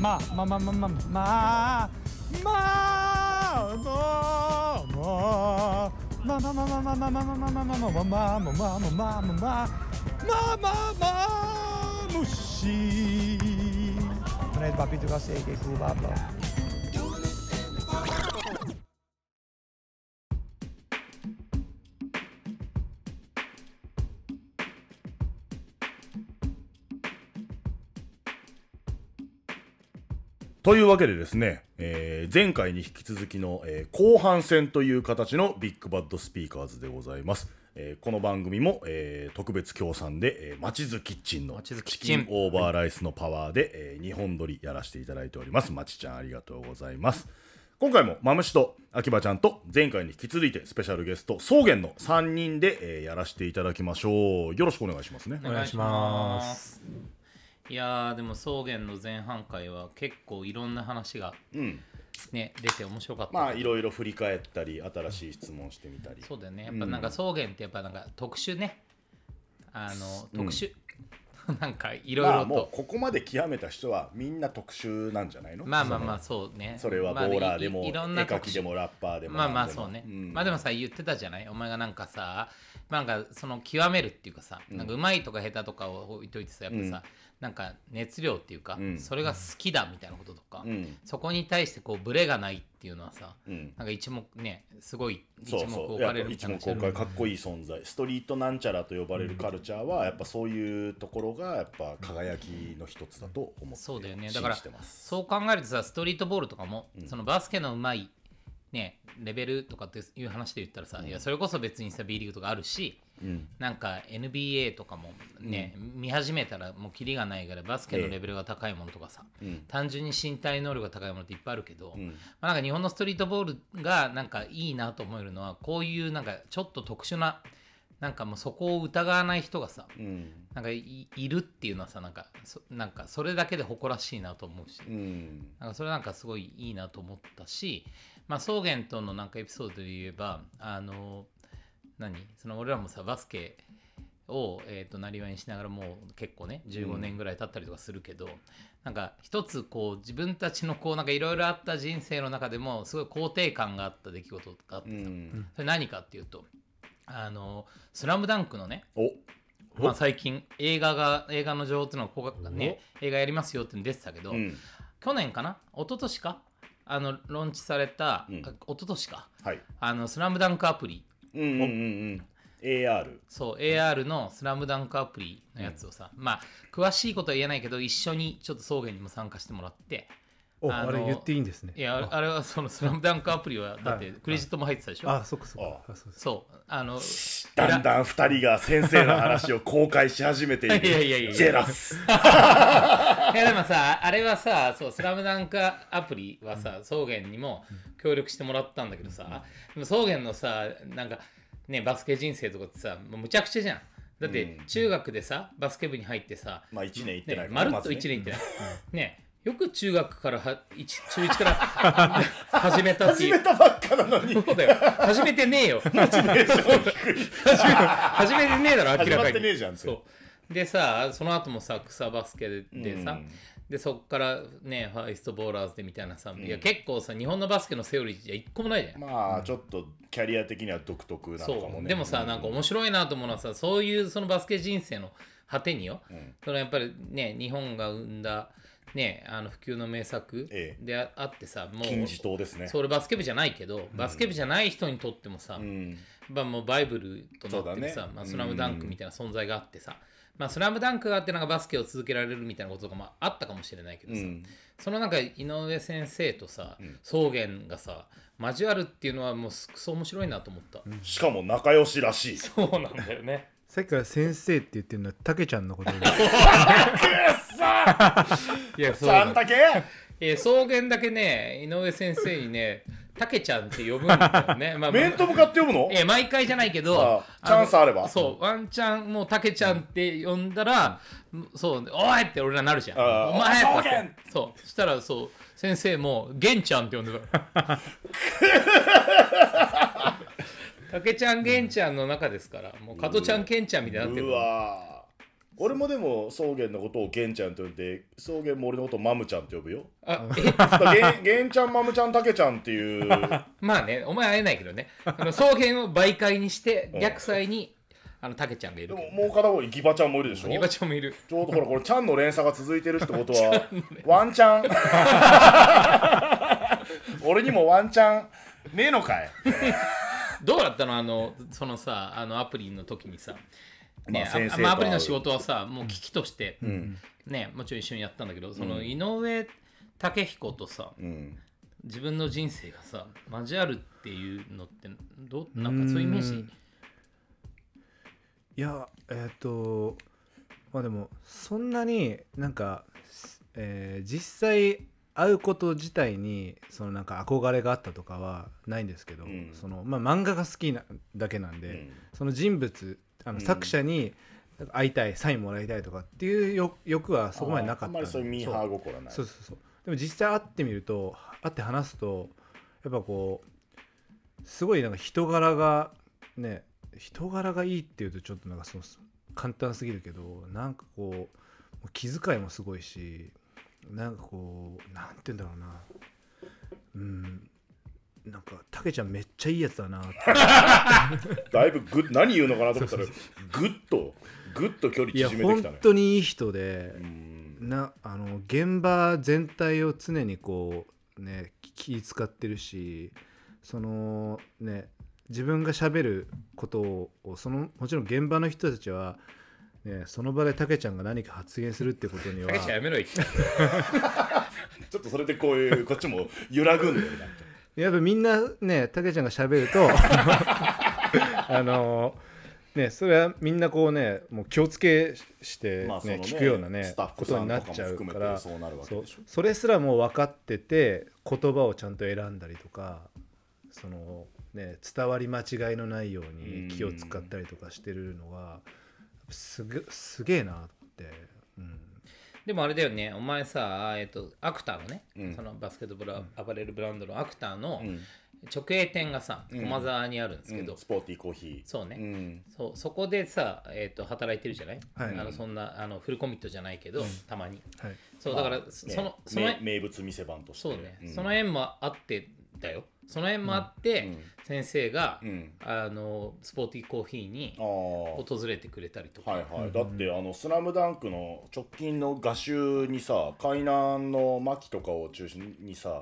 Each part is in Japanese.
まあまあまあまあまあまあまあまあまあまあまあまあまあまあまあ虫 Vanuit papi tu kasi kay Kuba というわけでですね、えー前回に引き続きの、えー後半戦という形のビッグバッドスピーカーズでございます。えーこの番組も、えー特別協賛で、えー、マチズキッチンのチキッチンンオーバーライスのパワーで、え2本撮りやらせていただいております。まちちゃんありがとうございます。今回もマムシと秋葉ちゃんと前回に引き続いてスペシャルゲスト草原の3人で、えーやらせていただきましょう。よろしくお願いしますね。お願いしますいやーでも草原の前半回は結構いろんな話がうん。ね出て面白かった。まあいろいろ振り返ったり新しい質問してみたり。そうだよね。やっぱなんか草原ってやっぱなんか特殊ね。あの特殊、なんかいろいまあろともうここまで極めた人はみんな特殊なんじゃないの？まあまあまあそうね。それはボまあーラーでも、いいろん絵な特殊。描きでもラッパーでもまあまあそうね、ん。まあでもさ言ってたじゃない？お前がなんかさなんかその極めるっていうかさ、なんかうまいとか下手とかを置いといてさやっぱさ、なんか熱量っていうか、ん。それが好きだみたいなこととか、うん。そこに対してこうブレがないっていうのはさ、うん。なんか一目ねすごい一目置かれる一目置かれかっこいい存在。ストリートなんちゃらと呼ばれるカルチャーはやっぱそういうところがやっぱ輝きの一つだと思ってそうだよね。だからそう考えるとさストリートボールとかも、そのバスケのうまいねレベルとかっていう話で言ったらさ、いやそれこそ別にさ B リーグとかあるし、なんか NBA とかもね、見始めたらもうキリがないからバスケのレベルが高いものとかさ、単純に身体能力が高いものっていっぱいあるけど、まあ、なんか日本のストリートボールがなんかいいなと思えるのはこういうなんかちょっと特殊ななんかもうそこを疑わない人がさ、うん。なんかいいるっていうのはさなんかそなんかそれだけで誇らしいなと思うし、うん。なんかそれなんかすごいいいなと思ったし、まあ、草原とのなんかエピソードで言えばあの何？その俺らもさバスケを、えー、となりわいにしながらもう結構ね15年ぐらい経ったりとかするけど、なんか一つこう自分たちのこうなんかいろいろあった人生の中でもすごい肯定感があった出来事があってさ、うん。それ何かっていうとあの「スラムダンクのねおまあ、最近映画が映画の情報っていうのがここがね映画やりますよって出てたけど、うん。去年かな？一昨年か？あのローンチされた、うん。あ一昨年か。はい。あのスラムダンクアプリ。うんうんうんうん。AR そう AR のスラムダンクアプリのやつをさ、まあ詳しいことは言えないけど一緒にちょっと草原にも参加してもらって。おあのあれ言っていいんですね。いやあ。れはそのスラムダンクアプリはだってクレジットも入ってたでしょ、あそっかそっか。あそうあのだんだん二人が先生の話を公開し始めている。いやいやいやいや。ジェラス。いやでもさあれはさそうスラムダンクアプリはさ草原にも協力してもらったんだけどさ、でも草原のさなんかねバスケ人生とかってさもうむちゃくちゃじゃん。だって中学でさバスケ部に入ってさ、まあ1年行ってないね、まるっと1年行ってない、ねよく中学からは一中1から 始めたっていう始めたばっかなのに。そうだよ。始めてねえよ。始め始めてねえだろ明らかに。始まってねえじゃんって。そう。でさその後もさ草バスケでさ、うん。でそっからねファイストボーラーズでみたいなさ、いや結構さ日本のバスケのセオリーじゃ一個もないじゃん、まあちょっとキャリア的には独特なのかもね。そう。でもさ、なんか面白いなと思うのはさそういうそのバスケ人生の果てによ、そのやっぱりね日本が生んだねあの普及の名作ええ。でああってさもう金字塔ですね。それバスケ部じゃないけど、バスケ部じゃない人にとってもさ、うん。まあ、もうバイブルとなってるさ、ね。まあ、スラムダンクみたいな存在があってさ、まあ、スラムダンクがあってなんかバスケを続けられるみたいなことがまああったかもしれないけどさ、うん。そのなんか井上先生とさ、草原がさ交わるっていうのはもうくそ面白いなと思った、しかも仲良しらしい。そうなんだよね。さっきから先生って言ってるのはたけちゃんのことで いやそちゃんたけ？えー草原だけね井上先生にねたけちゃんって呼ぶんだよね、まあ、面と向かって呼ぶの？えー毎回じゃないけどチャンスあれば？そうワンチャンもうたけちゃんって呼んだら、そうおいって俺らなるじゃん。お前そう。そしたらそう先生も玄ちゃんって呼んでたたけちゃん玄ちゃんの中ですからもう加トちゃんケンちゃんみたいになってる。うわー俺もでも草原のことをゲンちゃんと呼んで草原も俺のことをマムちゃんって呼ぶよ。あえ？ゲンちゃんマムちゃんタケちゃんっていう。まあねお前会えないけどね。あの草原を媒介にして逆サイにあのたけちゃんがいる。でももう片方にギバちゃんもいるでしょ。ギバちゃんもいる。ちょうどほらこれちゃんの連鎖が続いてるってことは ワンチャン。俺にもワンチャン。ねえのかい。どうだったの？あのそのさあのアプリの時にさ、ねまあまあアプリの仕事はさもう機器として、ねもちろん一緒にやったんだけどその井上武彦とさうん。自分の人生がさ交わるっていうのってどうなんかそういうイメージ？うんいやえっ、とまあでもそんなになんか、えー実際会うこと自体にそのなんか憧れがあったとかはないんですけど、うん。そのまあ、漫画が好きなだけなんで、うん。その人物あの作者に会いたいサインもらいたいとかっていう欲欲はそこまでなかったあんまりそういうミーハー心はない。そうそうそう。でも実際会ってみると会って話すとやっぱこうすごいなんか人柄がね人柄がいいっていうとちょっとなんかその簡単すぎるけどなんかこう気遣いもすごいしなんかこうなんて言うんだろうな。うんなんかたけちゃんめっちゃいいやつだなって。だいぶグッ何言うのかなと思ったらグッとグッと距離いや縮めてきたね。本当にいい人でうん。なあの現場全体を常にこうね気使ってるしそのね自分がしゃべることをそのもちろん現場の人たちは、ね、その場でたけちゃんが何か発言するってことには。ちゃんやめ ちょっとそれでこういうこっちも揺らぐんだよなやっぱみんなねたけちゃんがしゃべると あのねそれはみんなこうねもう気をつけして、ねまあね聞くようなねことになっちゃうからそうなるわけそうでしょ。それすらもう分かってて言葉をちゃんと選んだりとかその、ね、伝わり間違いのないように気を使ったりとかしてるのがすげすげえなって、うん、でもあれだよね。お前さ、えっと、アクターのね、うん。そのバスケットボールアパレルブランドのアクターのうん。直営店がさ駒沢にあるんですけど、うん。スポーティーコーヒー。そうね。ん。そうそこでさ、えー、と働いてるじゃない、はい。あのそんなあのフルコミットじゃないけど、たまに。はい、そうだから、まあねそのその名名物店番としてそうね、ん。その縁もあってだよその縁もあって、うん先生が、うん。あのスポーティーコーヒーに訪れてくれたりとか、はいはい、だってあの「スラムダンクの直近の画集にさ海南の牧とかを中心にさ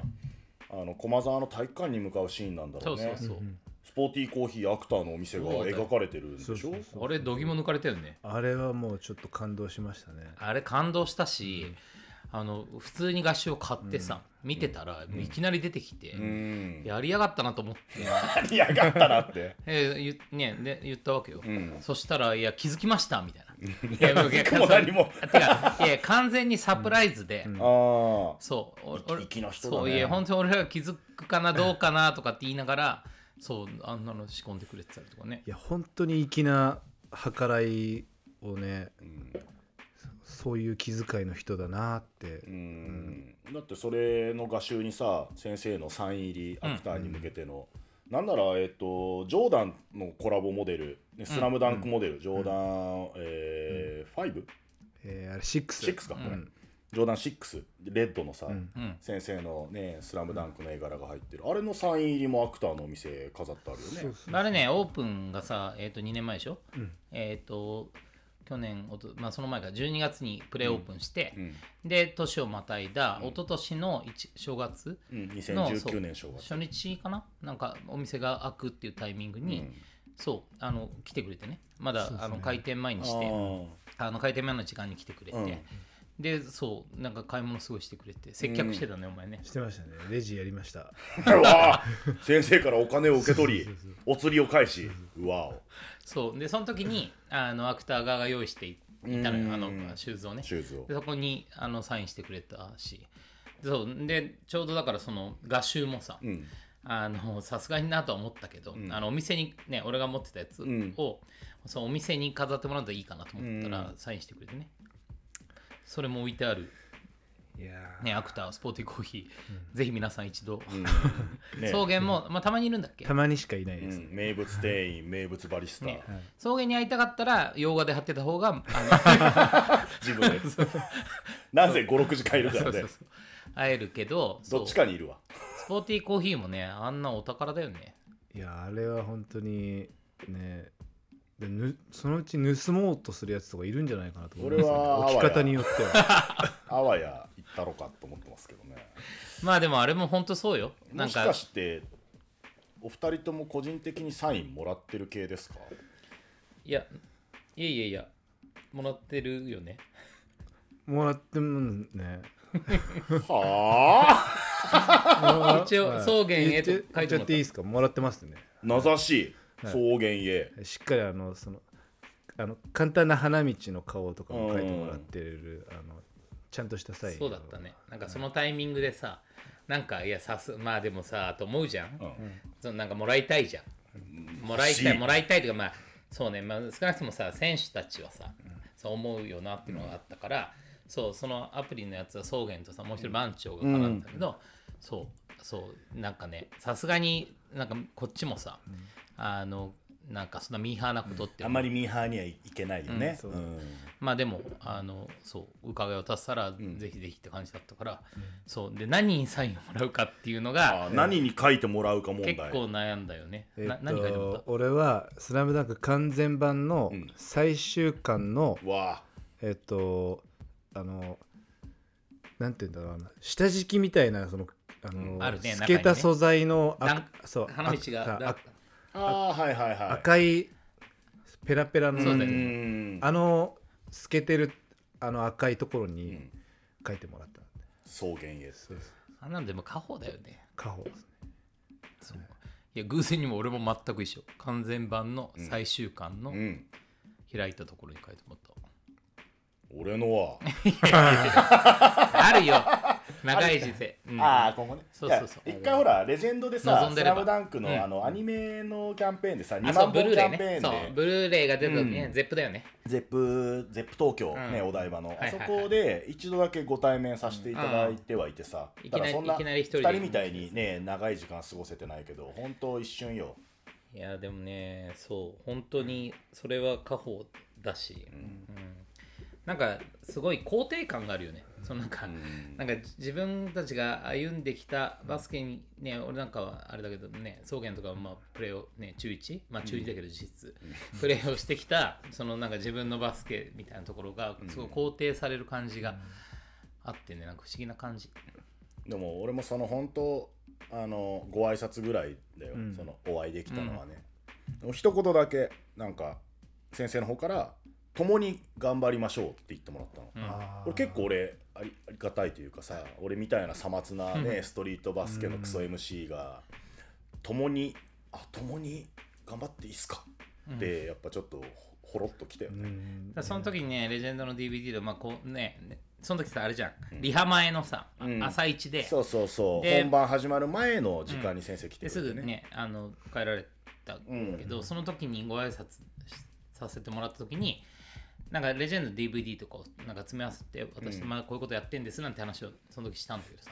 あの駒沢の体育館に向かうシーンなんだろそううねそう。そう、スポーティーコーヒーアクターのお店が描かれてるんでしょ？そうそうそうあれ度肝抜かれたよね。あれはもうちょっと感動しましたね。あれ感動したし、あの普通に合唱買ってさ、見てたら、いきなり出てきて、うん。やりやがったなと思って、やりやがったなって。えーゆねで言ったわけよ、ん。そしたら「いや気づきました」みたいな。いやもういやもう何も。てかいや完全にサプライズで、ああそうお俺粋な人だね。そういや本当に俺ら気づくかなどうかなとかって言いながらそうあんなの仕込んでくれてたりとかね。いや本当に粋な計らいをねそういう気遣いの人だなって、うん。だってそれの画集にさ先生のサイン入りアクターに向けての、なんなら、えっとジョーダンのコラボモデル「ねスラムダンクモデル、ジョーダン、えー、5?6 えー、あれ6かこれ、うん。ジョーダン6レッドのさ、んうん。先生のね「スラムダンクの絵柄が入ってる。あれのサイン入りもアクターのお店飾ってあるよね。そうそうあれねオープンがさ、えー、と2年前でしょ、ん。えっ、と去年おと、まあ、その前から12月にプレオープンして、うん。で年をまたいだ一昨年の一正月うん、の2019年正月。初日かな？なんかお店が開くっていうタイミングに、そうあの来てくれてね。まだあの開店前にしてあの開店前の時間に来てくれて、うん。でそうなんか買い物すごいしてくれて。接客してたね、お前ね。してましたね。レジやりました。先生からお金を受け取りお釣りを返し。うわおそう。でその時にあのアクター側が用意していたのよ。あのシューズをね。シューズを。でそこにあのサインしてくれたし。そう。でちょうどだからその画集もさ、うん。あのさすがになとは思ったけど、あのお店にね俺が持ってたやつを、ん。そうお店に飾ってもらうといいかなと思ったら、サインしてくれてね。それも置いてある、ね、アクタースポーティーコーヒー、ぜひ皆さん一度、ね。草原も、まあ、たまにいるんだっけ？ーたまにしかいないです、うん。名物店員名物バリスタ、ね。草原に会いたかったら洋画で貼ってた方があ 自分で。なぜ56時間いるのからねそうそうそう。会えるけどどっちかにいるわ。スポーティーコーヒーもねあんなお宝だよね。いやあれは本当にねでぬそのうち盗もうとするやつとかいるんじゃないかなと思います、ね、俺は置き方によっては。あわや行ったろかと思ってますけどね。まあでもあれも本当そうよ。なんかもしかしてお二人とも個人的にサインもらってる系ですか？いやいやいやいやもらってるよね。もらってもね。はあ？一応はい。草原へと書いてもらっていいですか？もらってますね。名指し。はい草原へ。しっかりあのそのあの簡単な花道の顔とかも書いてもらってるあのちゃんとしたサインそうだったね。なんかそのタイミングでさなんかいやさすまあでもさと思うじゃん、うん。そのなんかもらいたいじゃん。もらいたいい。もらいたいというかまあそうね、まあ、少なくともさ選手たちはさ、そう思うよなっていうのがあったから、そうそのアプリのやつは草原とさもう一人番長が絡んだけど、そうそうなんかねさすがになんかこっちもさ、あのなんかそんなミーハーなことっていうのも。あまりミーハーにはいけないよね、そう。うん。まあでもあのそう伺いを足したら、ぜひぜひって感じだったから、そうで何にサインをもらうかっていうのがあ何に書いてもらうか問題。結構悩んだよね、え何書いてもらった？と俺は「スラムダンク完全版のん。最終巻の、わえっとあのなんて言うんだろうな。下敷きみたいなそのあのあるね透けた素材の段あそう花道があはいはいはい。赤いペラペラのうそうだよね。ん。あの透けてるあの赤いところに書いてもらった、草原へ。そうです。あんなんでも過保だよね。家宝ですねそう。いや偶然にも俺も全く一緒。完全版の最終巻のうん。開いたところに書いてもらった、俺のは。あるよ長い人生、うんああ今後ね。そうそうそう。一回ほらレジェンドでさ「望んでれば。スラムダンクの,、うん。あのアニメのキャンペーンでさ2あそう万ブルーレイ本キャンペーンねそうでブルーレイが出た時ね、うん。ゼップだよね。ゼップゼップ東京、ねうん。お台場の、はいはいはい。あそこで一度だけご対面させていただいてはいてさ、いきなりただそんないきなり一人で。二人みたいにね長い時間過ごせてないけど本当一瞬よ。いやでもねそう。本当にそれは家宝だし、うん。なんかすごい肯定感があるよねそのなんか、なんか自分たちが歩んできたバスケにね俺なんかはあれだけどね草原とかはまあプレーをね中1まあ中1だけど実質、プレーをしてきたそのなんか自分のバスケみたいなところがすごい肯定される感じがあってねなんか不思議な感じ。でも俺もその本当あのご挨拶ぐらいだよ、ん。そのお会いできたのはね、でも一言だけなんか先生の方から「共に頑張りましょう」って言ってもらったの、うん。あーこれ結構俺ありありがたいというかさ俺みたいなさまつなねストリートバスケのクソ MC が共にあ共に頑張っていいっすか？ってやっぱちょっとほろっときたようね、その時にね、レジェンドの DVD で、まあこうね、ねその時さ、あれじゃん、リハ前のさ、朝一で、そうそうそう。で本番始まる前の時間に先生来てですぐね、あの帰られたけど、その時にご挨拶しさせてもらった時に、なんかレジェンド DVD とかをなんか詰め合わせて私、うん。まあこういうことやってんですなんて話をその時したんだけどさ。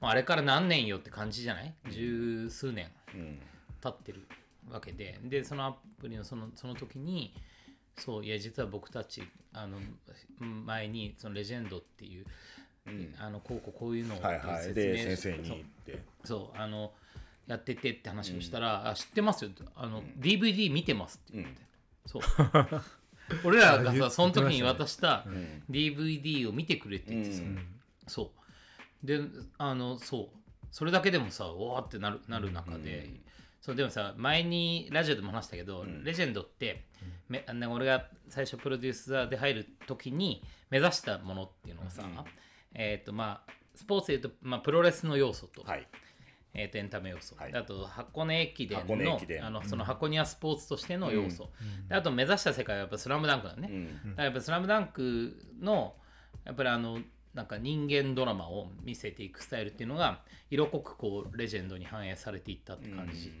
もうあれから何年よって感じじゃない？十数年うん経ってるわけで。でそのアプリのそのその時にそういや実は僕たちあの前にそのレジェンドっていう、うん。あのこうこうこういうのをはいはい。説で明先生にってそうあのやっててって話をしたら、あ知って。ますよあの、DVD 見てますって言って、そう俺らがさその時に渡したん。DVD を見てくれって言ってさ、うん。そう。であのそう。それだけでもさおーってなるなる中で、うん。そうでもさ前にラジオでも話したけど、ん。レジェンドって、めあの俺が最初プロデューサーで入る時に目指したものっていうのがさ、えっ、とまあスポーツでいうと、まあ、プロレスの要素と,、はいえーとエンタメ要素、はい。あと箱根駅伝のあのその箱庭スポーツとしての要素、であと目指した世界はやっぱ「スラムダンクだね、うん。だからやっぱ「スラムダンクのやっぱりあのなんか人間ドラマを見せていくスタイルっていうのが色濃くこうレジェンドに反映されていったって感じ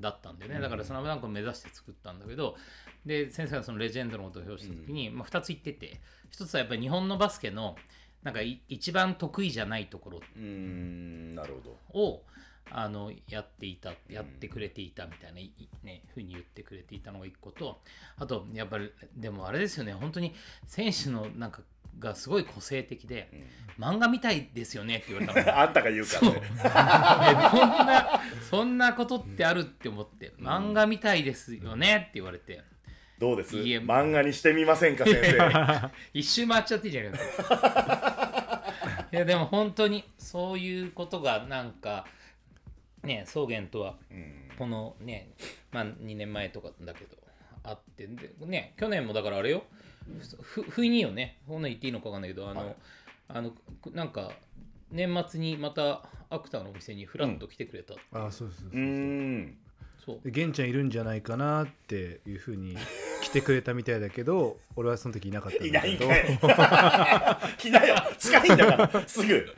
だったんだよね、だから「スラムダンクを目指して作ったんだけどで先生がそのレジェンドのことを表した時に、まあ、2つ言ってて1つはやっぱり日本のバスケのなんかい一番得意じゃないところうん。なるほど。をあのやっていたやってくれていたみたいな、いね、ふうに言ってくれていたのが一個とあとやっぱりでもあれですよね本当に選手のなんかがすごい個性的で、漫画みたいですよねって言われたの。あんたが言うからね。えそんなそんなことってあるって思って漫画みたいですよねって言われて。どうです？いいえ。漫画にしてみませんか先生。一周回っちゃっていいじゃないですか。いやでも本当にそういうことがなんかね草原とはうん。このねまあ2年前とかだけどあってでね去年もだからあれよ。ふ不意によね。こんなん言っていいのかわかんないけどあの、はい。あのなんか年末にまたアクターのお店にフラッと来てくれた、あそうそうそうう。ーん。そう。で玄ちゃんいるんじゃないかなっていうふうに来てくれたみたいだけど 俺はその時いなかったんいだけど。ないんかい。来なよ。近いんだから。すぐ。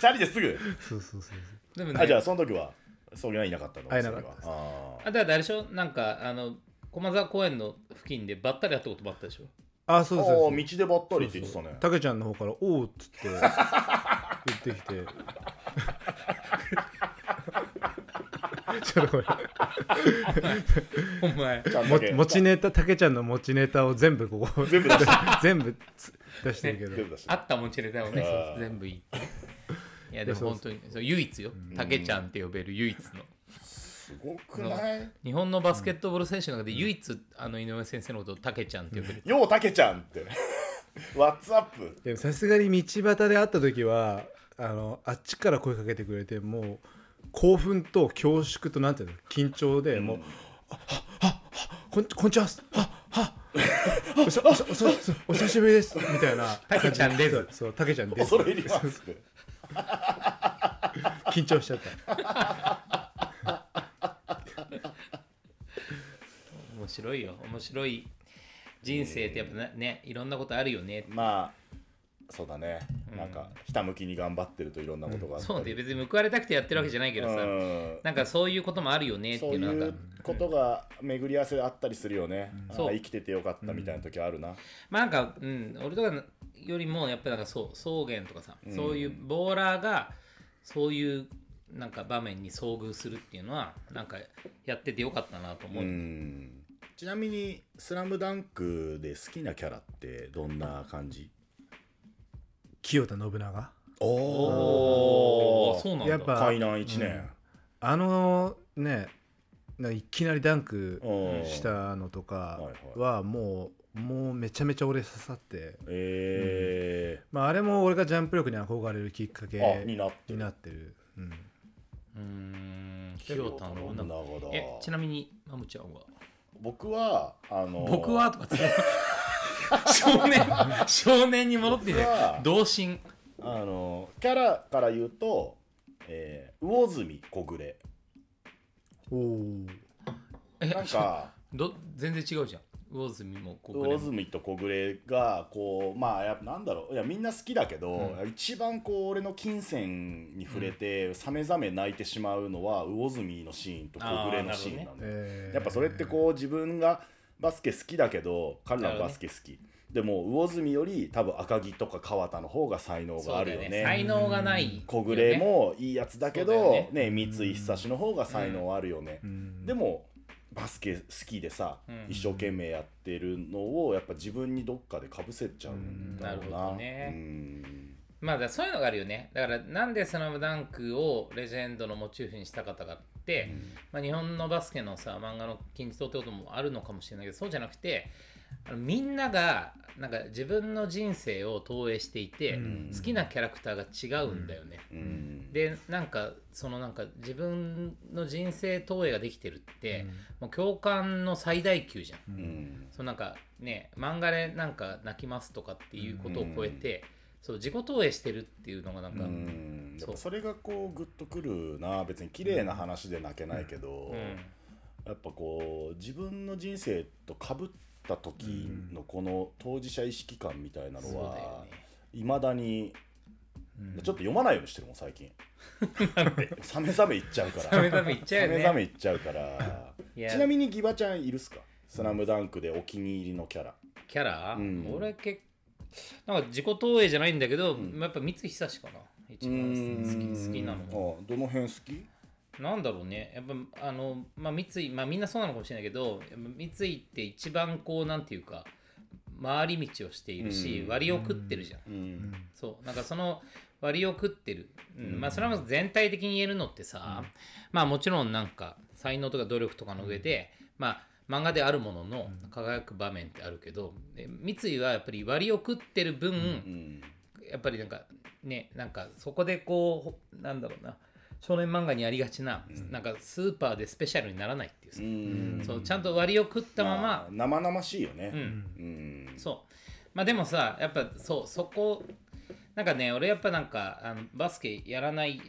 チャリですぐ。そうそうそう。でもねあじゃあその時は？それはいなかったのあいなかった。ですそれは。ああだからあれでしょ？なんかあの駒沢公園の付近でばったり会ったこともあったでしょ？あそうーそうそう道でばったりって言ってたね。たけちゃんの方から「おう」っつって言ってきて。ちょっとこれお前。もちゃんだけ。持ちネタたけちゃんの持ちネタを全部ここ全部出して 全部つ出してるけど、全部出してあった持ちネタをね全部言っていやでも本当にそう唯一よ。たけちゃんって呼べる唯一の。すごくない？日本のバスケットボール選手の中で唯一あの井上先生のことをたけちゃんって呼べる。ようたけちゃんって。ワッツアップでもさすがに道端で会った時はあのあっちから声かけてくれてもう興奮と恐縮となんていうの？緊張で、もう「あはははこんこんにちは。ははおさおさおさお久しぶりです」みたいなたけちゃんです。そうそうたけちゃんです。恐れ入ります 緊張しちゃった。面白いよ。面白い人生ってやっぱねねいろんなことあるよね。まあそうだね、なんかひたむきに頑張ってるといろんなことがあったり。そうね。別に報われたくてやってるわけじゃないけどさうん。なんかそういうこともあるよねっていうのなんかいうことが巡り合わせであったりするよね、う生きててよかったみたいな時あるな、まあなんか、うん、俺とかよりもやっぱりなんかそう草原とかさ、そういうボーラーがそういうなんか場面に遭遇するっていうのはなんかやっててよかったなと思う、うん。ちなみに「スラムダンクで好きなキャラってどんな感じ？清田信長。おおーそうなんだ。やっぱ海南1年、あのねないきなりダンクうんしたのとかはい。はもうもうめちゃめちゃ俺刺さって、えまあ、あれも俺がジャンプ力に憧れるきっかけになってにるなってる、うん、うーん。清田信長信長だえちなみにマムちゃんは？僕はあの僕はとかつ少年少年に戻ってね僕は童心。あのキャラから言うと、えー、魚住小暮。おおえなんかど全然違うじゃん魚住もこ魚住と小暮がこうまあやっぱなんだろう。いやみんな好きだけど、う一番こう俺の金銭に触れて、さめざめ泣いてしまうのは魚住のシーンと小暮のシーンなのよ、えーやっぱそれってこう自分がバスケ好きだけど彼らはバスケ好き、でも魚住より多分赤城とか川田の方が才能があるよね。才能がない、小暮もいいやつだけどそうだよね。三井久志の方が才能あるよね、うん。でもバスケ好きでさ、うん。一生懸命やってるのをやっぱ自分にどっかでかぶせちゃうんだろうな,、うん。なるほどね。うん。まあそういうのがあるよね。だからなんで「スラムダンクをレジェンドのモチーフにしたかったかって、まあ、日本のバスケのさ漫画の金字塔ってこともあるのかもしれないけどそうじゃなくてみんながなんか自分の人生を投影していて、うん。好きなキャラクターが違うんだよね、うん。でなんかそのなんか自分の人生投影ができてるって、もう共感の最大級じゃん、うん。そうなんかね漫画でなんか泣きますとかっていうことを超えて、そう自己投影してるっていうのがなんか、うん。そう。それがこうグッとくるな別に綺麗な話で泣けないけど、うん。やっぱこう自分の人生とかぶった時のこの当事者意識感みたいなのはね。いまだに、ちょっと読まないようにしてるもん最近。サメザメいっちゃうから。サメザメいっちゃうよね。サメザメいっちゃうから。ちなみにギバちゃんいるっすか「スラムダンクでお気に入りのキャラ。キャラ、うん。俺結なんか自己投影じゃないんだけど、やっぱ三井久志かな。一番好き好きなのあどの辺好き？なんだろうね。やっぱあの、まあ、三井、まあ、みんなそうなのかもしれないけど三井って一番こうなんていうか回り道をしているし、うん。割を食ってるじゃん、うん。そう。なんかその割を食ってる、うん。まあそれは全体的に言えるのってさ、まあもちろんなんか才能とか努力とかの上で、まあ漫画であるものの輝く場面ってあるけど、で三井はやっぱり割を食ってる分、うん。やっぱりなんかねなんかそこでこうなんだろうな少年漫画にありがちな、なんかスーパーでスペシャルにならないっていうさ、うん。そうちゃんと割を食ったまま、まあ生々しいよね。うん。うん。そう。まあでもさやっぱそうそこなんかね俺やっぱなんかあのバスケやらない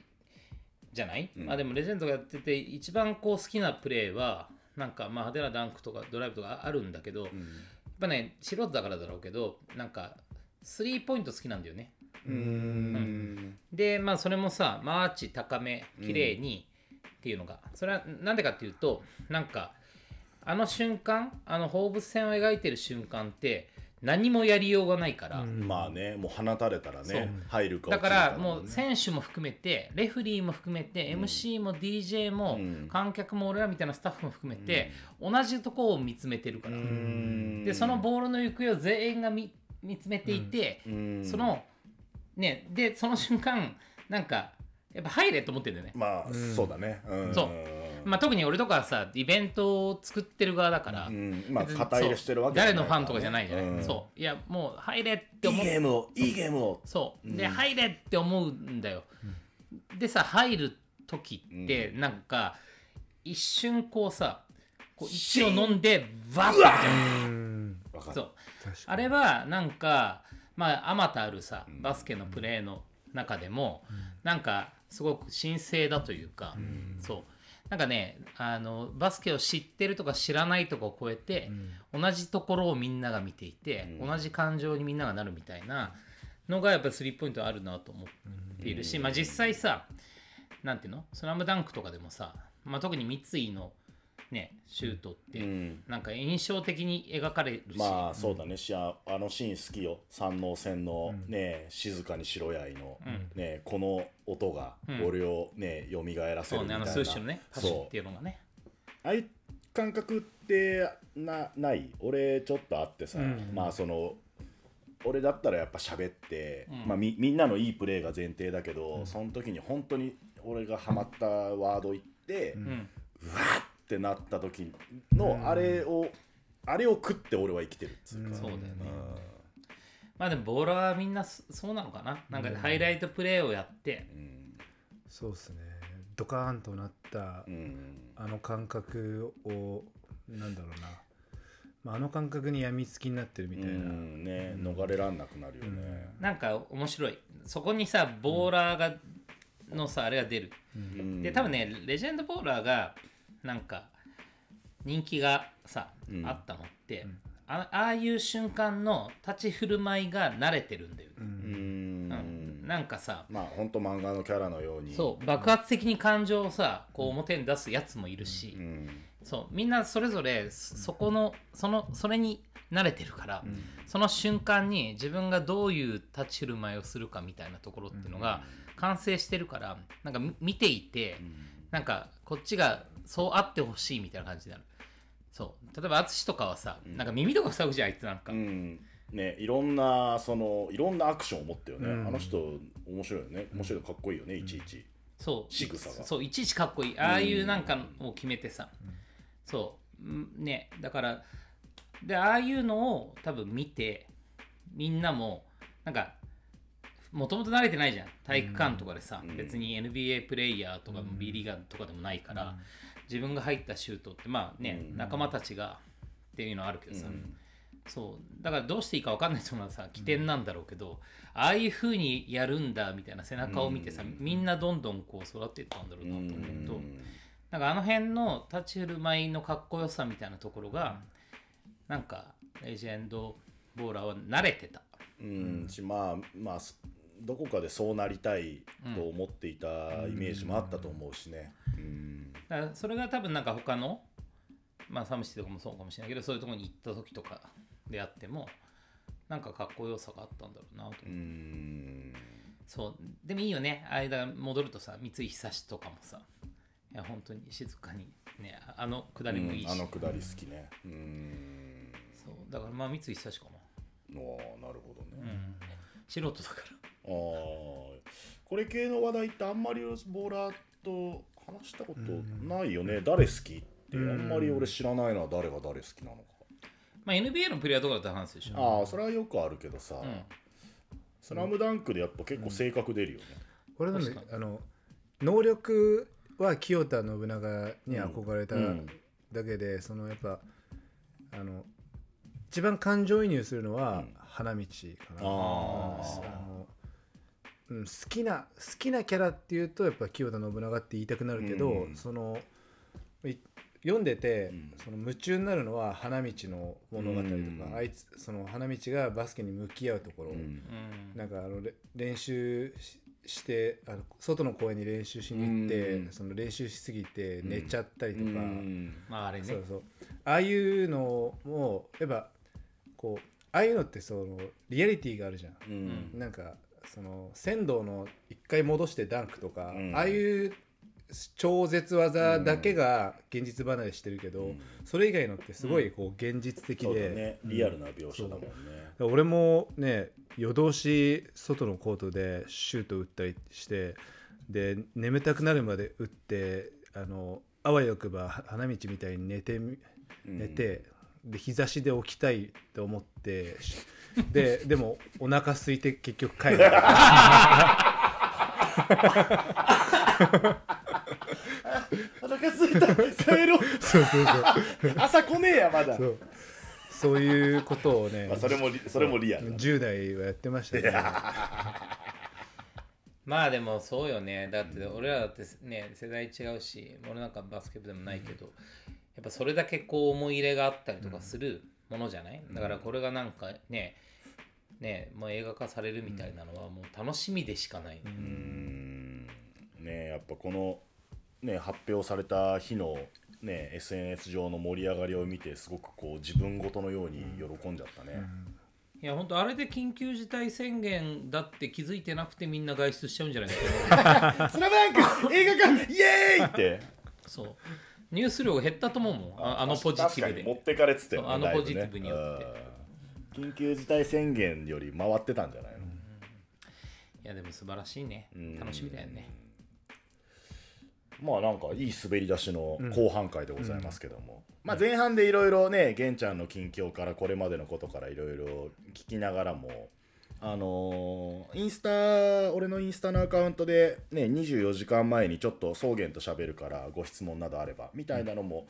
じゃない、まあでもレジェンドがやってて一番こう好きなプレーはなんかまあ派手なダンクとかドライブとかあるんだけど、やっぱね素人だからだろうけどなんかスリーポイント好きなんだよねうん。でまあそれもさアーチ高め綺麗にっていうのが、それはなんでかっていうとなんかあの瞬間あの放物線を描いてる瞬間って何もやりようがないから、まあねもう放たれたらね入るかだからもう選手も含めてレフリーも含めて MC も DJ もうん。観客も俺らみたいなスタッフも含めて同じとこを見つめてるから、うん。でそのボールの行方を全員が見見つめていて、うん。そのねでその瞬間なんかやっぱ入れと思ってるんだよね、まあそうだね。うん。そう。まあ、特に俺とかはさイベントを作ってる側だから、うん。まあ別に肩入れしてるわけそうじゃない誰のファンとかじゃないじゃない、うん。そう。いやもう入れっていい思っゲームをいいゲームを。そう。で、入れって思うんだよ、でさ入る時ってなんか一瞬こうさこう息を飲んでバッてやっちゃううん。わかる。そう。確かあれはなんかまああまたあるさバスケのプレーの中でもなんかすごく神聖だというか、そう。なんかねあのバスケを知ってるとか知らないとかを超えて、同じところをみんなが見ていて、同じ感情にみんながなるみたいなのがやっぱりスリーポイントあるなと思っているし、まあ実際さなんていうの？スラムダンクとかでもさ、まあ、特に三井のねシュートって、うん。なんか印象的に描かれるし、まあそうだね。しああのシーン好きよ。山王戦のね静かに白やいのねこの音が俺をね蘇らせそうねあのるみたいな数種のねパシそうっていうのがね。ああいう感覚ってなない？俺ちょっとあってさ、まあその俺だったらやっぱ喋って、まあ、みみんなのいいプレーが前提だけど、その時に本当に俺がハマったワード言って、うわんーってなった時のあれを、あれを食って俺は生きてるっつうか、そうだよね。まあでもボーラーはみんなそそうなのかな？なんかハイライトプレーをやって、そうですね。ドカーンとなったうん。あの感覚をなんだろうな、まあ、あの感覚に病みつきになってるみたいな、うん。ね逃れらんなくなるよね、なんか面白い。そこにさボーラーが、のさあれが出る、うん。で多分ねレジェンドボーラーがなんか人気がさ、うん。あったのって、あああいう瞬間の立ち振る舞いが慣れてるんだよね、うん。うん。なんかさまあ本当漫画のキャラのように。そう爆発的に感情をさこう表に出すやつもいるし、うん。そうみんなそれぞれそそこのそのそれに慣れてるから、その瞬間に自分がどういう立ち振る舞いをするかみたいなところっていうのが完成してるからなんかみ見ていて、なんかこっちがそうあってほしいみたいな感じになる。そう。例えば淳とかはさ、なんか耳とか塞ぐじゃんあいつなんか、うん。ね、いろんなそのいろんなアクションを持ってるよね、うん。あの人面白いよね。面白いかっこいいよねいちいち、そう。仕草が。そういちいちかっこいい。ああいうなんかを決めてさ、そう。うんねだからでああいうのを多分見てみんなもなんかもともと慣れてないじゃん。体育館とかでさ、うん。別に NBA プレイヤーとかも B リーガーとかでもないから、自分が入ったシュートってまあね、うん。仲間たちがっていうのはあるけどさ、うん。そう。だからどうしていいか分かんない人はさ起点なんだろうけど、ああいうふうにやるんだみたいな背中を見てさ、うん。みんなどんどんこう育っていったんだろうなと思うと、うん。なんかあの辺の立ち振る舞いのかっこよさみたいなところが、なんかレジェンドボーラーは慣れてた。うん。しまあまあすどこかでそうなりたいと思っていたイメージもあったと思うしね、うん。だからそれが多分なんか他の、まあ、サムシティとかもそうかもしれないけどそういうところに行った時とかであってもなんかかっこよさがあったんだろうなと思う。うん。そう。でもいいよね。間戻るとさ三井久志とかもさいや本当に静かにねあのくだりもいいし、うんあのくだり好きね。うん。そう。だからまあ三井久志かも、おーなるほどね、うん、素人だからああこれ系の話題ってあんまりボーラーと話したことないよね、誰好きって。あんまり俺知らないのは誰が誰好きなのか、まあ NBA のプレイヤーとかだって話すでしょ。ああそれはよくあるけどさ、うん。スラムダンクでやっぱ結構性格出るよね、俺のね確かに。あの能力は清田信長に憧れたうん。だけで、そのやっぱあの一番感情移入するのはうん。花道かな、あのうん、好きな好きなキャラっていうとやっぱ清田信長って言いたくなるけど、うんそのい読んでて、うん。その夢中になるのは花道の物語とか、うんあいつその花道がバスケに向き合うところ、うんうんなんかあのれ練習ししてあの外の公園に練習しに行って、うんその練習しすぎて寝ちゃったりとか、うん。まああれね。そうそう。ああいうのもやっぱこうああいうのってそのリアリティがあるじゃん、うん。なんかその仙道の一回戻してダンクとか、うん。ああいう超絶技だけが現実離れしてるけど、うん。それ以外のってすごいこう現実的で、そうだね。リアルな描写だもんね、俺もね夜通し外のコートでシュート打ったりしてで眠たくなるまで打ってあのあわよくばは花道みたいに寝て寝て、で日差しで起きたいと思ってしででもお腹空いて結局帰る。お腹すいた帰ろう。そうそうそう。朝来ねえやまだ。そう。そういうことをねまあ、それもリそれもリアルだ。10代はやってましたね。まあでもそうよね。だって俺らだってね世代違うし俺なんかバスケ部でもないけど、やっぱそれだけこう思い入れがあったりとかするものじゃない、だからこれがなんかねねもう映画化されるみたいなのはもう楽しみでしかない、うーん。ねやっぱこの、ね、発表された日の、ね、SNS 上の盛り上がりを見てすごくこう自分ごとのように喜んじゃったね、いや本当あれで緊急事態宣言だって気づいてなくてみんな外出しちゃうんじゃないかと思うスラムダンク映画館イエーイって。そうニュース量が減ったと思うもん。ああのポジティブ確かに持でってかれてたよねあのポジティブによって。うん。緊急事態宣言より回ってたんじゃないの、いやでも素晴らしいね。うん。楽しみだよね。まあなんかいい滑り出しの後半回でございますけども、まあ前半でいろいろね玄ちゃんの近況からこれまでのことからいろいろ聞きながらもあのーインスタ俺のインスタのアカウントでね24時間前にちょっと草原と喋るからご質問などあればみたいなのも、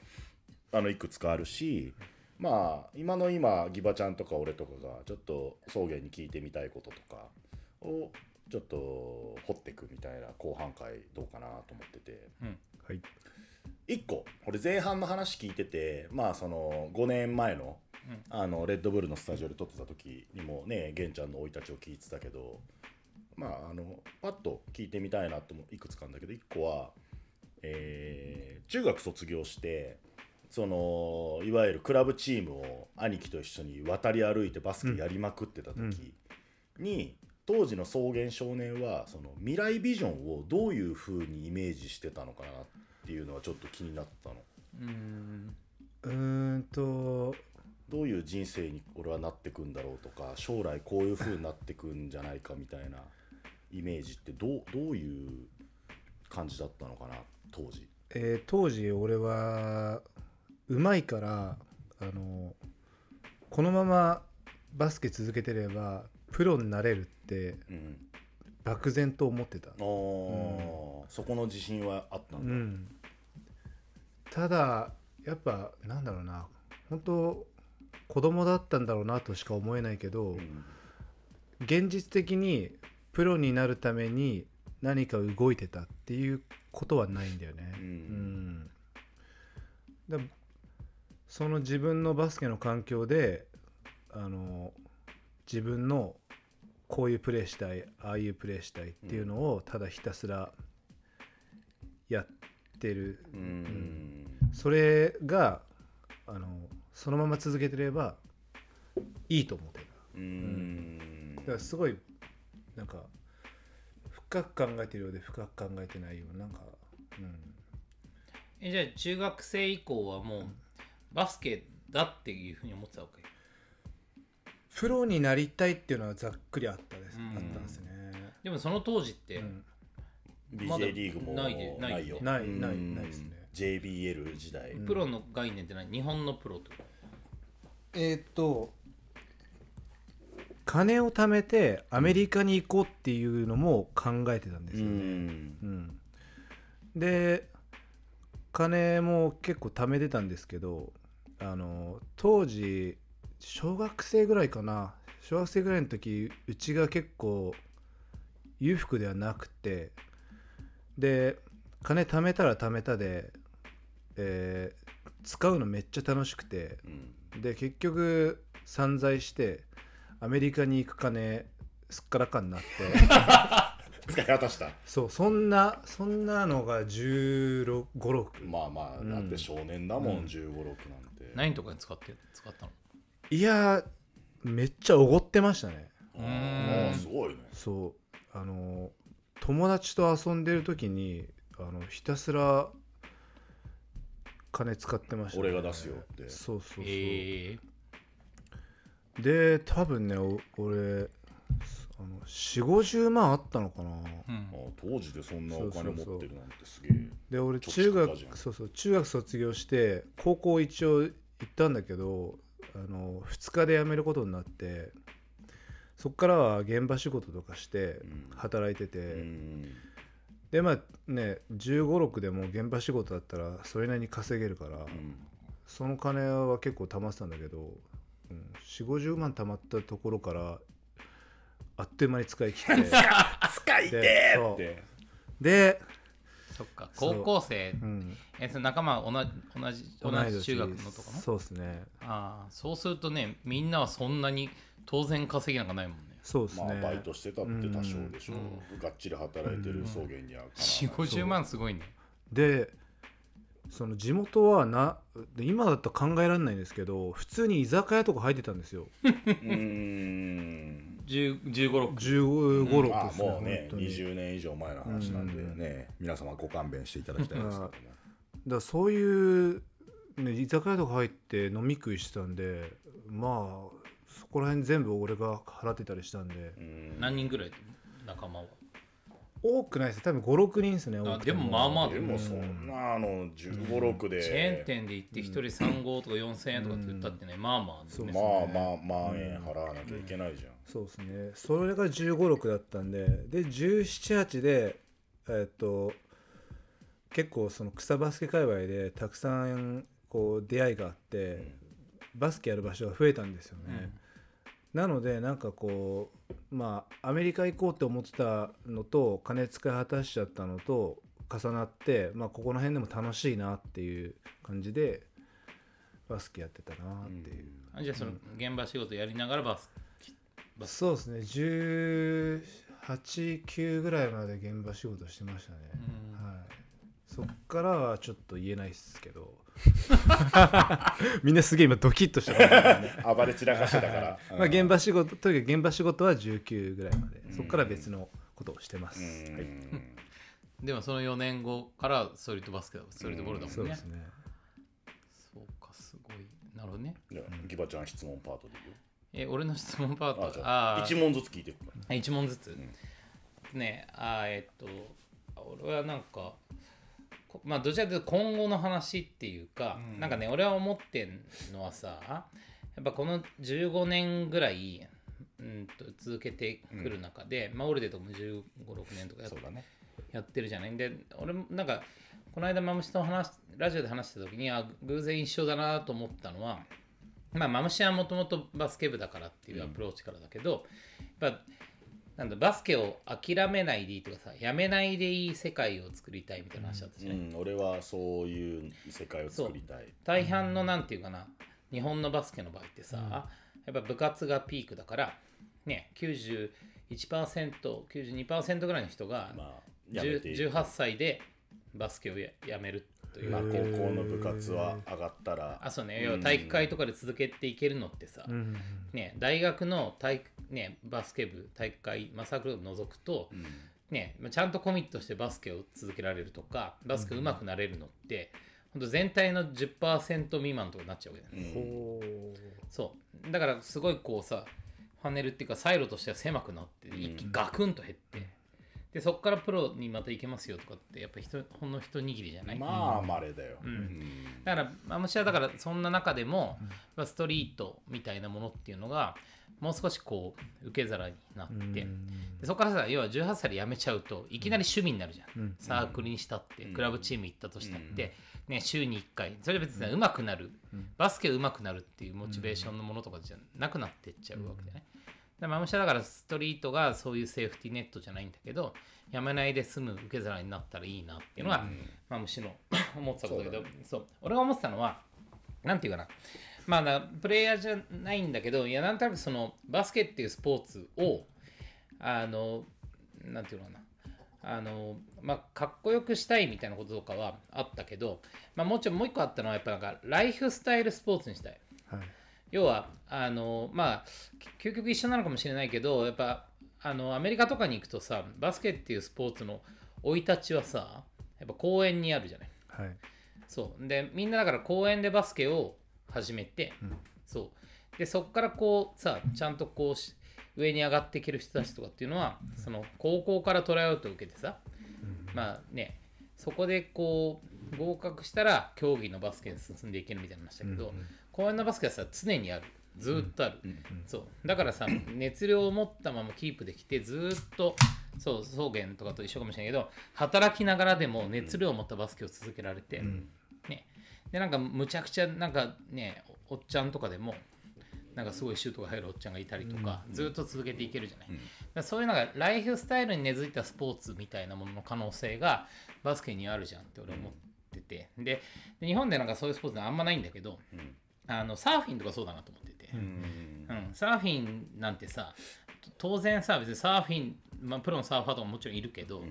あのいくつかあるしまあ今の今ギバちゃんとか俺とかがちょっと草原に聞いてみたいこととかをちょっと掘っていくみたいな後半回どうかなと思ってて。はい1個俺前半の話聞いててまあその5年前の,、あのレッドブルのスタジオで撮ってた時にもね玄ちゃんの生い立ちを聞いてたけどまああのパッと聞いてみたいなともいくつかあるんだけど1個は、えー中学卒業してそのいわゆるクラブチームを兄貴と一緒に渡り歩いてバスケやりまくってた時に、当時の草原少年はその未来ビジョンをどういうふうにイメージしてたのかなっていうのはちょっと気になったの。うんうーんとどういう人生に俺はなってくんだろうとか将来こういうふうになってくんじゃないかみたいなイメージってどうどういう感じだったのかな当時。えー当時俺はうまいからあのこのままバスケ続けてればプロになれるってうん漠然と思ってた、あー。そこの自信はあっただ、うんん、ただやっぱなんだろうな。本当子供だったんだろうなとしか思えないけど、うん。現実的にプロになるために何か動いてたっていうことはないんだよね。うん。うん。だその自分のバスケの環境であの自分のこういうプレーしたいああいうプレーしたいっていうのをただひたすらやってる、うん。それがあのそのまま続けてればいいと思ってた。うん。だからすごいなんか深く考えてるようで深く考えてないようななんか、うん、えじゃあ中学生以降はもうバスケだっていうふうに思ってたわけ？プロになりたいっていうのはざっくりあったです、うん。あったんですね、でもその当時って、うん、BJ リーグもないでないないよ。ないないうん。ないですね。JBL 時代、うん。プロの概念って何？日本のプロってことえーっと金を貯めてアメリカに行こうっていうのも考えてたんですよね、うん。うん。で金も結構貯めてたんですけどあの当時小学生ぐらいかな。小学生ぐらいの時うちが結構裕福ではなくてで金貯めたら貯めたで、えー使うのめっちゃ楽しくてうん。で結局散財してアメリカに行く金すっからかんになって。使い果たした。そうそんなそんなのが1 5 6まあまあうんだって少年だもん、うん。1 5 6なんて。何とかに使って使ったの？いやめっちゃおごってましたね。うーん。ああすごいね。そう。あの友達と遊んでる時にあのひたすら金使ってました、俺が出すよって。そうそうそう、えで多分ねお俺あの4 5 0万あったのかな。ーうん。ああ当時でそんなお金持ってるなんてすげえ。で俺中学そうそう中学卒業して高校一応行ったんだけどあの2日で辞めることになってそっからは現場仕事とかしてうん。働いてて、うん。でまあね1 5 6でも現場仕事だったらそれなりに稼げるから、うん。その金は結構貯まってたんだけど、うん、4 5 0万貯まったところからあっという間に使い切って。使いて。で、そっか。高校生。うん、えその仲間は同じ同じ同じ中学のとかの？そうですね。ああ。そうするとねみんなはそんなに当然稼ぎなんかないもんね。そうですね、まあバイトしてたって多少でしょ、うがっちり働いてる草原にはかなわない。4 5 0万すごいね。でその地元はなで今だったら考えられないんですけど普通に居酒屋とか入ってたんですよ。うーん1 5 6 1 5 6まあですね、もうね本当に。20年以上前の話なんでね、皆様ご勘弁していただきたいです。けどもだからそういう、ね、居酒屋とか入って飲み食いしてたんでまあそこら辺全部俺が払ってたりしたんで。うん。何人ぐらい仲間は？多くないです多分56人ですね多くてでもまあまあでもそんなあの1 5 6で、チェーン店で行って1人3号とか4000円とかって言ったってね、まあまあ、そうねまあまあ万円払わなきゃいけないじゃん、そうですね。それが1 5 6だったんでで1718でえっと結構その草バスケ界隈でたくさんこう出会いがあって、バスケやる場所が増えたんですよね、なのでなんかこうまあアメリカ行こうって思ってたのと金使い果たしちゃったのと重なってまあここの辺でも楽しいなっていう感じでバスケやってたなっていう、あじゃあその現場仕事やりながらバスバスそうですね。189ぐらいまで現場仕事してましたね、うん。はい。そっからはちょっと言えないっすけど。みんなすげえ今ドキッとしてますね。暴れ散らかしてたから。まあ現場仕事とにかく現場仕事は19ぐらいまで。そこから別のことをしてます、うん。はい。でもその4年後からストリートバスケだストリートボールだもんね。そうですね。そうかすごい。なるほどね。じゃあギバちゃん質問パートでいいよえ俺の質問パート。あああー。一問ずつ聞いていくか。ら一問ずつ、ねあーえっと俺はなんかこまあどちらかというと今後の話っていうか、なんかね俺は思ってんのはさやっぱこの15年ぐらいうんと続けてくる中で、まあオルデとも1 5 6年とかやっそうだね。やってるじゃない。で俺もなんかこの間マムシと話しラジオで話した時にあ偶然一緒だなと思ったのはまあマムシはもともとバスケ部だからっていうアプローチからだけど、やっぱなんだバスケを諦めないでいいとかさやめないでいい世界を作りたいみたいな話だったじゃうない、ん俺はそういう世界を作りたい。大半のなんていうかな日本のバスケの場合ってさ、やっぱ部活がピークだからね 91%92% ぐらいの人がまあやめ10ていく18歳でバスケをややめるというまあ高校の部活は上がったら。あそうね。要は体育会とかで続けていけるのってさ、うん。ね、大学の体育、ね、バスケ部体育会、まあ、サークルを除くと、ね、まあちゃんとコミットしてバスケを続けられるとかバスケ上手くなれるのって、ほんと全体の10%未満とかになっちゃうわけだよね、ほそう。だからすごいこうさファネルっていうかサイロとしては狭くなって一気にガクンと減って、でそこからプロにまた行けますよとかってやっぱ人ほんの一握りじゃない、まあまれだよ。だからマムシはだからそんな中でも、まあストリートみたいなものっていうのがもう少しこう受け皿になって、でそこからさ要は18歳で辞めちゃうといきなり趣味になるじゃん、サークルにしたって、クラブチーム行ったとしたって、ね、週に1回。それ別に上手くなる、バスケ上手くなるっていうモチベーションのものとかじゃなくなってっちゃうわけでね、でマムシはだからストリートがそういうセーフティーネットじゃないんだけどやめないで済む受け皿になったらいいなっていうのが、マムシの思ってたことだけどそう,、俺が思ってたのはなんていうかな。まあなプレイヤーじゃないんだけどいやなんとなくそのバスケっていうスポーツをあのなんていうのかな。あのまあかっこよくしたいみたいなこととかはあったけど、まあ、もうちろんもう一個あったのはやっぱなんかライフスタイルスポーツにしたい。はい要はあのまあ究極一緒なのかもしれないけどやっぱあのアメリカとかに行くとさバスケっていうスポーツの生い立ちはさやっぱ公園にあるじゃない。はい。そう。でみんなだから公園でバスケを始めて、そう。でそっからこうさちゃんとこうし上に上がっていける人たちとかっていうのはその高校からトライアウトを受けてさ、まあねそこでこう合格したら競技のバスケに進んでいけるみたいな話だけど、公園のバスケはさ常にある。ずーっとある、そう。だからさ 熱量を持ったままキープできてずーっとそう草原とかと一緒かもしれないけど働きながらでも熱量を持ったバスケを続けられて、ね、でなんかむちゃくちゃなんかねおおっちゃんとかでもなんかすごいシュートが入るおっちゃんがいたりとか、ずーっと続けていけるじゃない、だからそういうのがライフスタイルに根付いたスポーツみたいなものの可能性がバスケにあるじゃんって俺思ってて。でで日本でなんかそういうスポーツあんまないんだけど、あのサーフィンとかそうだなと思ってて、うん。サーフィンなんてさ当然さ別にサーフィン、まあ、プロのサーファーとかももちろんいるけど、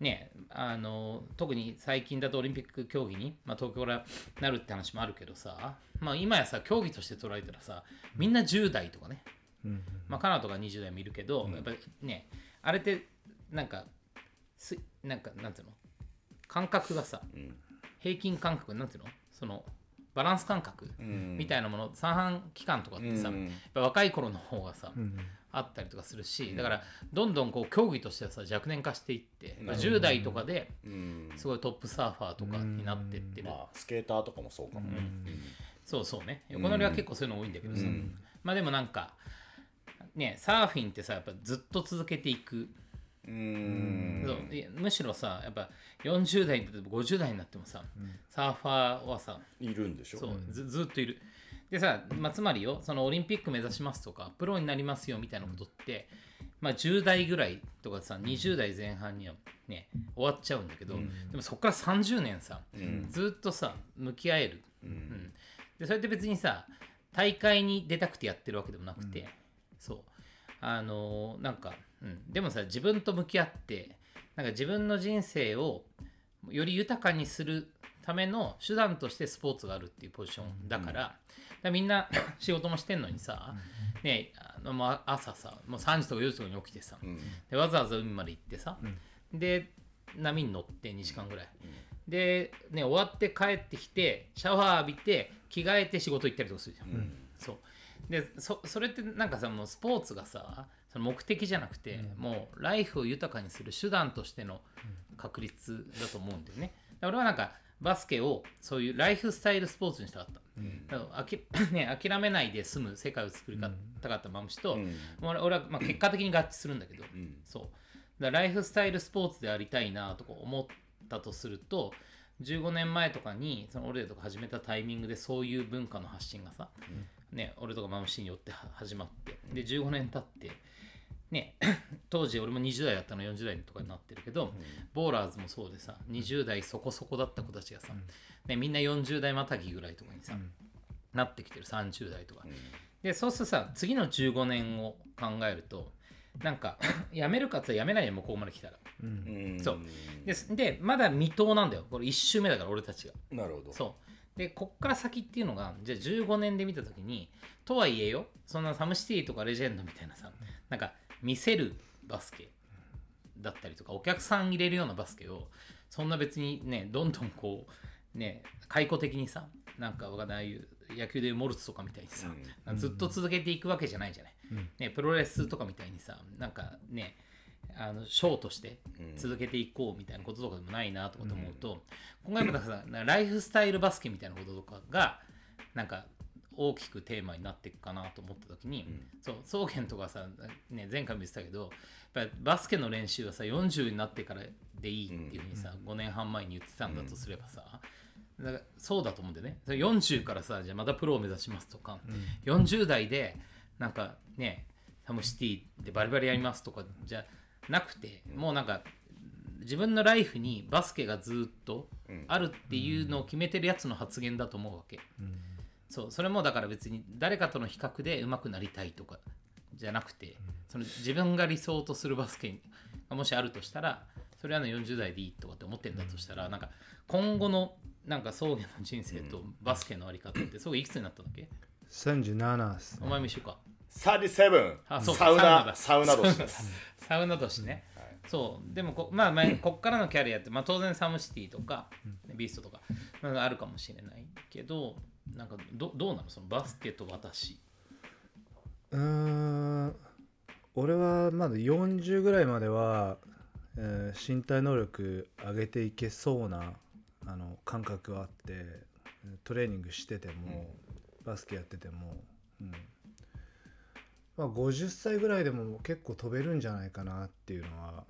ねあの特に最近だとオリンピック競技に、まあ、東京からなるって話もあるけどさ、まあ、今やさ競技として捉えたらさみんな10代とかね、まあ、カナダとか20代もいるけど、やっぱりねあれってなんかすなんかなんていうの？感覚がさ、平均感覚なんていうの？そのバランス感覚みたいなもの三半規管とかってさ、うん。やっぱ若い頃の方がさ、あったりとかするしだからどんどんこう競技としてはさ若年化していって、10代とかでうん。すごいトップサーファーとかになってってる、まあスケーターとかもそうかもね。そうそうね。横乗りは結構そういうの多いんだけどさ、まあでもなんかねサーフィンってさやっぱずっと続けていく、うん。そう。いやむしろさやっぱ40代になっても50代になってもさ、サーファーはさいるんでしょ？そうずずっといる。でさ、まあ、つまりよそのオリンピック目指しますとかプロになりますよみたいなことって、まあ、10代ぐらいとかさ20代前半にはね終わっちゃうんだけど、でもそこから30年さ、ずっとさ向き合える、うん。でそれって別にさ大会に出たくてやってるわけでもなくて、そう。あのーなんか、うん、でもさ自分と向き合ってなんか自分の人生をより豊かにするための手段としてスポーツがあるっていうポジションだから,、だからみんな 仕事もしてんのにさ、ね、あの朝さもう3時とか4時とかに起きてさ、でわざわざ海まで行ってさ、で波に乗って2時間ぐらい、で、ね、終わって帰ってきてシャワー浴びて着替えて仕事行ったりとかするじゃん、そう。でそそれってなんかさもうスポーツがさその目的じゃなくて、もうライフを豊かにする手段としての確立だと思うんだよね。で俺はなんかバスケをそういうライフスタイルスポーツにしたかった。だからあき ね、諦めないで済む世界を作りたかったマムシと、もう俺俺はまあ結果的に合致するんだけど、そう。だライフスタイルスポーツでありたいなとか思ったとすると15年前とかにその俺らとか始めたタイミングでそういう文化の発信がさ、ね、俺とかマムシによっては始まってで15年経ってね、当時俺も20代だったの40代とかになってるけど、ボーラーズもそうでさ20代そこそこだった子たちがさ、ね、みんな40代またぎぐらいとかにさ、なってきてる30代とか、でそうするとさ次の15年を考えるとなんか やめるかってやめないよもうここまで来たら。うん。そう。ででまだ未踏なんだよ。これ1周目だから俺たちが。なるほど。そう。でこっから先っていうのがじゃあ15年で見た時にとはいえよそんなサムシティとかレジェンドみたいなさなんか見せるバスケだったりとかお客さん入れるようなバスケをそんな別にねどんどんこうね解雇的にさなんかわかんない野球でモルツとかみたいにさ、ずっと続けていくわけじゃないじゃない、ね、プロレスとかみたいにさなんかねあのショーとして続けていこうみたいなこととかでもないなとかと思うと、今回またさなんかライフスタイルバスケみたいなこととかがなんか大きくテーマになっていくかなと思った時に、そう草原とかさ、ね、前回も言ってたけどやっぱりバスケの練習はさ40になってからでいいっていうふうにさ、5年半前に言ってたんだとすればさ、だからそうだと思うんだよね。それ40からさじゃあまたプロを目指しますとか、40代でなんかねサムシティでバリバリやりますとかじゃなくて、もうなんか自分のライフにバスケがずっとあるっていうのを決めてるやつの発言だと思うわけ、そうそれもだから別に誰かとの比較で上手くなりたいとかじゃなくて、その自分が理想とするバスケがもしあるとしたらそれはの40代でいいとかって思ってんだとしたら、なんか今後のなんか草原の人生とバスケのあり方ってすごいいくつになったんだっけ、37っすお前も一緒か。37あそうサウナササウナだ。ウナ年です。サウナ年ね、そう。でもこ,、まあ、まあこっからのキャリアって、まあ、当然サムシティとか、ビーストとかなんかあるかもしれないけどなんかどどうなの？そのバスケと私。うーん。俺はまだ40ぐらいまでは、えー身体能力上げていけそうなあの感覚があってトレーニングしてても、バスケやってても、うん。まあ、50歳ぐらいでも結構飛べるんじゃないかなっていうのは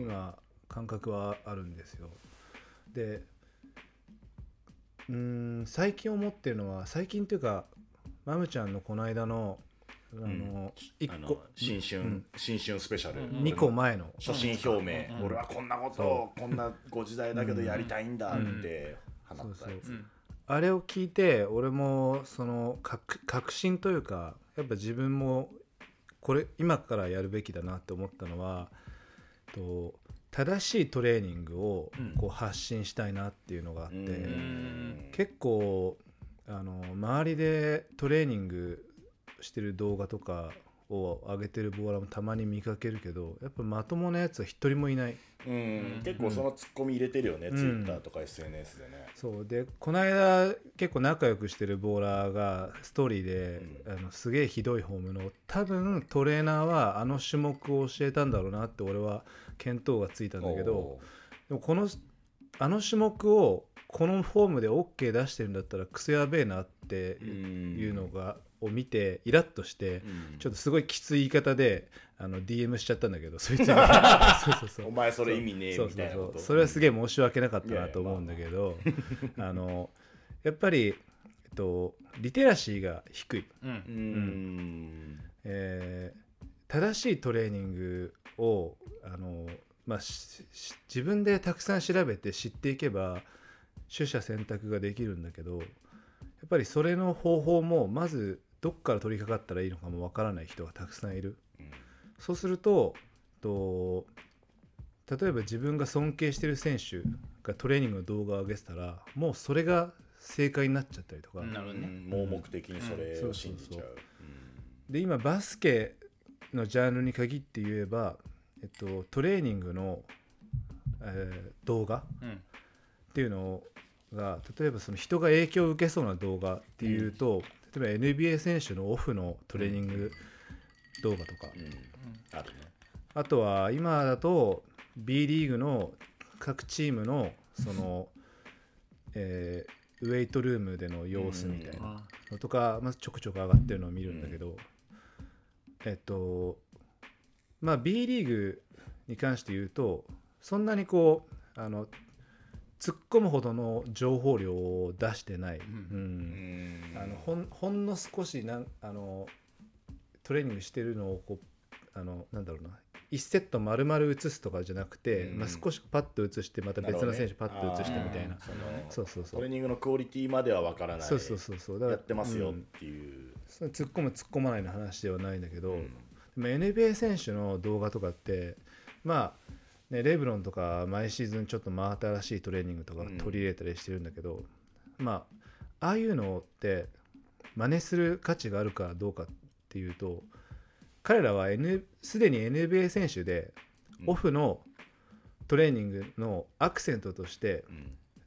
今感覚はあるんですよ。でうーん最近思ってるのは最近っていうかマムちゃんのこの間のあの個新春、新春スペシャル、2個前の。初心表明、俺はこんなことをこんなご時代だけどやりたいんだって放ったやつ、うんあれを聞いて俺もその確確信というかやっぱ自分もこれ今からやるべきだなって思ったのはと正しいトレーニングをこう発信したいなっていうのがあって、うん。結構あの周りでトレーニングしてる動画とかを上げてるボーラーもたまに見かけるけどやっぱまともなやつは一人もいない。うん。結構そのツッコミ入れてるよね、ん。ツイッターとか SNS でね、そう。でこの間結構仲良くしてるボーラーがストーリーで、あのすげえひどいフォームの多分トレーナーはあの種目を教えたんだろうなって俺は見当がついたんだけどおでもこのあの種目をこのフォームで OK 出してるんだったらクソやべえなってーいうのがを見てイラッとして、うん。ちょっとすごいきつい言い方であの DM しちゃったんだけどそいつに。そうそうそう。お前それ意味ねえみたいなこと。うそれはすげえ申し訳なかったなと思うんだけど あのやっぱり、えっと、リテラシーが低い、うん。うん。えー正しいトレーニングをあの、まあ、自分でたくさん調べて知っていけば取捨選択ができるんだけどやっぱりそれの方法もまずどっから取り掛かったらいいのかもわからない人がたくさんいる。そうするとと例えば自分が尊敬してる選手がトレーニングの動画を上げてたらもうそれが正解になっちゃったりとか、うんなるほどね。うん。盲目的にそれを信じちゃう。で今バスケのジャンルに限って言えば、えっと、トレーニングの、えー動画うん。っていうのが例えばその人が影響を受けそうな動画っていうと、例えば NBA 選手のオフのトレーニング動画とか、うん。うんあるね。あとは今だと B リーグの各チームのその、えーウェイトルームでの様子みたいなのとか、まあ、ちょくちょく上がってるのを見るんだけど、えっとまあ B リーグに関して言うとそんなにこうあの突っ込むほどの情報量を出してない、うん。うん。あのほんほんの少しなんあのトレーニングしてるのをこうあのなんだろうな。1セット丸々映すとかじゃなくて、うん。まあ、少しパッと映してまた別の選手パッと映してみたいな。るほどね。そうそうそう。トレーニングのクオリティまではわからない。そうそうそうそう。だからやってますよっうん。ていう。それ突っ込む突っ込まないの話ではないんだけど、うん。でも NBA 選手の動画とかってまあねレブロンとか毎シーズンちょっと真新しいトレーニングとかうん。取り入れたりしてるんだけど、まあああいうのって真似する価値があるかどうかっていうと彼らは N すでに NBA 選手でうん。オフのトレーニングのアクセントとして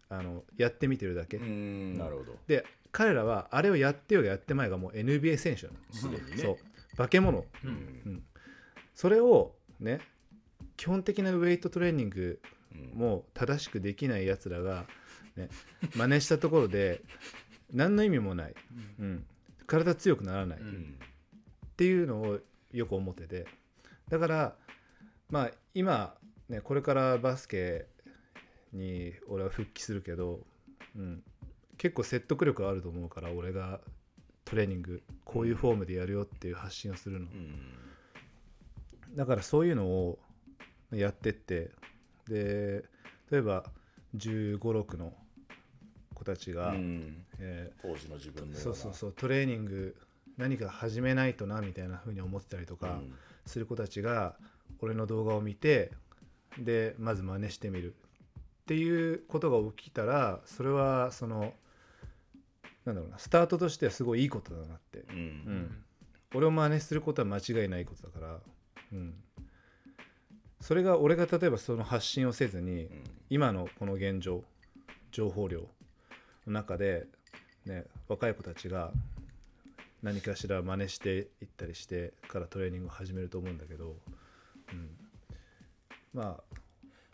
あのやってみてるだけ、うん。なるほど。で彼らはあれをやってよやってまいがもう NBA 選手なの、すでにね。そう。化け物。ううんん。うん。それをね基本的なウェイトトレーニングうん。も正しくできないやつらが、ね、真似したところで 何の意味もない、うん、体強くならない、っていうのをよく思ってて。だからまあ今、ね、これからバスケに俺は復帰するけど、うん、結構説得力あると思うから俺がトレーニング。こういうフォームでやるよっていう発信をするの。うん。だからそういうのをやってって。で例えば1 5 6の子たちが、うん。え当時の自分のそうそうそうトレーニング何か始めないとなみたいな風に思ってたりとかうん。する子たちが俺の動画を見てでまず真似してみる。っていうことが起きたらそれはそのなんだろうなスタートとしてはすごいいいことだなって。ううんん、俺を真似することは間違いないことだから、うん、それが俺が例えばその発信をせずに、うん。今のこの現状情報量の中で、ね、若い子たちが何かしら真似していったりしてからトレーニングを始めると思うんだけど、うん、まあ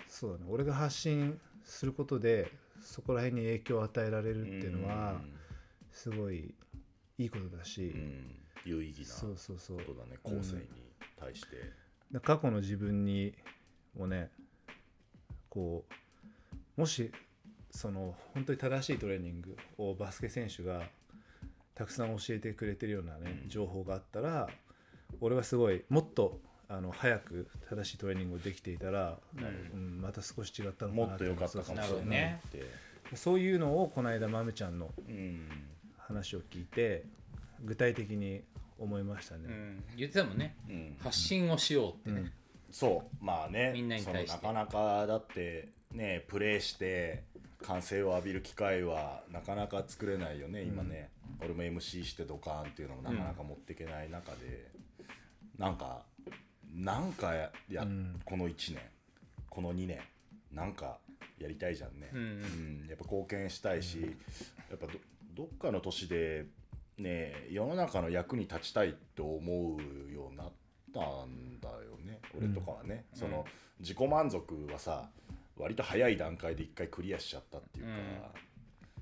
そうだね。俺が発信することでそこら辺に影響を与えられるっていうのはすごいいいことだし、有意義なことだね。後世に対して。で過去の自分にもねこうもしその本当に正しいトレーニングをバスケ選手がたくさん教えてくれてるようなね、うん。情報があったら俺はすごいもっとあの早く正しいトレーニングをできていたら、うんまた少し違ったのかなもっと良かったかもしれない。そういうのをこの間まむちゃんのうん。話を聞いて具体的に思いましたね。うん。言ってたもんね。うん。発信をしようってね。うん。そう。まあね。みんなに対して。なかなかだってねプレーして歓声を浴びる機会はなかなか作れないよね今ね、俺も MC してドカーンっていうのもなかなか持っていけない中で、なんかなんかややうん。この1年。この2年。なんかやりたいじゃんね、うん。うん。やっぱ貢献したいし、やっぱどどっかの年でね世の中の役に立ちたいって思うようになったんだよね。俺とかはね、その自己満足はさ割と早い段階で一回クリアしちゃったっていうか、うん。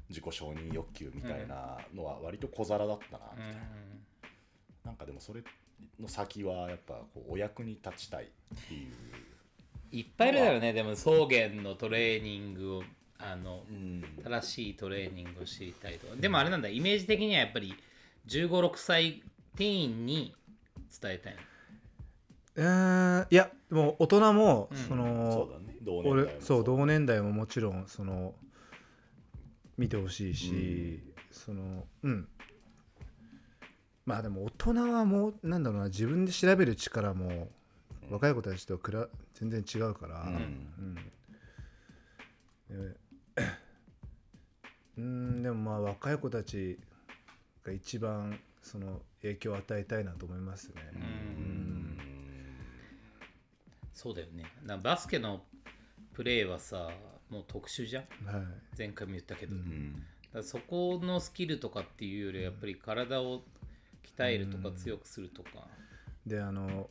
自己承認欲求みたいなのは割と小皿だったな、うんうん。なんかでもそれの先はやっぱこうお役に立ちたいっていう、いっぱいいるだろうね。でも草原のトレーニングをあのうん。正しいトレーニングを知りたいとか。でもあれなんだイメージ的にはやっぱり1 5 6歳ティーンに伝えたいの。うーんいやもう大人も、うん。そのそう同年代俺もそう同年代ももちろんその見てほしいし、そのうん。まあでも大人はもうなんだろうな自分で調べる力も若い子たちとくら全然違うから、うん。うん。でうんでもまあ若い子たちが一番その影響を与えたいなと思いますね。うん。そうだよね。だからバスケのプレーはさもう特殊じゃん。はい。前回も言ったけど、うん。らそこのスキルとかっていうよりやっぱり体を鍛えるとか強くするとか、であの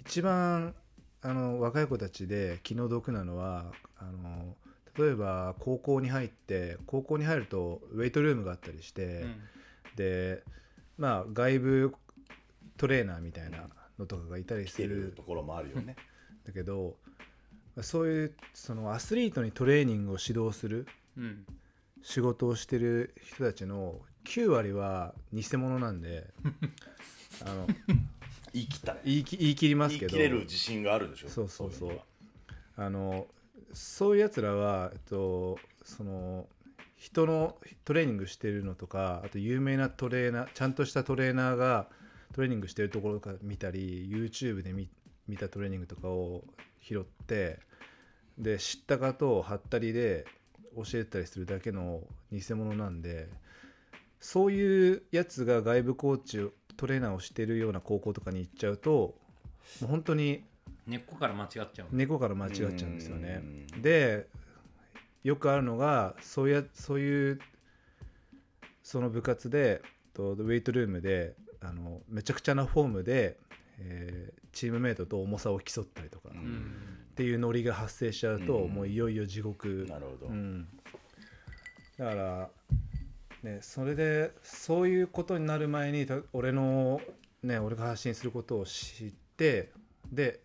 一番あの若い子たちで気の毒なのはあの例えば高校に入って高校に入るとウェイトルームがあったりして、でまあ外部トレーナーみたいなのとかがいたりする。るところもあるよね。だけどそういうそのアスリートにトレーニングを指導するうん。うん仕事をしてる人たちの9割は偽物なんで あの言い切ったね。言いき言い切ります言いけど切れる自信があるでしょ。そうそうそう。あのそういうやつらは、えっと、その人のトレーニングしてるのとかあと有名なトレーナーちゃんとしたトレーナーがトレーニングしてるところとか見たり YouTube で見見たトレーニングとかを拾ってで知ったかとはったりで教えたりするだけの偽物なんでそういうやつが外部コーチトレーナーをしてるような高校とかに行っちゃうともう本当に根っこから間違っちゃう猫から間違っちゃうんですよね。うん。でよくあるのがそういうそういうその部活でとウェイトルームであのめちゃくちゃなフォームで、えーチームメートと重さを競ったりとか、うっうんていうノリが発生しちゃうと、うん。もういよいよ地獄。なるほど、うん、だから、ね、それでそういうことになる前にた俺の、ね、俺が発信することを知ってで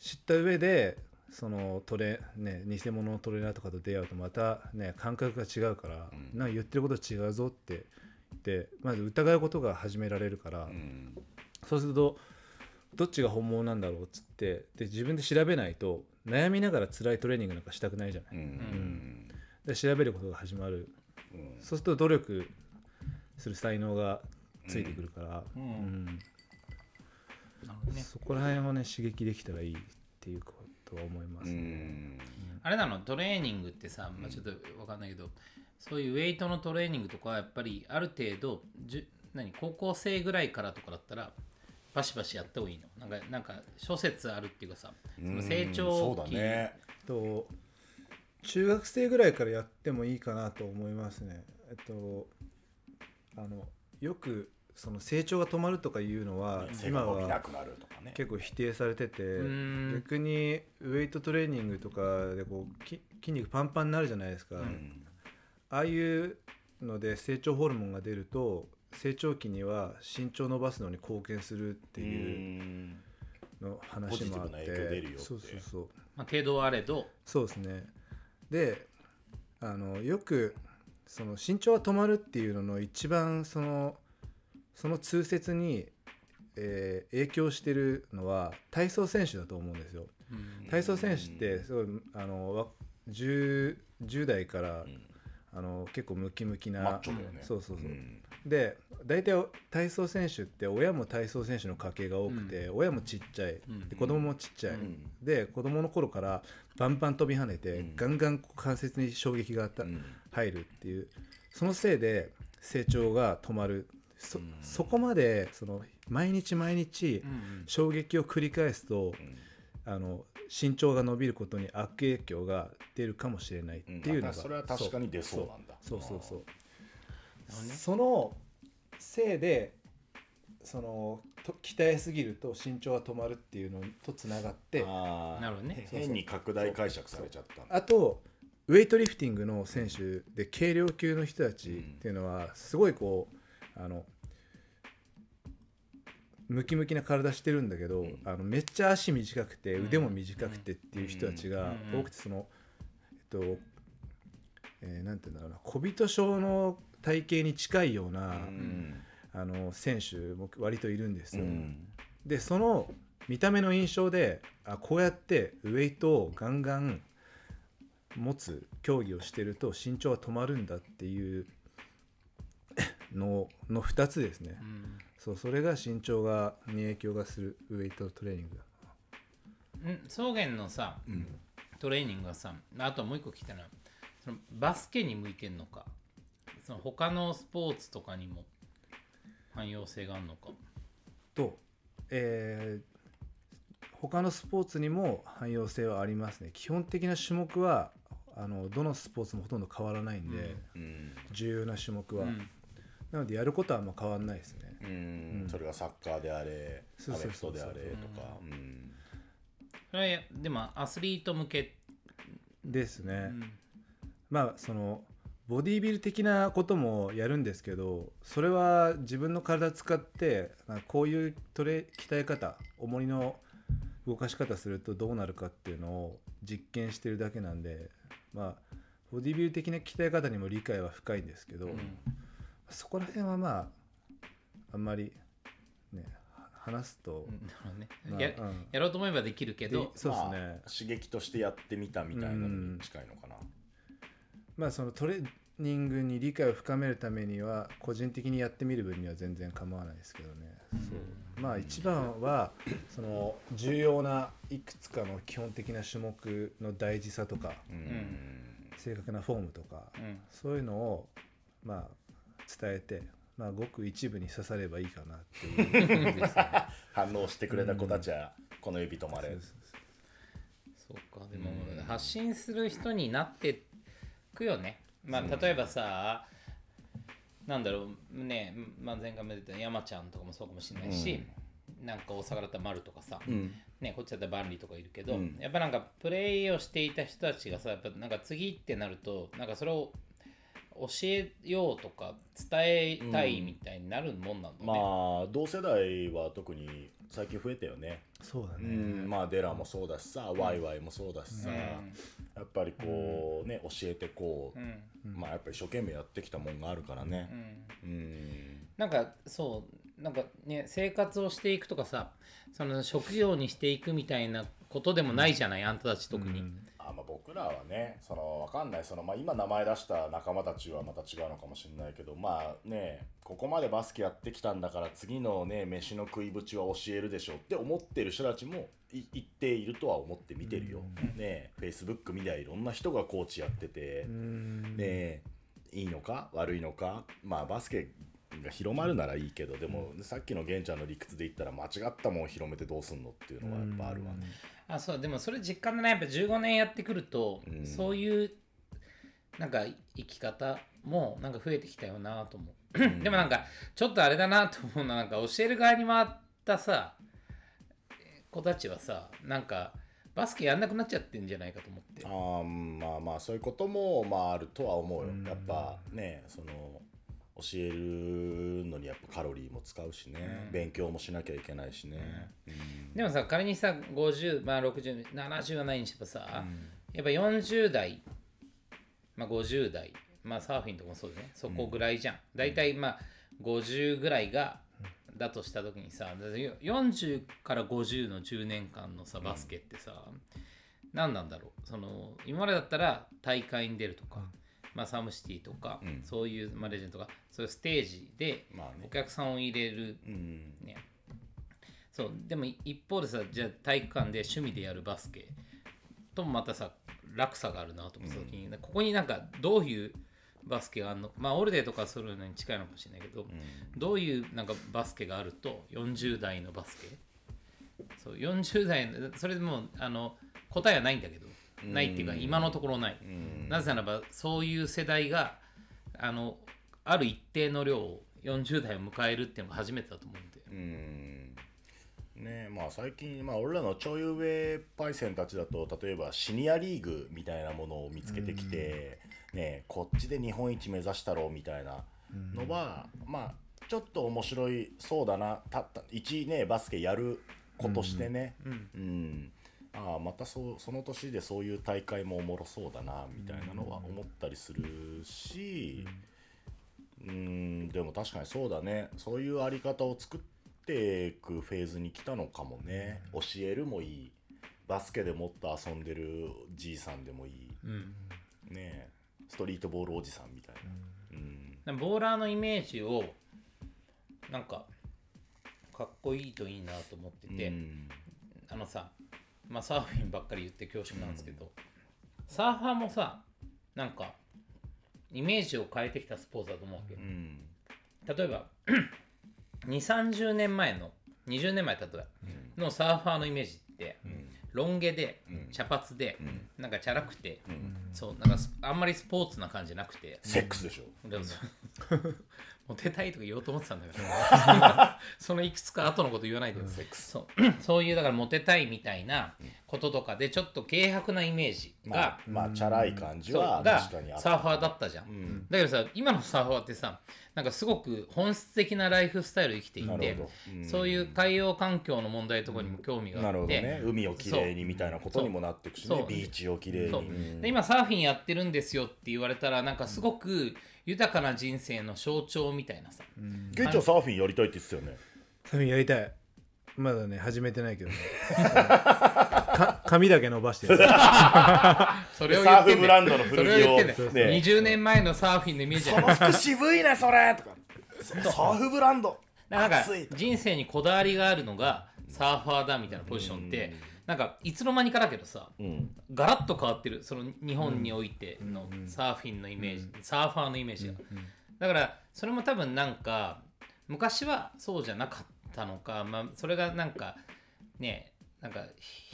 知った上でそのトレ、ね、偽物のトレーナーとかと出会うとまた、ね、感覚が違うから、うん。なんか言ってること違うぞって言ってまず疑うことが始められるから、うん。そうするとどっちが本物なんだろうっつってで自分で調べないと悩みながら辛いトレーニングなんかしたくないじゃない。うん。で調べることが始まる。うん。そうすると努力する才能がついてくるから、うん。うんなるほどね。そこら辺をね刺激できたらいいっていうことは思います、うん。あれなの？トレーニングってさ、まあ、ちょっと分かんないけどそういうウェイトのトレーニングとかはやっぱりある程度じゅ何？高校生ぐらいからとかだったらバシバシやった方がいいの？なんかなんか諸説あるっていうかさその成うん長そうだ期。ねと中学生ぐらいからやってもいいかなと思いますね。えっとあのよくその成長が止まるとかいうのは今は伸びなくなるとかね。結構否定されててん。逆にウェイトトレーニングとかでこうき筋肉パンパンになるじゃないですか、うん。ああいうので成長ホルモンが出ると成長期には身長を伸ばすのに貢献するっていううん。の話もあって。そうそうそう。まあ、程度はあれど。そうですね。であのよくその身長が止まるっていうのの一番そのその通説に、えー影響してるのは体操選手だと思うんですよ。うん。体操選手ってすごいあのわ 10, 10代からうん。あの結構ムキムキなそうそうそう、ん。で大体体操選手って親も体操選手の家系が多くて、親もちっちゃい、うん。で子供もちっちゃい、うん。で子供の頃からバンバン飛び跳ねて、うん。ガンガン関節に衝撃があった、うん。入るっていう。そのせいで成長が止まるそ,、うん。そこまでその毎日毎日うん衝撃を繰り返すと、うん。あの身長が伸びることに悪影響が出るかもしれないっていうのが、うんそれは確かに出そうなんだ。そうそうそうそのせいでそのと鍛えすぎると身長が止まるっていうのとつながってなるほどね。変に拡大解釈されちゃったあとウェイトリフティングの選手で軽量級の人たちっていうのはすごいこうあのムキムキな体してるんだけど、ん。あのめっちゃ足短くてうん。腕も短くてっていう人たちがうん。多くてそのえっと、えーなんて言うんだろうな小人症の体型に近いような、うん。あの選手も割といるんですよ。うん。でその見た目の印象であこうやってウェイトをガンガン持つ競技をしてると身長は止まるんだっていうのの2つですね、うん。そうそれが身長がに影響がするウェイトトレーニングん草原のさ、トレーニングはさあともう一個聞いたのはそのバスケに向いてんのかその他のスポーツとかにも汎用性があるのか。と、えー他のスポーツにも汎用性はありますね。基本的な種目はあのどのスポーツもほとんど変わらないんで、うん。重要な種目は、んなのでやることはあんま変わらないですね。うん。それがサッカーであれそうアメフそうそう。そうトであれとか。うん。それはでもアスリート向け、ですね、うん。まあそのボディービル的なこともやるんですけどそれは自分の体使ってあこういうトレ鍛え方重りの動かし方するとどうなるかっていうのを実験してるだけなんでまあボディービル的な鍛え方にも理解は深いんですけど、そこら辺はまああんまりね話すと、なるほどね。まあやうん。やろうと思えばできるけどでそうですまねあ刺激としてやってみたみたいなのに近いのかな。まあそのトレーニングに理解を深めるためには個人的にやってみる分には全然構わないですけどね、そう。まあ一番はその重要ないくつかの基本的な種目の大事さとか、うん。正確なフォームとか、うん。そういうのをまあ伝えて、まあ、ごく一部に刺さればいいかなっていう。ね 反応してくれた子たちはこの指止まれ。そうかでも発信する人になってくよね。まあ例えばさなんだろうね、まあ、前回も出た山ちゃんとかもそうかもしれないし、なんか大阪だったら丸とかさ、ね、こっちだったら万里とかいるけど、うん。やっぱなんかプレイをしていた人たちがさやっぱなんか次ってなるとなんかそれを教えようとか伝えたいみたいになるもんなんだね、まあ同世代は特に最近増えたよね。うそうだね、ん。まあデラもそうだしさワイワイもそうだしさ。やっぱりこうね教えてこう。うん。まあやっぱり一生懸命やってきたもんがあるからね。うん。なんかそうなんかね生活をしていくとかさその職業にしていくみたいなことでもないじゃない、あんたたち特に、僕らはねそのわかんない。その、まあ、今名前出した仲間たちはまた違うのかもしれないけどまあねここまでバスケやってきたんだから次のね飯の食いぶちは教えるでしょって思ってる人たちもい言っているとは思って見てるよ。ねフェイスブック見りゃいろんな人がコーチやってて、うん。ねいいのか悪いのか。まあバスケが広まるならいいけどでもさっきの玄ちゃんの理屈で言ったら間違ったもん広めてどうすんのっていうのはやっぱあるわね。あそうでもそれ実感でね。やっぱ15年やってくると、うん。そういうなんか生き方もなんか増えてきたよなと思う、でもなんかちょっとあれだなと思うのはなんか教える側に回ったさ子たちはさなんかバスケやんなくなっちゃってんじゃないかと思って。あーまあまあそういうこともまああるとは思うよ、やっぱねその教えるのにやっぱカロリーも使うしね、勉強もしなきゃいけないしね、うん。でもさ仮にさ50まあ6070はないにしてもさ、やっぱ40代、まあ、50代まあサーフィンとかもそうだね。そこぐらいじゃん、大体まあ50ぐらいがだとした時にさだって40から50の10年間のさバスケってさ、何なんだろう。その今までだったら大会に出るとか、まあ、サムシティとか、ん。そういう、まあ、レジェンドとかそういうステージでまあね。お客さんを入れる。うんね。そう。でも一方でさじゃあ体育館で趣味でやるバスケともまたさ落差があるなと思った時に、ここになんかどういうバスケがあるの？まあオルデーとかそういうのに近いのかもしれないけど、どういうなんかバスケがあると40代のバスケ？そう40代のそれでもあの答えはないんだけど、ないっていうか今のところない、なぜならばそういう世代があのある一定の量を40代を迎えるっていうのが初めてだと思うんで、うん。ねまあ最近、まあ、俺らのちょい上パイセンたちだと例えばシニアリーグみたいなものを見つけてきて、ね、こっちで日本一目指したろうみたいなのは、まあちょっと面白いそうだな。たった一ねバスケやる子としてね、うんああまたそうその年でそういう大会もおもろそうだなみたいなのは思ったりするし、うんでも確かにそうだね。そういうあり方を作っていくフェーズに来たのかもね、教えるもいい。バスケでもっと遊んでるじいさんでもいい、ね。ストリートボールおじさんみたいな、うん。なんかボーラーのイメージをなんかかっこいいといいなと思ってて、うん。あのさまあ、サーフィンばっかり言って恐縮なんですけど、サーファーもさなんかイメージを変えてきたスポーツだと思うわけよ。うん。例えば2 3 0年前の20年前例えばのサーファーのイメージって、ロン毛で、茶髪で、なんかチャラくて、そうなんかスあんまりスポーツな感じなくて、セックスでしょ。でも モテたいとか言おうと思ってたんだけど。そのいくつか後のこと言わないでよ。そう。そういうだからモテたいみたいなこととかでちょっと軽薄なイメージが、まあまあチャラい感じはが確かにあった。サーファーだったじゃん、だけどさ今のサーファーってさなんかすごく本質的なライフスタイルを生きていてうん。そういう海洋環境の問題とかにも興味がなあって、るほどね。海をきれいにみたいなことにもなっていくしそう。ねビーチをきれいに。う。んで今サーフィンやってるんですよって言われたらなんかすごく豊かな人生の象徴みたいなさ、ケンちゃんサーフィンやりたいって言ってたよね。サーフィンやりたい。まだね始めてないけどね。か髪だけ伸ばしてる。それをサーフブ言ってんだよランドの古それを言ってんだよ着をね20年前のサーフィンのイメージその服渋いねそれ。とか。サーフブランドなんか。人生にこだわりがあるのがサーファーだみたいなポジションってなんかいつの間にかだけどさうん。ガラッと変わってる。その日本においてのサーフィンのイメージ、サーファーのイメージが、だからそれも多分なんか昔はそうじゃなかったのか、まあ、それがなんかねなんか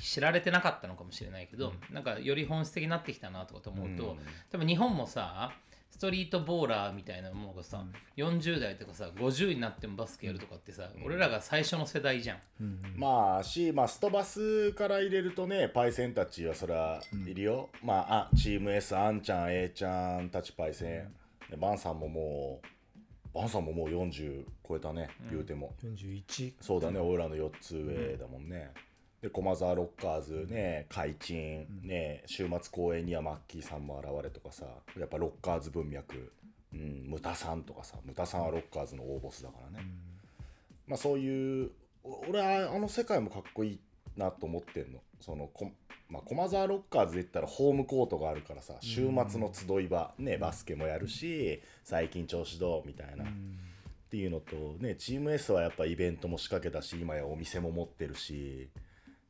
知られてなかったのかもしれないけど、なんかより本質的になってきたなとかと思うと、うん。多分日本もさストリートボーラーみたいなものがさ、40代とかさ50になってもバスケやるとかってさ、俺らが最初の世代じゃん。まあし、まあ、ストバスから入れるとねパイセンたちはそりゃいるよ、まああチーム S あんちゃん A ちゃんたちパイセン、でバンさんももうバンさんももう40超えたね言うても、41そうだね、俺らの4つ上だもんね。で、駒沢ロッカーズね、海鎮、ね、週末公演にはマッキーさんも現れとかさ、やっぱロッカーズ文脈、うん、ムタさんとかさ、ムタさんはロッカーズの大ボスだからね。まあそういう、お俺はあの世界もかっこいいなと思ってんの。そのこまあ、駒沢ロッカーズで言ったらホームコートがあるからさ週末の集い場、ね、バスケもやるし最近調子どうみたいな、っていうのとねチーム S はやっぱイベントも仕掛けたし今やお店も持ってるし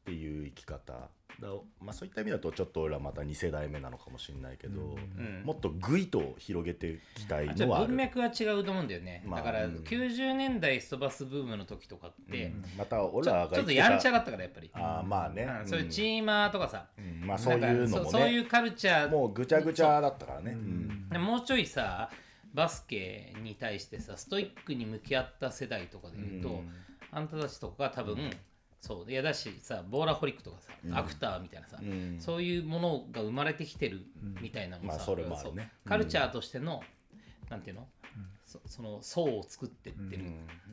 っていう生き方。だ、まあ、そういった意味だとちょっと俺らまた2世代目なのかもしれないけど、うん。もっとグイと広げていきたいのはある。あ文脈は違うと思うんだよね、まあだからうん。90年代ストバスブームの時とかって、うん。また俺ちょらがちょっとやんちゃだったからやっぱり、あーまあね、うん。そういうチーマーとかさ、うん。まあそういうのもね。かそそういうカルチャー。もうぐちゃぐちゃだったからね、う。ん。でもうちょいさバスケに対してさストイックに向き合った世代とかで言うと、うん。あんたたちとかが多分、そういやだしさボーラホリックとかさ、アクターみたいなさ、うん。そういうものが生まれてきてるみたいなのもさ、まあカルチャーとしての、なんていうの、そその層を作ってってる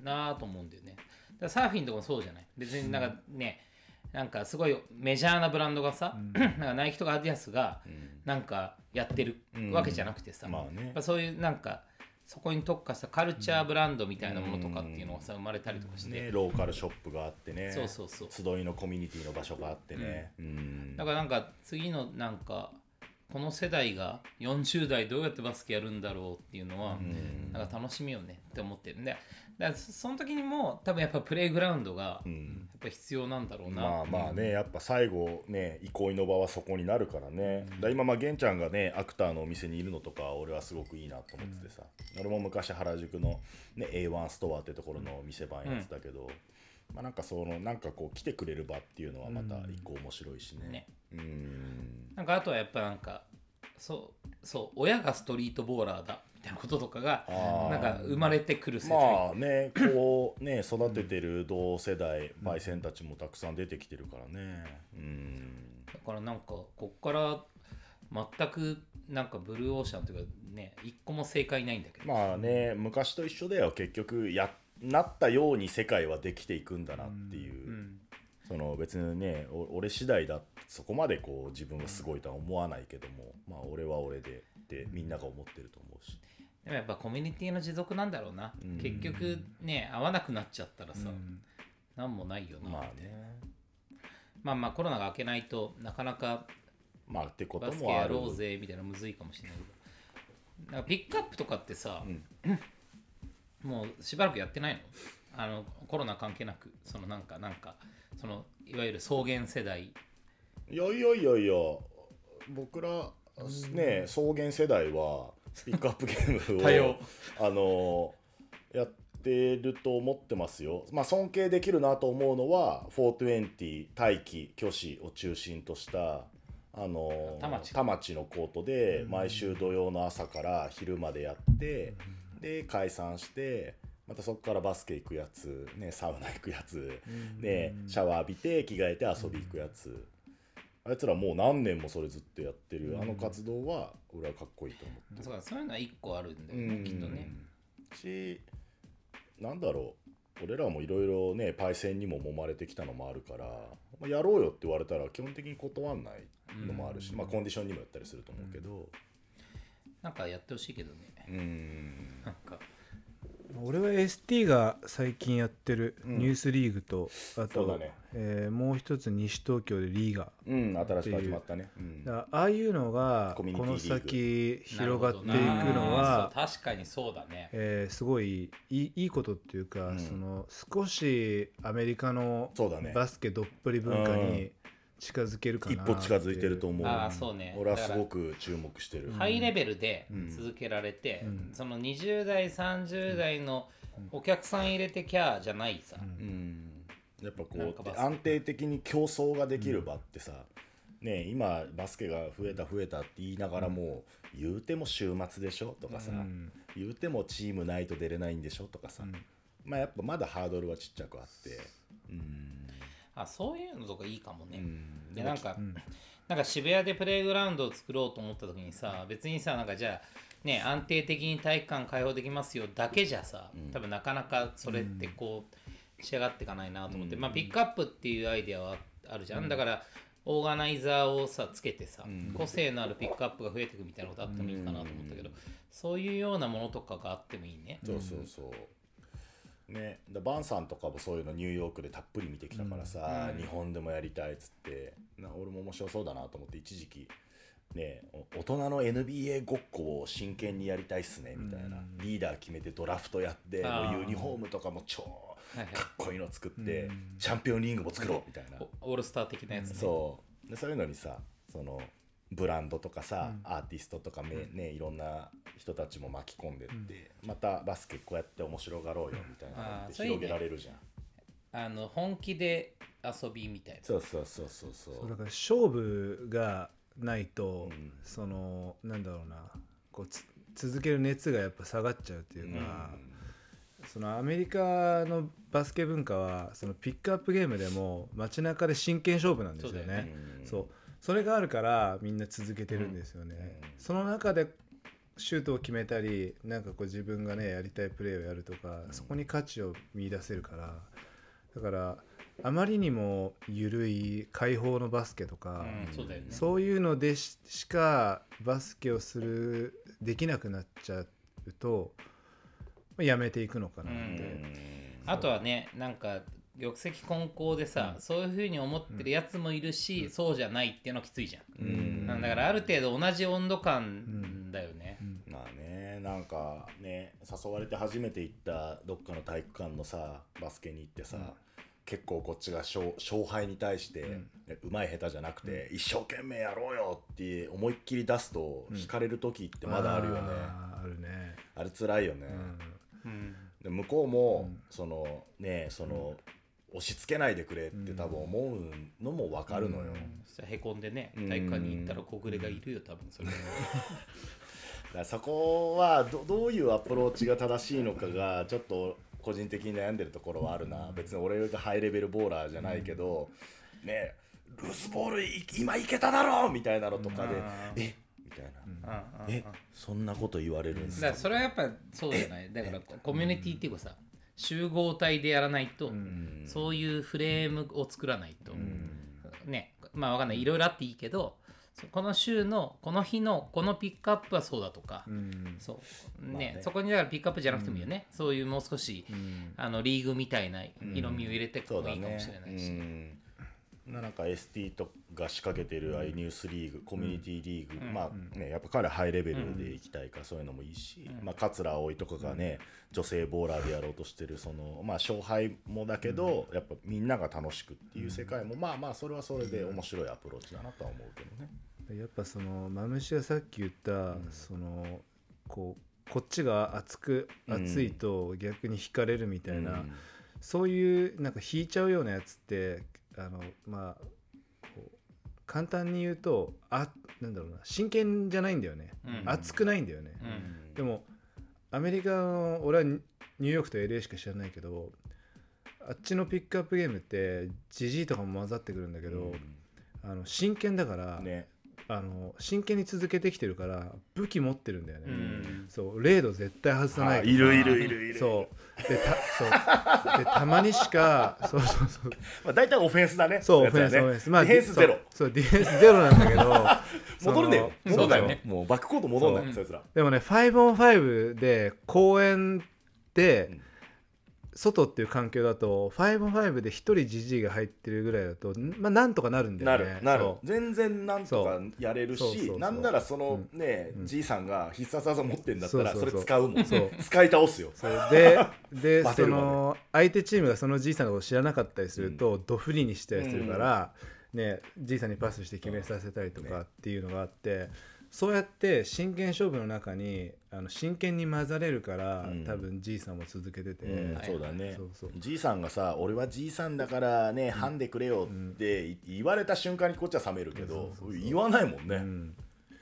なぁと思うんだよね。だサーフィンとかもそうじゃない？別になんかね、なんかすごいメジャーなブランドがさ、なんかナイキとかアディダスがなんかやってるわけじゃなくてさ、まあね。そういうなんかそこに特化したカルチャーブランドみたいなものとかっていうのがさ生まれたりとかして、ね、ローカルショップがあってね。そうそうそう。集いのコミュニティの場所があってね、うん。だからなんか次のなんかこの世代が40代どうやってバスケやるんだろうっていうのは、なんか楽しみよねって思ってるんでだからそその時にも多分やっぱプレイグラウンドがやうん。っぱ必要なんだろうな、まあまあねやっぱ最後ね憩いの場はそこになるからね、だから今まあ玄ちゃんがねアクターのお店にいるのとか俺はすごくいいなと思っててさ、俺も昔原宿の、ね、A1 ストアってところの店番やってたけど、まあなんかそのなんかこう来てくれる場っていうのはまた一個面白いしね。ね。うん。なんかあとはやっぱなんかそうそう親がストリートボーラーだみたいなこととかがなんか生まれてくる世代、まあねこうね育ててる同世代パイセンたちもたくさん出てきてるからね。うん。だからなんかこっから全くなんかブルーオーシャンというかね一個も正解ないんだけど、まあね昔と一緒だよ。結局やなったように世界はできていくんだなっていう、うんその別にねお俺次第だそこまでこう自分はすごいとは思わないけども、まあ俺は俺でってみんなが思ってると思うし、でもやっぱコミュニティの持続なんだろうな、うん。結局ね合わなくなっちゃったらさ、なんもないよな、まあね。まあまあコロナが明けないとなかなかまあってことバスケもやろうぜみたいなむずいかもしれないけど。なんかピックアップとかってさ、もうしばらくやってないの？あのコロナ関係なく。そのなんかなんかそのいわゆる草原世代。いやいやいやいや僕らね草原世代はピックアップゲームを あのやってると思ってますよ。まあ尊敬できるなと思うのは420大気虚子を中心としたあの田町。のコートで毎週土曜の朝から昼までやってで解散してまたそこからバスケ行くやつ、ね、サウナ行くやつ、ね、シャワー浴びて着替えて遊び行くやつ、あいつらもう何年もそれずっとやってる、あの活動は俺はかっこいいと思ってそうかそういうのは一個あるんだよねうん。きっとね。しなんだろう。俺らもいろいろねパイセンにも揉まれてきたのもあるから、まあ、やろうよって言われたら基本的に断んないのもあるし、まあコンディションにもよったりすると思うけど。なんかやってほしいけどね。うん。なんか俺は ST が最近やってるうん。ニュースリーグと、あと、そうだね。えーもう一つ西東京でリーガうん新しく始まったね、う。ん。ああいうのがこの先広がっていくのは確かにそうだね。えーすごいいいいいことっていうか、うん。その少しアメリカのバスケどっぷり文化に近づけるかな一歩近づいてると思う。ああそうね。俺はすごく注目してる、ハイレベルでうん続けられて、うん。その20代30代のお客さん入れてきゃじゃないさ、うん。やっぱこう安定的に競争ができる場ってさ、ね今バスケが増えた増えたって言いながらも、言うても週末でしょとかさ、うん。言うてもチームないと出れないんでしょとかさ、まあやっぱまだハードルはちっちゃくあって。うんあそういうのとかいいかもね、うん。でなんか、なんか渋谷でプレイグラウンドを作ろうと思った時にさ別にさなんかじゃあね安定的に体育館開放できますよだけじゃさ多分なかなかそれってこう仕上がっていかないなと思って、まあピックアップっていうアイデアはあるじゃん、だからオーガナイザーをさつけてさ、個性のあるピックアップが増えていくみたいなことあってもいいかなと思ったけど、そういうようなものとかがあってもいいね、そうそうそう。ね、だバンさんとかもそういうのニューヨークでたっぷり見てきたからさ、日本でもやりたいっつってな俺も面白そうだなと思って一時期ねお大人の NBA ごっこを真剣にやりたいっすねみたいな、リーダー決めてドラフトやってもうユニフォームとかも超はいはい。かっこいいの作って、チャンピオンリングも作ろうみたいな、オールスター的なやつね、そう。でそういうのにさそのブランドとかさ、アーティストとかめ、ね、いろんな人たちも巻き込んでって、またバスケこうやって面白がろうよみたいなのって広げられるじゃん、あの本気で遊びみたいな。そうそうそうそう。そうそうだから勝負がないと、うん。そのなんだろうな。こうつ続ける熱がやっぱ下がっちゃうっていうか、そのアメリカのバスケ文化はそのピックアップゲームでも街中で真剣勝負なんですよね。そうねそれがあるからみんな続けてるんですよね。その中でシュートを決めたりなんかこう自分がねやりたいプレーをやるとか、そこに価値を見出せるから。だからあまりにも緩い開放のバスケとか、うんそうね。そういうのでししかバスケをするできなくなっちゃうとまあやめていくのかなって、あとはねなんか玉石混交でさ、そういうふうに思ってるやつもいるし、そうじゃないっていうのはきついじゃん、うん。だからある程度同じ温度感だよね、まあねなんかね誘われて初めて行ったどっかの体育館のさバスケに行ってさ、結構こっちが勝勝敗に対して、うまい下手じゃなくて、一生懸命やろうよって思いっきり出すと引かれる時ってまだあるよね、あるね、あれ辛いよね、うん。で向こうも、そのねその、押し付けないでくれって多分思うのも分かるのよ、そしたらへこんでね体育館に行ったら小暮がいるよ多分それ。だからそこはどどういうアプローチが正しいのかがちょっと個人的に悩んでるところはあるな。別に俺がハイレベルボーラーじゃないけど、ねルースボールい今いけただろみたいなのとかで、え？みたいな、うん。うん。え？そんなこと言われるんですか？それはやっぱそうじゃない？だからコミュニティっていうかさ集合体でやらないと、そういうフレームを作らないと、ね。まあわかんない。いろいろあっていいけどそこの週のこの日のこのピックアップはそうだとか、うん。そう。ね,、まあね。そこにだからピックアップじゃなくてもいいよね、そういうもう少し、あのリーグみたいな色味を入れてそうだもいいかもしれねないし、うんなんか ST とが仕掛けてるああいうニュースリーグ、コミュニティリーグ、まあねやっぱ彼はハイレベルで行きたいからそういうのもいいし、まあ桂葵とかがね、女性ボーラーでやろうとしてるそのまあ勝敗もだけど、やっぱみんなが楽しくっていう世界も、まあまあそれはそれで面白いアプローチだなとは思うけどね。やっぱそのマムシがさっき言った、そのこうこっちが熱くうん。熱いと逆に惹かれるみたいな、うん。そういうなんか引いちゃうようなやつってあのまあこう簡単に言うとあなんだろうな真剣じゃないんだよね、うん。熱くないんだよね、うん。でもアメリカの俺はニニューヨークと LA しか知らないけどあっちのピックアップゲームってジジイとかも混ざってくるんだけど、あの真剣だから、ねあの真剣に続けてきてるから武器持ってるんだよね、うん。そうレード絶対外さないあいるいるいるいる。そう。でたそう。でたまにしか そうそうそう。まあ、大体オフェンスだね。そうオフェンス、ねオフェンス。まあディフェンスゼロ。そうディフェンスゼロなんだけど 戻るね。よ戻んないよ。ねもうバックコート戻んないそいつら。でもね 5on5 で公園で、うん外っていう環境だと 5on5 で1人じじいが入ってるぐらいだとまあなんとかなるんだなよね。るなる。全然なんとかやれるしなんならそのねうん。じいさんが必殺技持ってんだったらそれ使うもんそう。使い倒すよ。で でその相手チームがそのじいさんのこと知らなかったりすると、ドフリにしたりするから、ね、じいさんにパスして決めさせたりとかっていうのがあって、そうやって真剣勝負の中にあの真剣に混ざれるから、うん。多分じいさんも続けてて、うんはいそうだね。そうそう。じいさんがさ俺はじいさんだからねハンでくれよって言われた瞬間にこっちは冷めるけど言わないもんね。うん。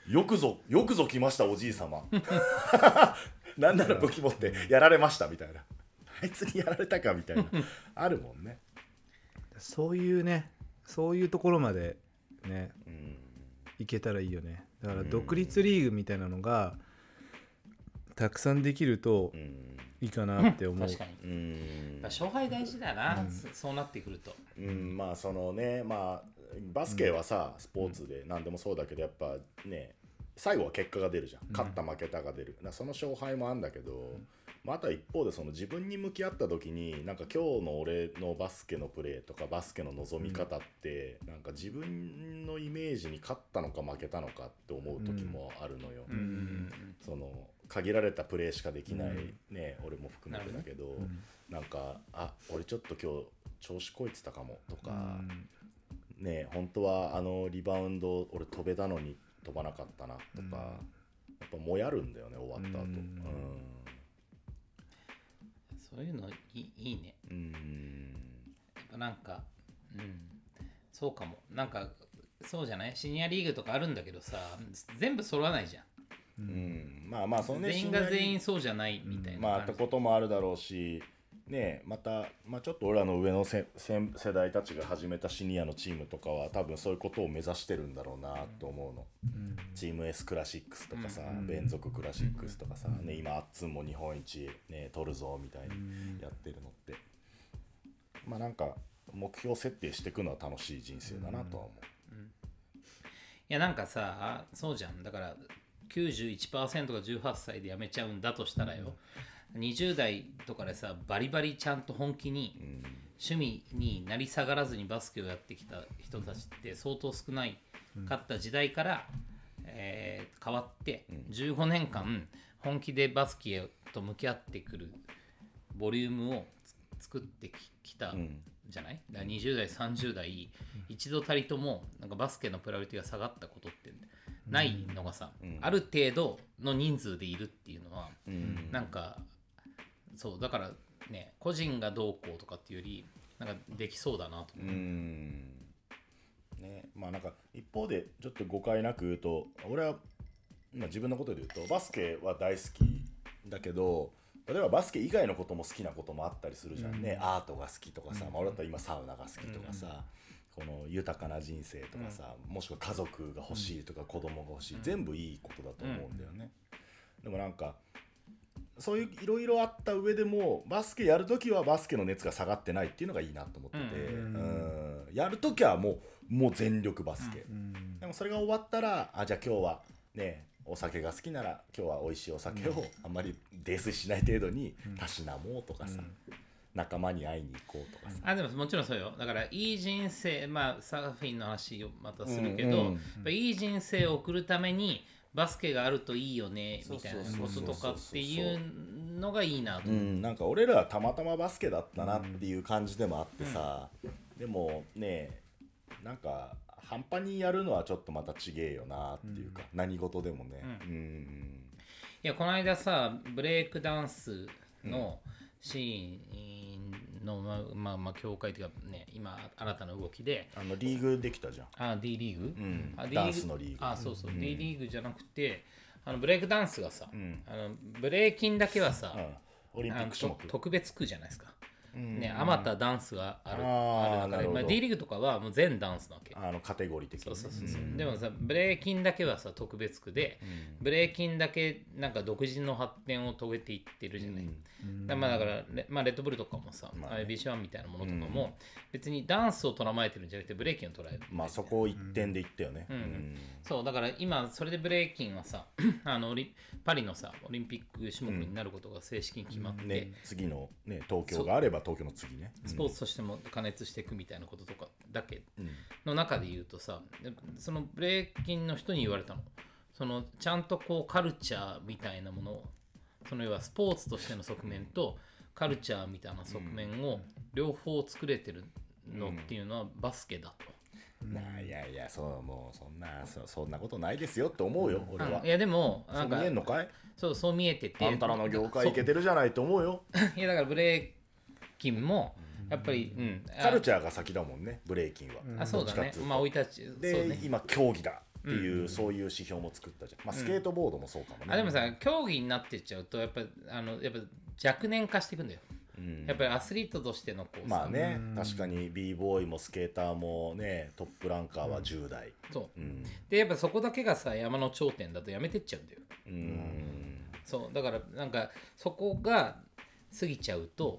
よくぞよくぞ来ましたおじい様。なんなら武器持ってやられましたみたいな。あいつにやられたかみたいな。あるもんね。そういうねそういうところまでねうん。いけたらいいよね。だから独立リーグみたいなのがたくさんできるとうん。いいかなって思う、確かに。うん。勝敗大事だな、そそうなってくると。うん、まあそのねまあバスケはさ、スポーツで何でもそうだけどやっぱね最後は結果が出るじゃん。勝った負けたが出る、その勝敗もあるんだけど、まあ、あとは一方でその自分に向き合った時になんか今日の俺のバスケのプレーとかバスケの望み方って、なんか自分のイメージに勝ったのか負けたのかって思う時もあるのよ。うん。その限られたプレーしかできない、うん。ね俺も含めてだけど、ん。なんかあ俺ちょっと今日調子こいてたかもとか、うん。ね本当はあのリバウンド俺飛べたのに飛ばなかったなとか、やっぱもやるんだよね終わった後。うん。そういうのいいいいね。うんうん。やっぱなんかうん。そうかも。なんかそうじゃない？シニアリーグとかあるんだけどさ全部揃わないじゃんうん。まあまあそのね全員が全員そうじゃないみたいなまああったこともあるだろうしねまた、まあ、ちょっと俺らの上のせせ世代たちが始めたシニアのチームとかは多分そういうことを目指してるんだろうなと思うの、チーム S クラシックスとかさ、連続クラシックスとかさ、ね、今あっつんも日本一、ね、取るぞみたいにやってるのって、まあなんか目標設定していくのは楽しい人生だなとは思う、いやなんかさそうじゃん。だから91%が18歳で辞めちゃうんだとしたらよ、20代とかでさバリバリちゃんと本気に趣味になり下がらずにバスケをやってきた人たちって相当少ないかった時代から、えー変わって15年間本気でバスケと向き合ってくるボリュームをつ作ってききたん。じゃない？だから20代30代一度たりともなんかバスケのプライオリティが下がったことってないのがさ、ある程度の人数でいるっていうのは、ん。なんかそうだからね個人がどうこうとかっていうよりなんかできそうだなとう。ーん。ねまあなんか一方でちょっと誤解なく言うと俺は、まあ、自分のことで言うとバスケは大好きだけど例えばバスケ以外のことも好きなこともあったりするじゃんね、アートが好きとかさ、まあ、俺だったら今サウナが好きとかさ、この豊かな人生とかさ、もしくは家族が欲しいとか子供が欲しい、全部いいことだと思うんだよね、でもなんかそういういろいろあった上でもバスケやるときはバスケの熱が下がってないっていうのがいいなと思ってて、うん。うん。やるときはもうもう全力バスケ、でもそれが終わったらあじゃあ今日はねお酒が好きなら今日は美味しいお酒をあんまり泥酔しない程度にたしなもうとかさ、仲間に会いに行こうとかさ、あでももちろんそうよ。だからいい人生まあサーフィンの話をまたするけど、うんうんやっぱいい人生を送るためにバスケがあるといいよねみたいなこととかっていうのがいいなとう。ん、なんか俺らはたまたまバスケだったなっていう感じでもあってさ、でもねなんか半端にやるのはちょっとまたちげえよなっていうか、何事でもね。うん。いやこの間さブレイクダンスのシーンの、まあまあまあ協会というかね今新たな動きで。あのリーグできたじゃん。あ D リーグ、ん。あ D ダンスのリーグ。あそうそう、D リーグじゃなくてあのブレイクダンスがさ、ん。あのブレイキンだけはさ、うん、オリンピック種目。と特別区じゃないですか、ねあまたダンスがあるある中で、まあ、D リーグとかはもう全ダンスなわけ。あのカテゴリー的に。ねそうそうそうそう、でもさブレイキンだけはさ特別区で、ブレイキンだけなんか独自の発展を遂げていってるじゃない、だまあだからレ,、まあ、レッドブルとかもさ、まあね。IBC1 みたいなものとかも、別にダンスを捉まえてるんじゃなくてブレイキンを捉える。まあそこを一点で言ったよね、うん。そうだから今それでブレイキンはさ あのパリのさオリンピック種目になることが正式に決まって、ね、次の、ね、東京があれば東京の次ね。スポーツとしても加熱していくみたいなこととかだけ。の中で言うとさでそのブレイキンの人に言われたの。そのちゃんとこうカルチャーみたいなものをその要はスポーツとしての側面とカルチャーみたいな側面を両方作れてるのっていうのはバスケだと。ないやいやそうもうそんなそそんなことないですよって思うよ俺は。あいやでもなか見えんのかい？そうそう見えてて。あんたらの業界いけてるじゃないと思うよ。いやだからブレイキンもやっぱり、うん、あカルチャーが先だもんねブレイキンは、あそうだね。まあ生い立ちそうで、ね。今競技だっていう、そういう指標も作ったじゃん、まあ、スケートボードもそうかもね、あでもさ競技になってっちゃうとやっぱあのやっぱ若年化していくんだよ、やっぱりアスリートとしてのこうさまあね確かに b ボーイもスケーターもねトップランカーは10代そう。うん。でやっぱそこだけがさ山の頂点だとやめてっちゃうんだよ。うん。そう。だからなんかそこが過ぎちゃうと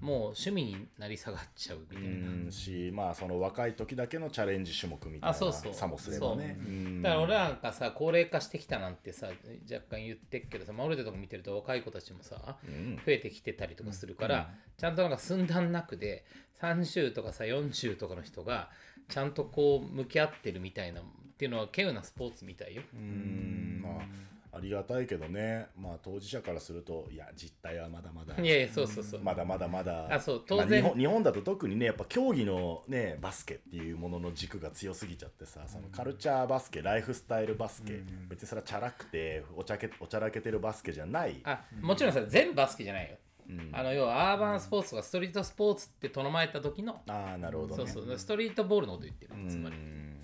もう趣味になり下がっちゃうみたいな、うんしまあその若い時だけのチャレンジ種目みたいなあそうそう。さもすればね。だから俺らがさ高齢化してきたなんてさ若干言ってっけどさ、まあ、俺らとか見てると若い子たちもさ、ん。増えてきてたりとかするから、ちゃんとなんか寸断なくで30とかさ40とかの人がちゃんとこう向き合ってるみたいなっていうのは稀有なスポーツみたいよ。うん。まあありがたいけどね。まあ当事者からするといや実態はまだまだいやいやそうそうそう。まだまだまだあそう当まあ然。日本日本だと特にねやっぱ競技のねバスケっていうものの軸が強すぎちゃってさそのカルチャーバスケライフスタイルバスケ、別にそれはチャラくておちゃけおちゃらけてるバスケじゃない。あもちろんさ全部バスケじゃないよ。あの要はアーバンスポーツとかストリートスポーツって唱えた時の、ああなるほどね。そうそうストリートボールのこと言ってる、つまり。うん。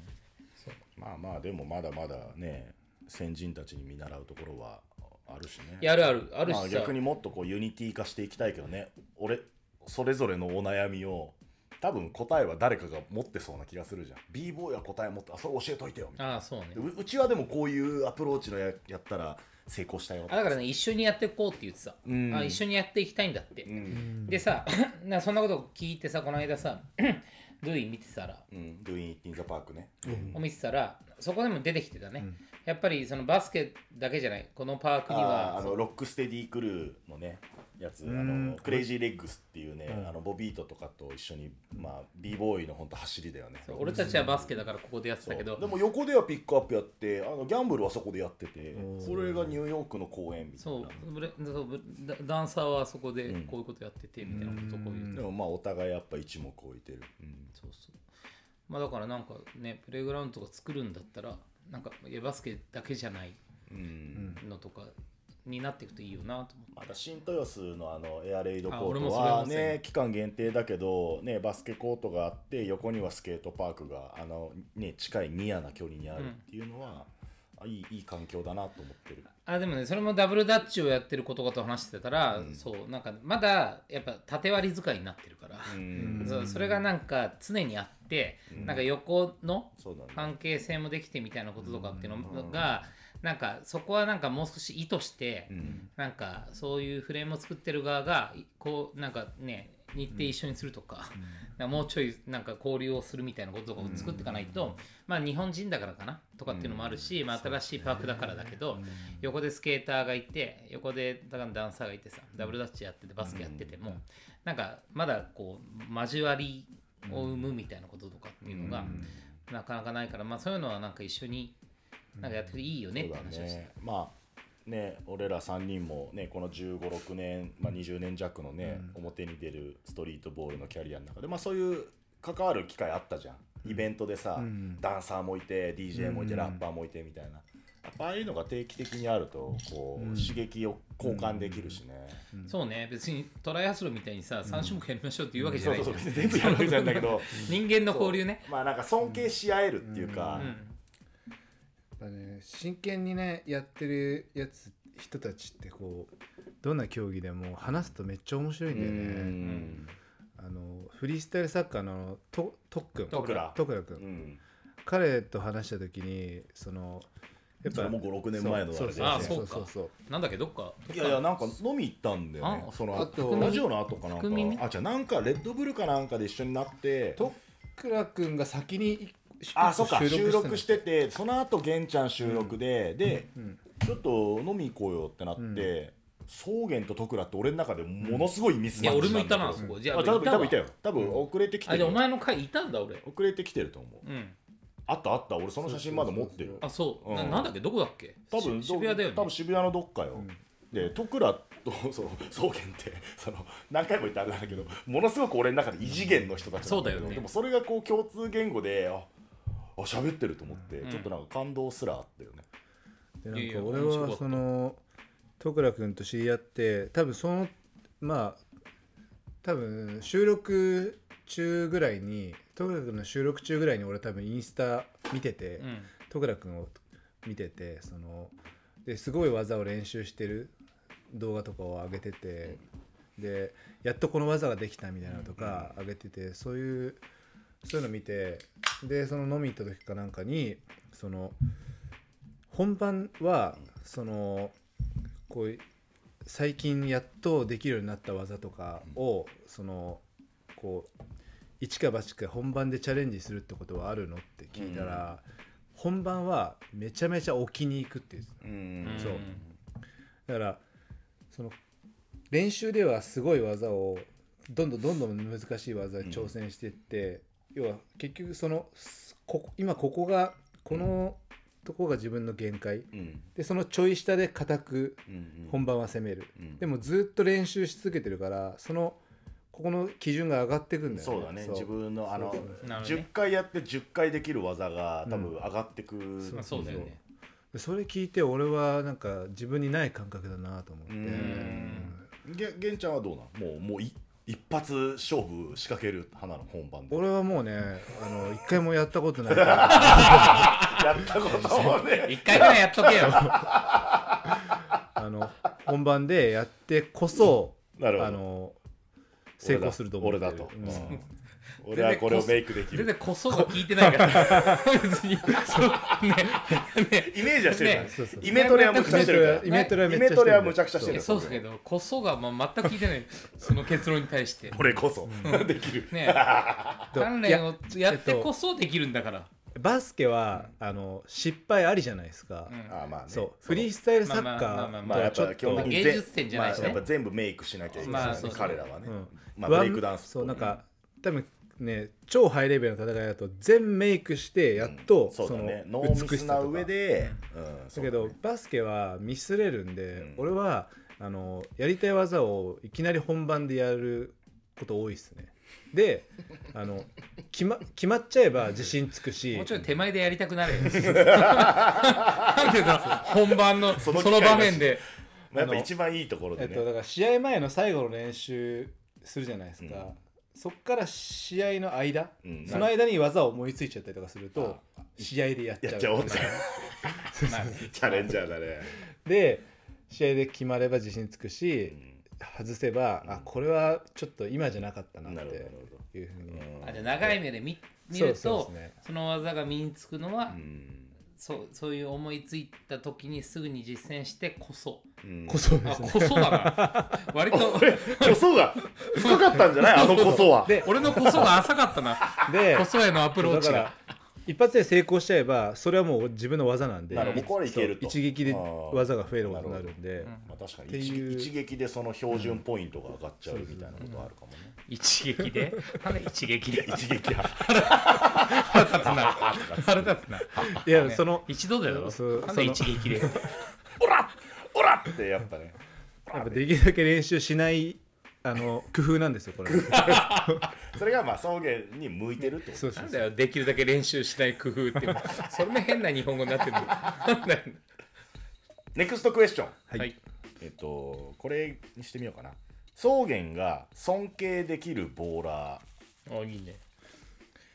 まあまあでもまだまだね先人たちに見習うところはあるしね。やるあるあるしまあ、さ、逆にもっとこう unity 化していきたいけどね。俺それぞれのお悩みを多分答えは誰かが持ってそうな気がするじゃん。B ボーイは答え持ってあそれ教えといてよみたいな。ああそうね。で。ううちはでもこういうアプローチのややったら成功したよあだからね一緒にやっていこうって言ってさ、ん。あ一緒にやっていきたいんだって、うん、でさ なそんなことを聞いてさこの間さ ドゥイ見てたら、うん、 Doin' It in the Park ね、を見てたらそこでも出てきてたね、やっぱりそのバスケだけじゃない？このパークにあはーあの Rock Steady Crew のねやつ。あのクレイジーレッグスっていうね、あのボビートとかと一緒にまあ b ボーイの本当走りだよね。俺たちはバスケだからここでやってたけど。でも横ではピックアップやってあのギャンブルはそこでやっててそれがニューヨークの公演みたいそう。なそうブダダンサーはそこでこういうことやっててみたいなことをこう言ってでもまあお互いやっぱ一目置いてる、うん。そうそう。まあだからなんかねプレイグラウンドとか作るんだったらなんかいやバスケだけじゃないのとかになっていくといいよなと思って。また新豊洲のあのエアレイドコートははね期間限定だけどねバスケコートがあって横にはスケートパークがあのね近いニアな距離にあるっていうのは、あいいいい環境だなと思ってるあでもねそれもダブルダッチをやってる子とかと話してたら、そうなんかまだやっぱ縦割り使いになってるから、そうそれがなんか常にあって、なんか横の関係性もできてみたいなこととかっていうのが、なんかそこはなんかもう少し意図して、なんかそういうフレームを作ってる側がいこうなんかね日程一緒にするとか,、もうちょいなんか交流をするみたいなこととかを作っていかないと、まあ日本人だからかなとかっていうのもあるし、まあ、新しいパークだからだけど、横でスケーターがいて横でだからダンサーがいてさダブルダッチやっててバスケやってても、なんかまだこう交わりを生むみたいなこととかっていうのが、なかなかないから、まあ、そういうのはなんか一緒になんかやってていいよねって話をして。ね。まあね俺ら3人もねこの1 5 6年、まあ、20年弱のね、表に出るストリートボールのキャリアの中でまあそういう関わる機会あったじゃん。イベントでさ、ん。ダンサーもいて DJ もいて、ラッパーもいてみたいな。やっぱああいうのが定期的にあるとこう、刺激を交換できるしね、そうね。別にトライアスロンみたいにさ、3種目やりましょうっていうわけじゃないじゃんそう。そう別に全部やるわけじゃないんだけど。人間の交流ね。まあなんか尊敬し合えるっていうか、ぱね真剣にねやってるやつ人たちってこうどんな競技でも話すとめっちゃ面白いんだよね、うん。あのフリースタイルサッカーのととっくんと徳良徳良くん、うん。彼と話した時にそのやっぱも5 6年前のあれで。あそうそうか。そうそう。なんだっけどっかいやいやなんか飲み行ったんだよね。あそのあとラジオの後かなんか。あじゃあなんかレッドブルかなんかで一緒になって。徳良くんが先にあそっか。収録してててその後玄ちゃん収録で、で、んちょっと飲み行こうよってなって、草原と徳良って俺の中でものすごいミスマッいや俺もいたなそこ。じゃああ多分多分いたわよ多分遅れてきてあじゃあるお前の回いたんだ俺。遅れてきてると思う。うん。あったあった俺その写真まだ持ってる。あそう、うん。ななんだっけ？どこだっけ？多分し渋谷だよね。多分渋谷のどっかよ、で徳良と その草原ってその何回も言ったあれなんだけどものすごく俺の中で異次元の人たちそうだよね。でもそれがこう共通言語でああ喋ってると思って、うん。ちょっとなんか感動すらあったよね、でないんか俺はその徳良君と知り合って多分そのまあ多分収録中ぐらいに徳良君の収録中ぐらいに俺多分インスタ見てて、うん。徳良君を見ててそのですごい技を練習してる動画とかを上げててでやっとこの技ができたみたいなのとか上げててそういうそういうの見てでその飲み行った時かなんかにその本番はそのこう最近やっとできるようになった技とかをそのこう一か八か本番でチャレンジするってことはあるのって聞いたら、本番はめちゃめちゃ置きに行くって言う。ん。そう。だからその練習ではすごい技をどんどんどんどん難しい技に挑戦していって、要は結局そのここ今ここがこのとこが自分の限界。うん。でそのちょい下で固くうん本番は攻める、うん。でもずっと練習し続けてるからそのここの基準が上がってくんだよね。そうだね。自分のあのね。10回やって10回できる技が多分上がってく、まあそうだよね。でそれ聞いて俺はなんか自分にない感覚だなと思って。うん。げげんちゃんはどうなん？もうもうい一発勝負仕掛ける派なの本番で。俺はもうねあの一回もやったことない。か らやったこともね。一回ぐらいやっとけよ。あの本番でやってこそあの成功すると思ってる。俺だと、俺はこれをメイクできる。全然こそが聞いてないから。別に。そう。ね。ね。イメージはしてる。から、ね。イメトレはむちゃくちゃしてるから。イメトレはイメトレはむちゃくちゃしてる。そうだけどこそがまあ全く聞いてない。その結論に対して。俺こそ、できる。ね。鍛錬をやってえっとこそできるんだから。バスケはあの失敗ありじゃないですか、うん。あーまあね。そう。フリースタイルサッまあまあまあまあ。カーとちょっとぱ基本的に芸術点じゃないしね。まあやっぱ全部メイクしなきゃいけない、まあそうそう彼らはね、うん。まあ、ブレイクダンスそうなんか多分ね超ハイレベルな戦いだと全メイクしてやっと、そうだね。のノーミ美しさとか。スな上で、うんだけど、ね。バスケはミスれるんで、うん。俺はあのやりたい技をいきなり本番でやること多いですね。であの決ま決まっちゃえば自信つくし。もうちょい手前でやりたくなる 本番のその場面で。まあ、やっぱ一番いいところでね、えっと、だから試合前の最後の練習するじゃないですか、うんそっから試合の間、うんその間に技を思いついちゃったりとかすると試合でやっちゃう。やっちゃおうってまあチャレンジャーだね、で試合で決まれば自信つくし、うん。外せば、あこれはちょっと今じゃなかったなっなるほどなるてほど。いうふうに、うん。あじゃあ長い目で見見るとそね。その技が身につくのは、うんそうそういう思いついた時にすぐに実践してこそ。うん。あこそですね。こそだな。割と。こそが深かったんじゃない？あのこそは。で俺のこそが浅かったな。でこそへのアプローチが一発で成功しちゃえばそれはもう自分の技なんでなるほど。これいけると。一撃で技が増えることになるんでまあ、確かに。一一撃でその標準ポイントが上がっちゃうみたいなことあるかもね、一撃で？なんで一撃で？一撃は腹立つな。腹立つな。いやその一度でだろそうなんで一撃で？オラオラってやっぱね。やっぱできるだけ練習しないあの工夫なんですよこれ。それがまあ草原に向いてるってこと。そうそうなんだよできるだけ練習しない工夫ってそれも変な日本語になってるネクストクエスチョン。はい。はい。えっとこれにしてみようかな。草原が尊敬できるボーラおいいね。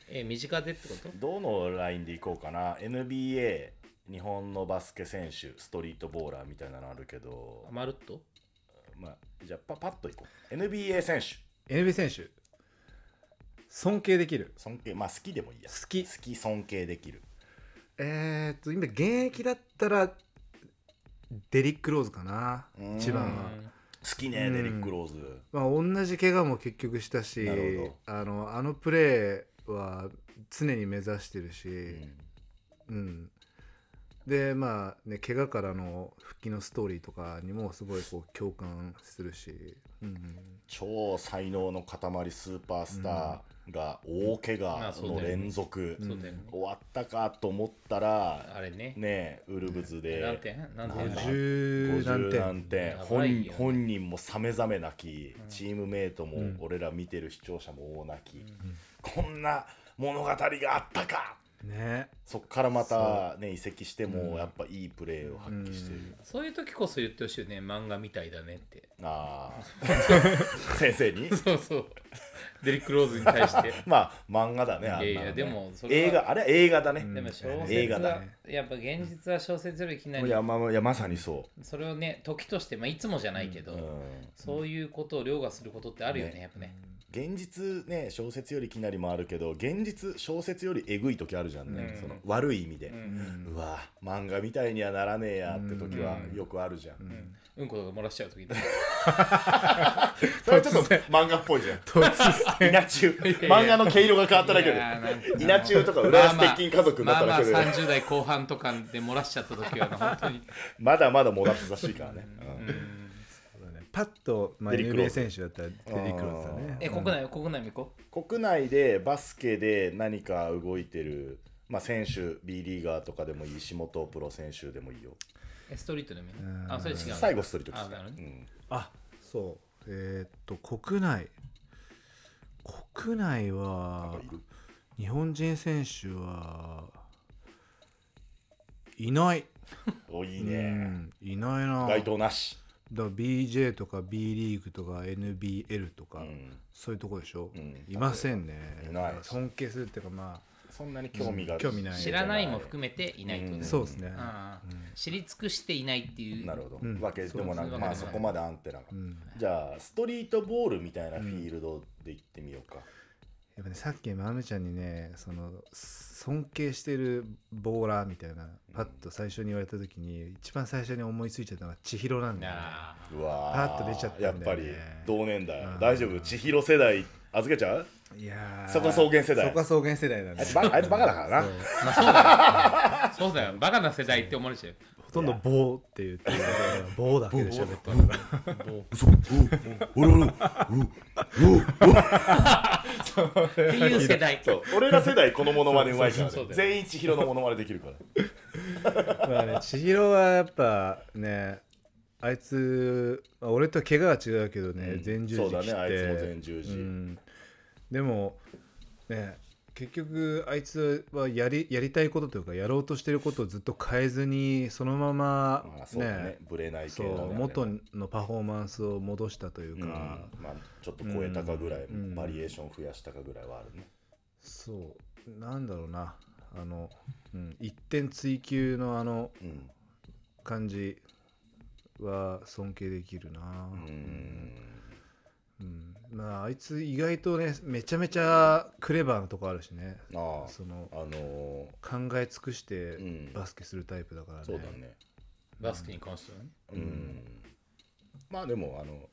え身近でってこと？ーどのラインでいこうかな。NBA 日本のバスケ選手ストリートボーラーみたいなのあるけど。まるっと？まあじゃあパパッといこう。NBA 選手。NBA 選手。尊敬できる。尊敬まあ好きでもいいや。好き。好き尊敬できる。えー、っと今現役だったらデリック・ローズかな。うん一番は、好きね、うん。デリック・ローズ。まあ、同じ怪我も結局したしあのあのプレーは常に目指してるし、うん。うんでまあね怪我からの復帰のストーリーとかにもすごいこう共感するし、うん超才能の塊スーパースターが大怪ま我の連続、そうだよね。終わったかと思ったらあれね。ねウルブズで何点何点なんだ？50何50点。本本人もさめざめ泣き、チームメイトも、俺ら見てる視聴者も大泣き、こんな物語があったかね。そっからまたね移籍してもやっぱいいプレーを発揮してる、そういう時こそ言ってほしいよね。漫画みたいだねって。ああ 先生に？そうそうデリック・ローズに対して。まあ漫画だねいやいやでもそれは映画あれは映画だね、でも小説映画だはやっぱ現実は小説よりいきないりやまあいやまさにそそれをね時としてまあいつもじゃないけど、う、うん、そういうことを凌駕することってあるよねね。やっぱね。現実ね小説よりきなりもあるけど現実小説よりえぐい時あるじゃんね、うん。その悪い意味で、ううんわ漫画みたいにはならねえやって時はよくあるじゃん、うんうんことか漏らしちゃう時に。それはちょっと漫画っぽいじゃん。突然。稲中。漫画の毛色が変わっただけで。稲中とか浦安鉄筋家族になまあまあっただけで、30代後半とかで漏らしちゃった時は本当に。まだまだもらってたしいからね、うん。パッと、まあ、デリックロー NBA ズ選手だったらデリック・ローズだね。え国内国内も行こ国内でバスケで何か動いてる、まあ、選手 B リーガーとかでもいいし元プロ選手でもいいよ。うえストリートでもいい？うん。あそれ違う。最後ストリート来たあなるほど。ねうん。あそう。えーっと国内。国内なんはかいる？日本人選手はいない。おいいうねね、いないな。該当なし、だから BJ とか B リーグとか NBL とか、うん。そういうとこでしょ、うん。いませんね。いない。尊敬するっていうかまそんなに興味が、うん興味ない。知らないも含めていないと。そうですね、知り尽くしていないっていう。なるほど、うん。わけでもなんかそうそうまあそこまでアンテナが、うん。じゃあストリートボールみたいなフィールドで行ってみようか、やっぱねさっきまむちゃんにねその尊敬してるボーラーみたいなパッと最初に言われた時に一番最初に思いついちゃったのが千尋なんだよね。あうわパッと出ちゃったんだよね。やっぱり同年代、うん。大丈夫。千尋世代預けちゃう？いやー。そこは草原世代。そこは草原世代なんであいつバあいつバカだからな。そう。あまあそうだよ。そうだよ。バカな世代って思われちゃうほとんど棒って言って棒だけで喋ってるから。嘘おおおおっていう世代。そう。俺ら世代このモノマネうまいから、全員千尋のモノマネできるから。まあね千尋はやっぱねあいつまあ俺と怪我は違うけどね、うん。前十字そうだねあいつも前十字。うん。でもね結局あいつはやりやりたいことというかやろうとしてることをずっと変えずにそのままね。ねブレない系そうだね元のパフォーマンスを戻したといううん。か、まあちょっと超えたかぐらい、うん。バリエーション増やしたかぐらいはあるね。そう。なんだろうな。あの、うん、一点追求のあのうん。感じは尊敬できるな、うん。うん。まああいつ意外とねめちゃめちゃクレバーなとこあるしね。ああ。そのあのー考え尽くしてうん。バスケするタイプだからね、そうだね。バスケに関してはね。うん。まあでもあの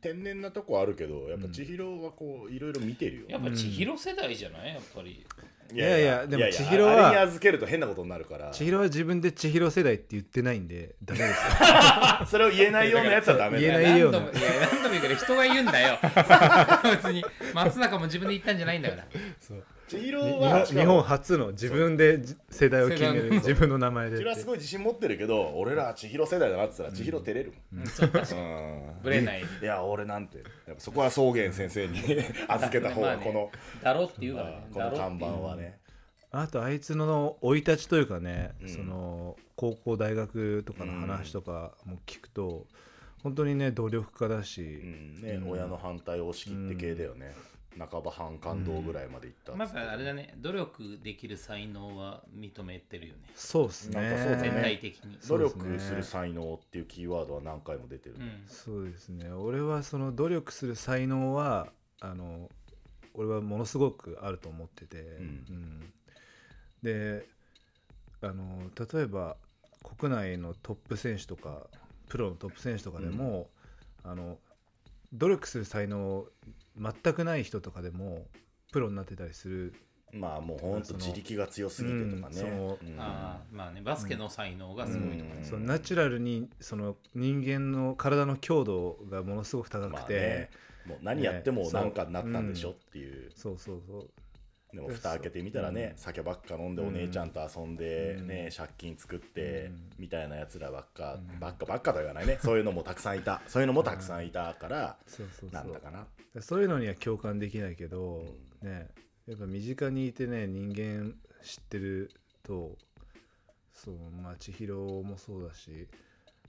天然なとこあるけどやっぱ千尋はこういろいろ見てるよ、やっぱ千尋世代じゃない？やっぱりいやいやでも千尋はあれに預けると変なことになるから。千尋は自分で千尋世代って言ってないんでダメですよ。それを言えないようなやつはダメだ言えよないような。何度もいや何度も言うけど人が言うんだよ。別に松坂も自分で言ったんじゃないんだから千尋は日本初の自分でじ世代を決める 自分の名前で千尋はすごい自信持ってるけど俺ら千尋世代だなって言ったら千尋照れるもん、そうか。うん。ぶれない。いや俺なんてやっぱそこは草原先生に 預けた方がこの、だろって言うからね。この看板はね。あとあいつの生い立ちというかね、うん。その高校大学とかの話とかも聞くと、本当にね努力家だし、うん。ねうん親の反対を押し切って系だよね、半ば半感動ぐらいまでいったっつって。まずあれだね。努力できる才能は認めてるよね。そうっすね。なんかそう全体的に。努力する才能っていうキーワードは何回も出てる、うん。そうですね。俺はその努力する才能はあの俺はものすごくあると思ってて、ん。であの例えば国内のトップ選手とかプロのトップ選手とかでも、あの努力する才能全くない人とかでもプロになってたりするまあもうほんと自力が強すぎてとかね、うんそのうん。ああまあねバスケの才能がすごいとかね。うん。そのナチュラルにその人間の体の強度がものすごく高まくて、あねもう何やってもね何かになったんでしょっていう、そうそうそう。でも蓋開けてみたらね、酒ばっか飲んでお姉ちゃんと遊んで、うん。ね借金作って、うん。みたいなやつらばっか、うん。ばっかばっかとは言わないね。そういうのもたくさんいた。そういうのもたくさんいたから、そうそうそう。なんだかなそういうのには共感できないけど、ねやっぱ身近にいてね人間知ってるとそうまあ千尋もそうだし、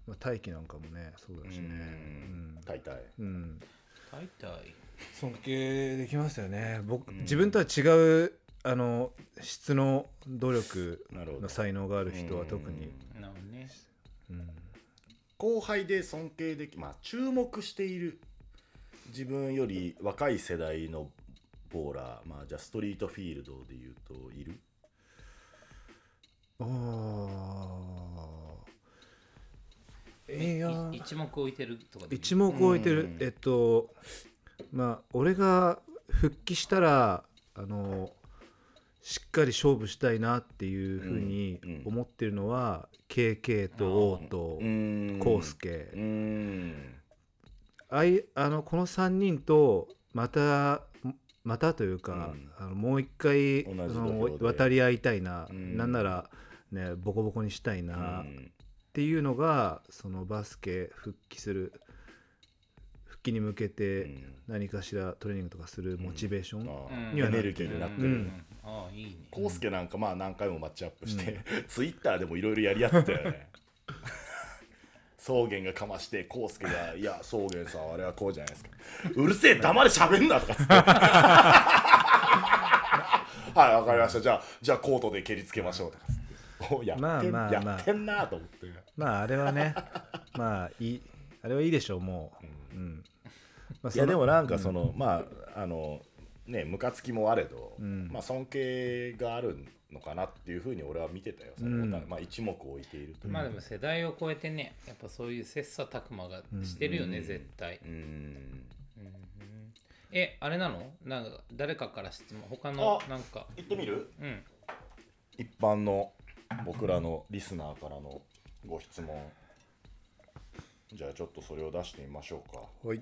まあ、大輝なんかもねそうだしね。うん。大体。うん、うん大体。尊敬できますよね。僕、うん。自分とは違うあの質の努力なるほど。の才能がある人は特に、なるほどね。うん。後輩で尊敬できまあ注目している自分より若い世代のボーラーまあじゃあストリートフィールドで言うといる？ああいやい一目置いてるとかで一目置いてる、うん。えっとまあ俺が復帰したらあのしっかり勝負したいなっていうふうにうんうん。思ってるのは、KK と王とん。康介うんあいあのこの3人とまたまたというか、あのもう一回その渡り合いたいな、うん。なんならねボコボコにしたいな、っていうのがそのバスケ復帰する復帰に向けて何かしらトレーニングとかするモチベーション、うん。にはなってる、うん。ああいいね。康介なんかまあ何回もマッチアップして、ツイッターでもいろいろやり合ってたよね 草原がかまして康介が「いや草原さんあれはこうじゃないですか」「うるせえ黙れ喋んな」とかっつって。はいわかりました。じゃあじゃあコートで蹴りつけましょうとかっつって。おやってん、まあまあまあ。やってんなと思って。まああれはね。まあいい。あれはいいでしょうもう、うん。まあいやでもなんかうん。その、まああのねムカつきもあれど、うん。まあ尊敬があるのかなっていうふうに俺は見てたよその、うん。まあ一目置いているという。まあでも世代を超えてねやっぱそういう切磋琢磨がしてるよね、うん。絶対、うん。うん。えあれなの？なんか誰かから質問他のあなんか。行ってみる？うん。一般の僕らのリスナーからのご質問。じゃあちょっとそれを出してみましょうか。はい。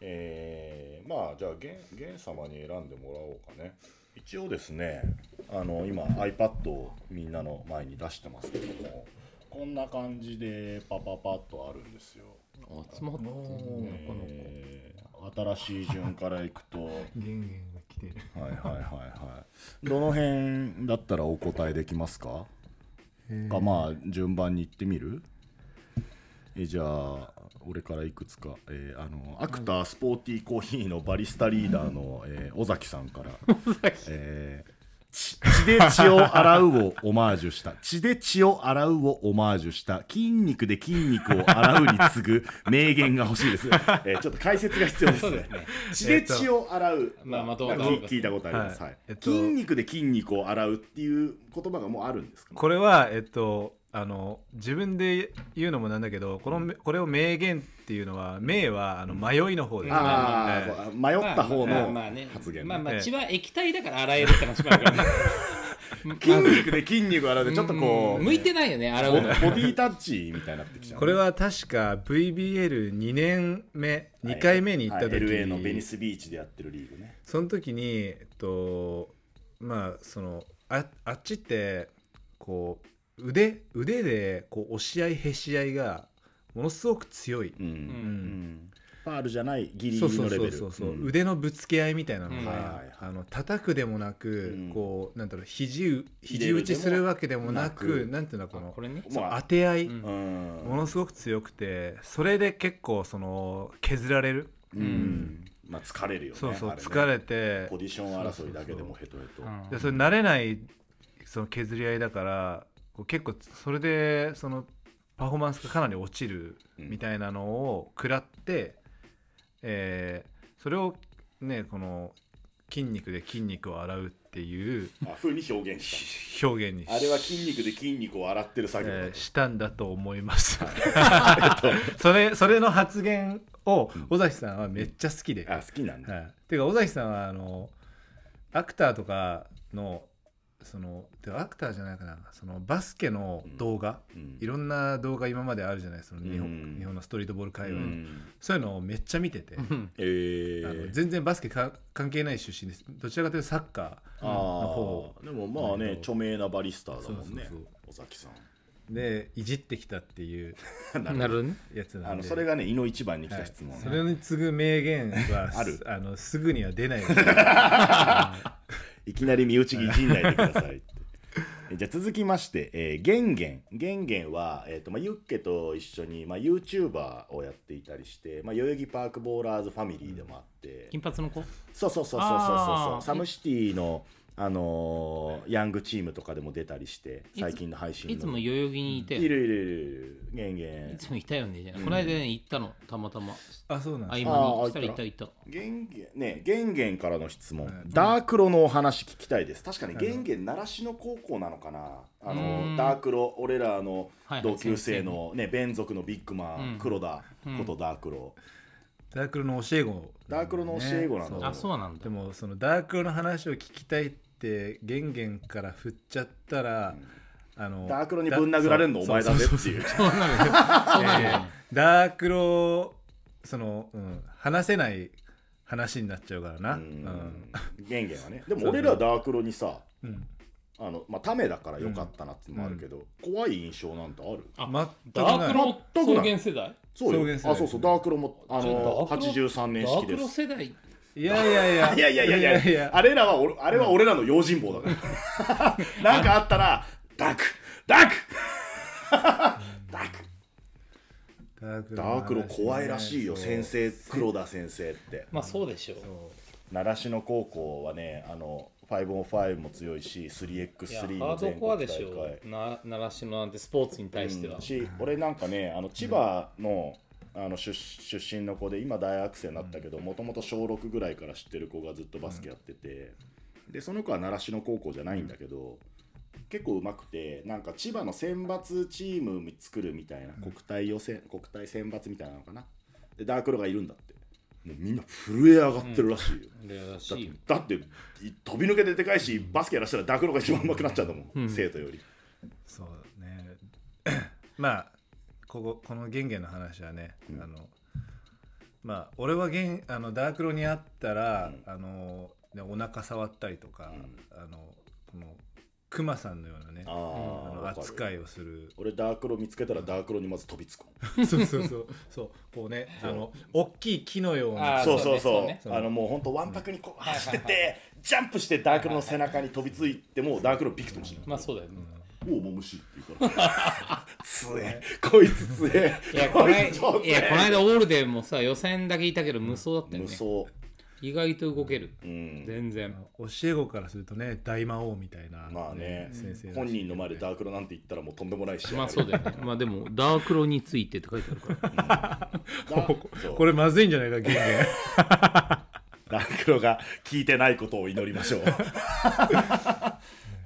えーまあじゃあゲンゲン様に選んでもらおうかね一応ですねあの今 iPad をみんなの前に出してますけどもこんな感じでパパパッとあるんですよ、集まってるえー新しい順からいくと。はいはいはいはい。どの辺だったらお答えできますか？かまあ順番に行ってみる？えじゃあ俺からいくつか、えーあのアクタースポーティーコーヒーのバリスタリーダーの、えー尾崎さんから、えーち血で血を洗うをオマージュした。血で血を洗うをオマージュした。筋肉で筋肉を洗うに次ぐ 名言が欲しいです、えーちょっと解説が必要ですね。ね。血で血を洗う、まあまあどうなんかどう聞いたことあります、ははいい。えっと筋肉で筋肉を洗うっていう言葉がもうあるんですか？これはえっとあの自分で言うのもなんだけどこのこれを名言っていうのは名はあの迷いの方で。すね、あえ。あ迷った方のまあね。発言ね。まあまあええ血は液体だから洗えるって話もあるからね。筋肉で筋肉洗うでちょっとこう向いてないよね洗うの。ボボディタッチみたいになってきちゃう。これは確か VBL2 年目2回目に行った時、はい LA のベニスビーチでやってるリーグね。その時にえっとまあそのああっちってこう腕腕でこう押し合いへし合いがものすごく強い、うん、ううん。ん、ファールじゃないギリギリのレベル。そうそうそう、うん。腕のぶつけ合いみたいなのが、うんあの叩くでもなく、うん。こうなんだろう肘う肘打ちするわけでもなくなく。なんていうのこのあこれね？当て合い、うん。うんものすごく強くてそれで結構その削られる、うん。まあ疲れるよねそうそうね。疲れて。ポジション争いだけでもヘトヘト。それ慣れないその削り合いだからこう結構それでそのパフォーマンスがかなり落ちるみたいなのを食らって、えーそれをねこの筋肉で筋肉を洗うっていうあ風に表現し表現にたあれは筋肉で筋肉を洗ってる作業えーしたんだと思います。それそれの発言を尾崎さんはめっちゃ好きで。あ好きなんだ、はい、ていうか尾崎さんはあのアクターとかのそのてかアクターじゃないかな。そのバスケの動画、うん。いろんな動画今まであるじゃないその日本,、うん。日本のストリートボール界う隈、ん。そういうのをめっちゃ見てて、えー、全然バスケか関係ない出身です。どちらかというとサッカあの方。ー。でもまあね著名なバリスターだもんね。そうそうそう。尾崎さん。ーでいじってきたっていう。なるほど。ね。やつなんで。あのそれがね井の一番に来はいた質問、それに次ぐ名言はある。あのすぐには出ないです いきなり身内にいじんないでくださいって。え じゃあ続きまして、えー、ゲンゲンゲンゲンは、えーとまあ、ユッケと一緒に、まあ、YouTuber をやっていたりして、まあ、代々木パークボーラーズファミリーでもあって、金髪の子？そうそうそうそうそう。そうサムシティの、あのーヤングチームとかでも出たりして最近の配信の。いつも代々木にいて。いるいるいるいる。ゲンゲンいつもいたよねじゃあ。この間ね行ったのたまたま。あそうなん合です。間に。したらいたいた。ゲンゲンねゲンゲンからの質問、はいダークロのお話聞きたいです。確かにはいゲンゲン習志野高校なのかな。あうのん。ダークロ俺らのはい同級生のね弁族のビッグマン、うん。黒田うん。ことダークロ、ダークロの教え子、ダークロの教え子なんだ。そう。あそうなんだ。でもそのダークロの話を聞きたいってゲンゲンから振っちゃったら、あのダークロにぶん殴られるのお前だぜっていう。そうなのよそうなのよ。ダークロその、うん、話せない話になっちゃうからな、ううん。んゲンゲンはね。でも俺らダークロにさうん。あのまあためだからよかったなってのもあるけど、怖い印象なんてある？あダークロ草原世代？そうよ。あそうそう。ダークロもあのダークロ83年ダーク式です。ロ世代 いやいやいや。いやいやいやいや。あれらは俺あれは俺らの用心棒だから。なんかあったらダーク。ダーク。ダーク。ダークダークロ怖いらしいよ先生黒田先生って。まあそうでしょう。習志野高校はねあの 5on5 も強いしいや 3x3 ハードの全国コアでし大会ょな習志野なんてスポーツに対しては。うん。し俺なんかねあの千葉の,、あの出出身の子で今大学生になったけどもともと小6ぐらいから知ってる子がずっとバスケやってて、でその子は習志野高校じゃないんだけど、結構うまくてなんか千葉の選抜チーム作るみたいな、国体予選国体選抜みたいなのかな？でダークロがいるんだって。もうみんな震え上がってるらしいよ、レアらだっして飛び抜けてでかいしバスケやらしたらダークロが一番上手くなっちゃうんだもん、うん。生徒より。そうね。まあこここのゲンゲンの話はね、うん。あのまあ俺はゲンあのダークロに会ったら、うん。あのねお腹触ったりとか、うん。あのこのクマさんのようなねああの扱いをする。俺ダークロ見つけたらダークロにまず飛びつくそうそうそう。そう。こうねあの大きい木のような。そうそうそう。そうねあのもうほんとわんぱくにこうはいはい走っててジャンプしてダークロの背中に飛びついてもダークロビクともしない。まあそうだよね。おおもむしって言うから。強え。こいつ強え。いやこのこいいやこの間オールデンもさ予選だけいたけど無双だったよね。無双。意外と動ける。うん。全然。教え子からするとね大魔王みたいな、まあね。先生本人の前でダークロなんて言ったらもうとんでもないし。まあそうだよね。まあでもダークロについてって書いてあるから。そう。これまずいんじゃないかゲンゲンダークロが聞いてないことを祈りましょう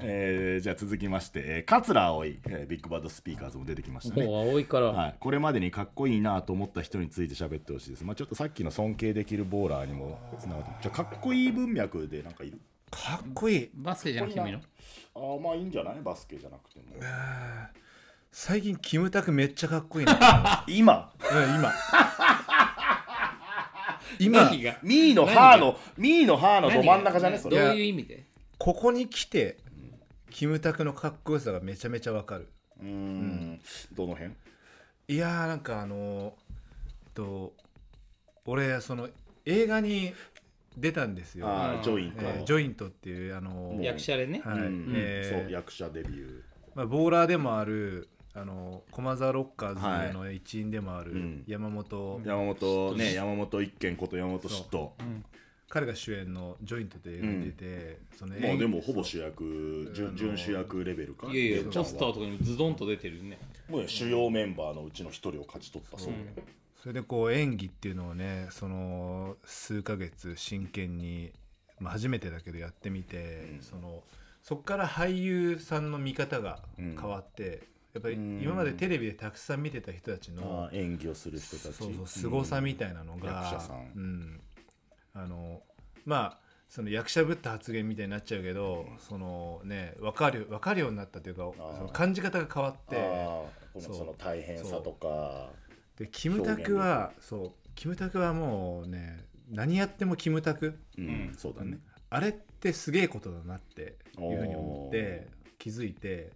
えーじゃあ続きまして、えー、桂葵、えービッグバッドスピーカーズも出てきましたね。もう青いから、はい、これまでにかっこいいなと思った人について喋ってほしいです、まあ、ちょっとさっきの尊敬できるボーラーにもつながってじゃあかっこいい文脈でなんかいるかっこいい。バスケじゃなくてもいいの？あーまあいいんじゃない？バスケじゃなくても。最近キムタクめっちゃかっこいいな。今？うん今。今。ミーの歯のミーの歯のど真ん中じゃね？そどうれいう意味で？ここに来てキムタクのかっこよさがめちゃめちゃわかる。うーん。どの辺？いやーなんかあのえっと俺その映画に出たんですよ、あーうん。ジョイント、えージョイントっていうあのもう役者でね、はい。うんえーそう役者デビュー。まあ、ボーラーでもあるあの駒沢ロッカーズの一員でもあるうん。山本、山本ね山本一軒こと山本嫉妬彼が主演の「ジョイント」で出て、そのもうでももほぼ主役準準主役レベルか。いやいやポスターとかにズドンと出てるね。もう主要メンバーのうちの一人を勝ち取った。そう。でそれでこう演技っていうのをねその数ヶ月真剣に、まあ、初めてだけどやってみて、うん。そのそこから俳優さんの見方が変わって、やっぱりうん。今までテレビでたくさん見てた人たちの、演技をする人たち。そうそう凄さみたいなのが、役者さん。うんあのまあその役者ぶった発言みたいになっちゃうけど、そのね分かる分かるようになったというかー。その感じ方が変わってそう。その大変さとかでキムタクはそう。キムタクはもうね何やってもキムタク。うんそうだね。あれってすげえことだなっていうふうに思って気づいて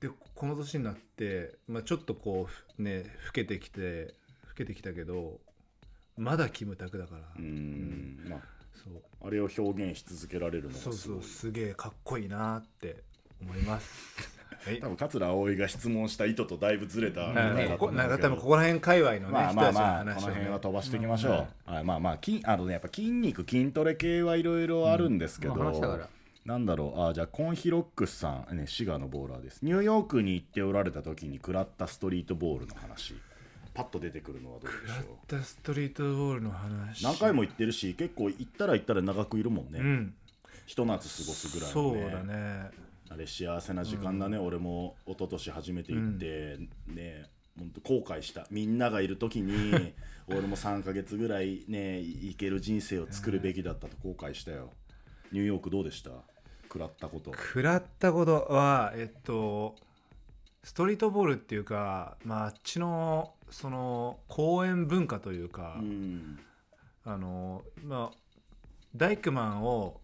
でこの年になって、まあ、ちょっとこうふね老けてきて老けてきたけどまだキムタクだから、うん。まあそう。あれを表現し続けられるのがそうそう。すげえかっこいいなって思います。はい。多分桂葵が質問した意図とだいぶずれたねかここなんか多分ここら辺界隈のね、まあまあまあこの辺は飛ばしていきましょう、はい、まあまあ筋あのねやっぱ筋肉筋トレ系はいろいろあるんですけど、まあ話したから。なんだろう。あじゃあコンヒロックスさん、ね、滋賀のボーラーです。ニューヨークに行っておられた時に食らったストリートボールの話パッと出てくるのはどうでしラッょタストリートボールの話。う何回も行ってるし結構行ったら行ったら長くいるもんね、うん。ひと夏過ごすぐらいのね。そうだね。あれ幸せな時間だね、俺も一昨年初めて行って、ね本当後悔した。みんながいる時に 俺も3ヶ月ぐらいね行ける人生を作るべきだったと後悔したよ。ニューヨークどうでした？食らったこと。食らったことはえっとストリートボールっていうか、まあ、あっちのその公園文化というか、うん。あのまあダイクマンを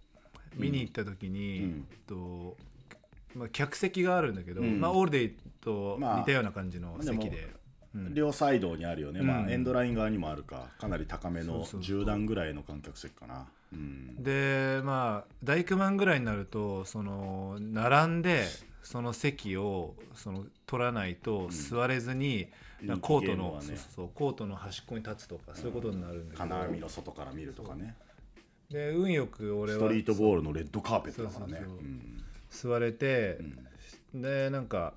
見に行った時に、うん。とまあ、客席があるんだけど、うん。まあ、オールデイとまあ似たような感じの席で,、でうん。両サイドにあるよね、まうん。あエンドライン側にもあるか。かなり高めのそうそうそう。10段ぐらいの観客席かな。うん。でまあダイクマンぐらいになるとその並んでその席をその取らないと座れずに、コートの、ね。そうそうコートの端っこに立つとかそういうことになるんだけど、金網の外から見るとかね。で運よく俺はストリートボールのレッドカーペットだからね。座れてう、ん。でなんか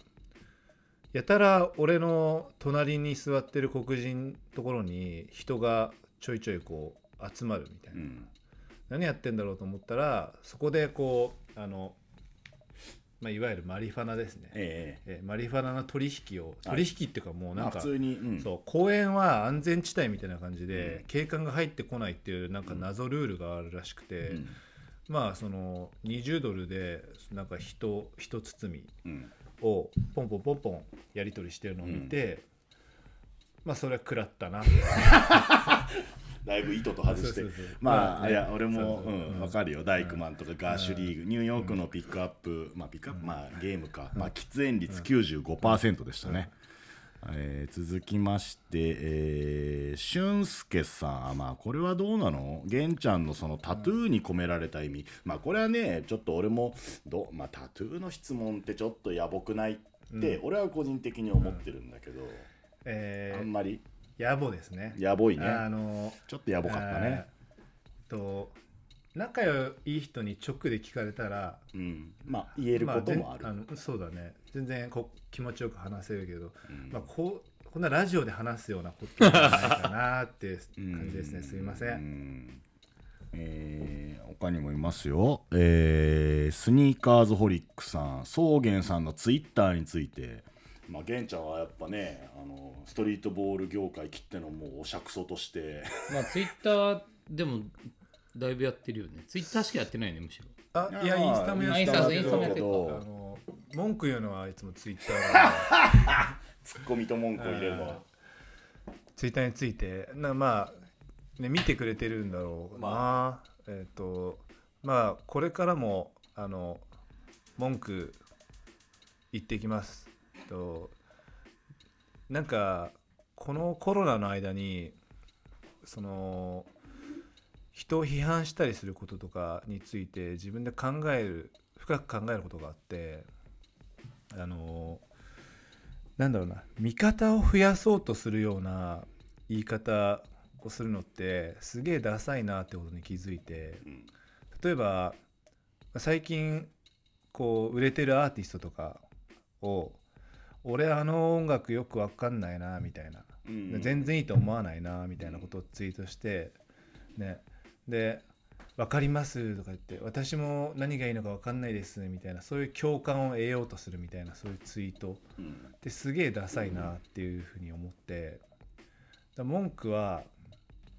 やたら俺の隣に座ってる黒人ところに人がちょいちょいこう集まるみたいな、うん。何やってんだろうと思ったらそこでこうあの、まあ、いわゆるマリファナですね、えええマリファナの取引を取引っていうかもうなんか、まあ普通に、うん。そう公園は安全地帯みたいな感じで、警官が入ってこないっていうなんか謎ルールがあるらしくて、うん。まあその20ドルでなんか人一包みうん。をポンポンポンポンやり取りしてるのを見て、まあそれは食らったな だいぶ糸と外して。まあ、まあね。いや俺もそうんうん。わかるよ。ダイクマンとかガーシュリーグ、ニューヨークのピックアップ、まあピックアップ、まあゲームか、まあ喫煙率95%でしたね、えー続きまして、えー、俊介さん。まあこれはどうなの？玄ちゃんのそのタトゥーに込められた意味、まあこれはねちょっと俺もど、まあ、タトゥーの質問ってちょっと野暮ないって、俺は個人的に思ってるんだけど、えー、あんまり？野暮ですね。野暮いね。あのちょっと野暮かったね、と仲良い人に直で聞かれたらうん、まあ言えることもある、まぜんのそうだね。全然こ気持ちよく話せるけど、うんまあ、こうこんなラジオで話すようなことじゃないかなって感じですね。すいません、ん。えー他にもいますよ、えースニーカーズホリックさん草原さんのツイッターについてまあ玄ちゃんはやっぱねあのストリートボール業界きってのもうおしゃくそとして。まあツイッターでもだいぶやってるよね。ツイッターしかやってないねむしろ。あいやインスタもやってたけインスタもやって文句言うのはいつもツイッター ツッコミと文句を入れるのは。ツイッターについて。なまあ、ね、見てくれてるんだろうな、えっ、とまあこれからもあの文句言ってきますとなんかこのコロナの間にその人を批判したりすることとかについて自分で考える深く考えることがあってあのなんだろうな味方を増やそうとするような言い方をするのってすげえダサいなってことに気づいて例えば最近こう売れてるアーティストとかを俺あの音楽よくわかんないなみたいな。うん全然いいと思わないなみたいなことをツイートしてね。で「分かります」とか言って「私も何がいいのか分かんないです」みたいなそういう共感を得ようとするみたいなそういうツイート。うん。ってすげえダサいなっていうふうに思って。だ文句は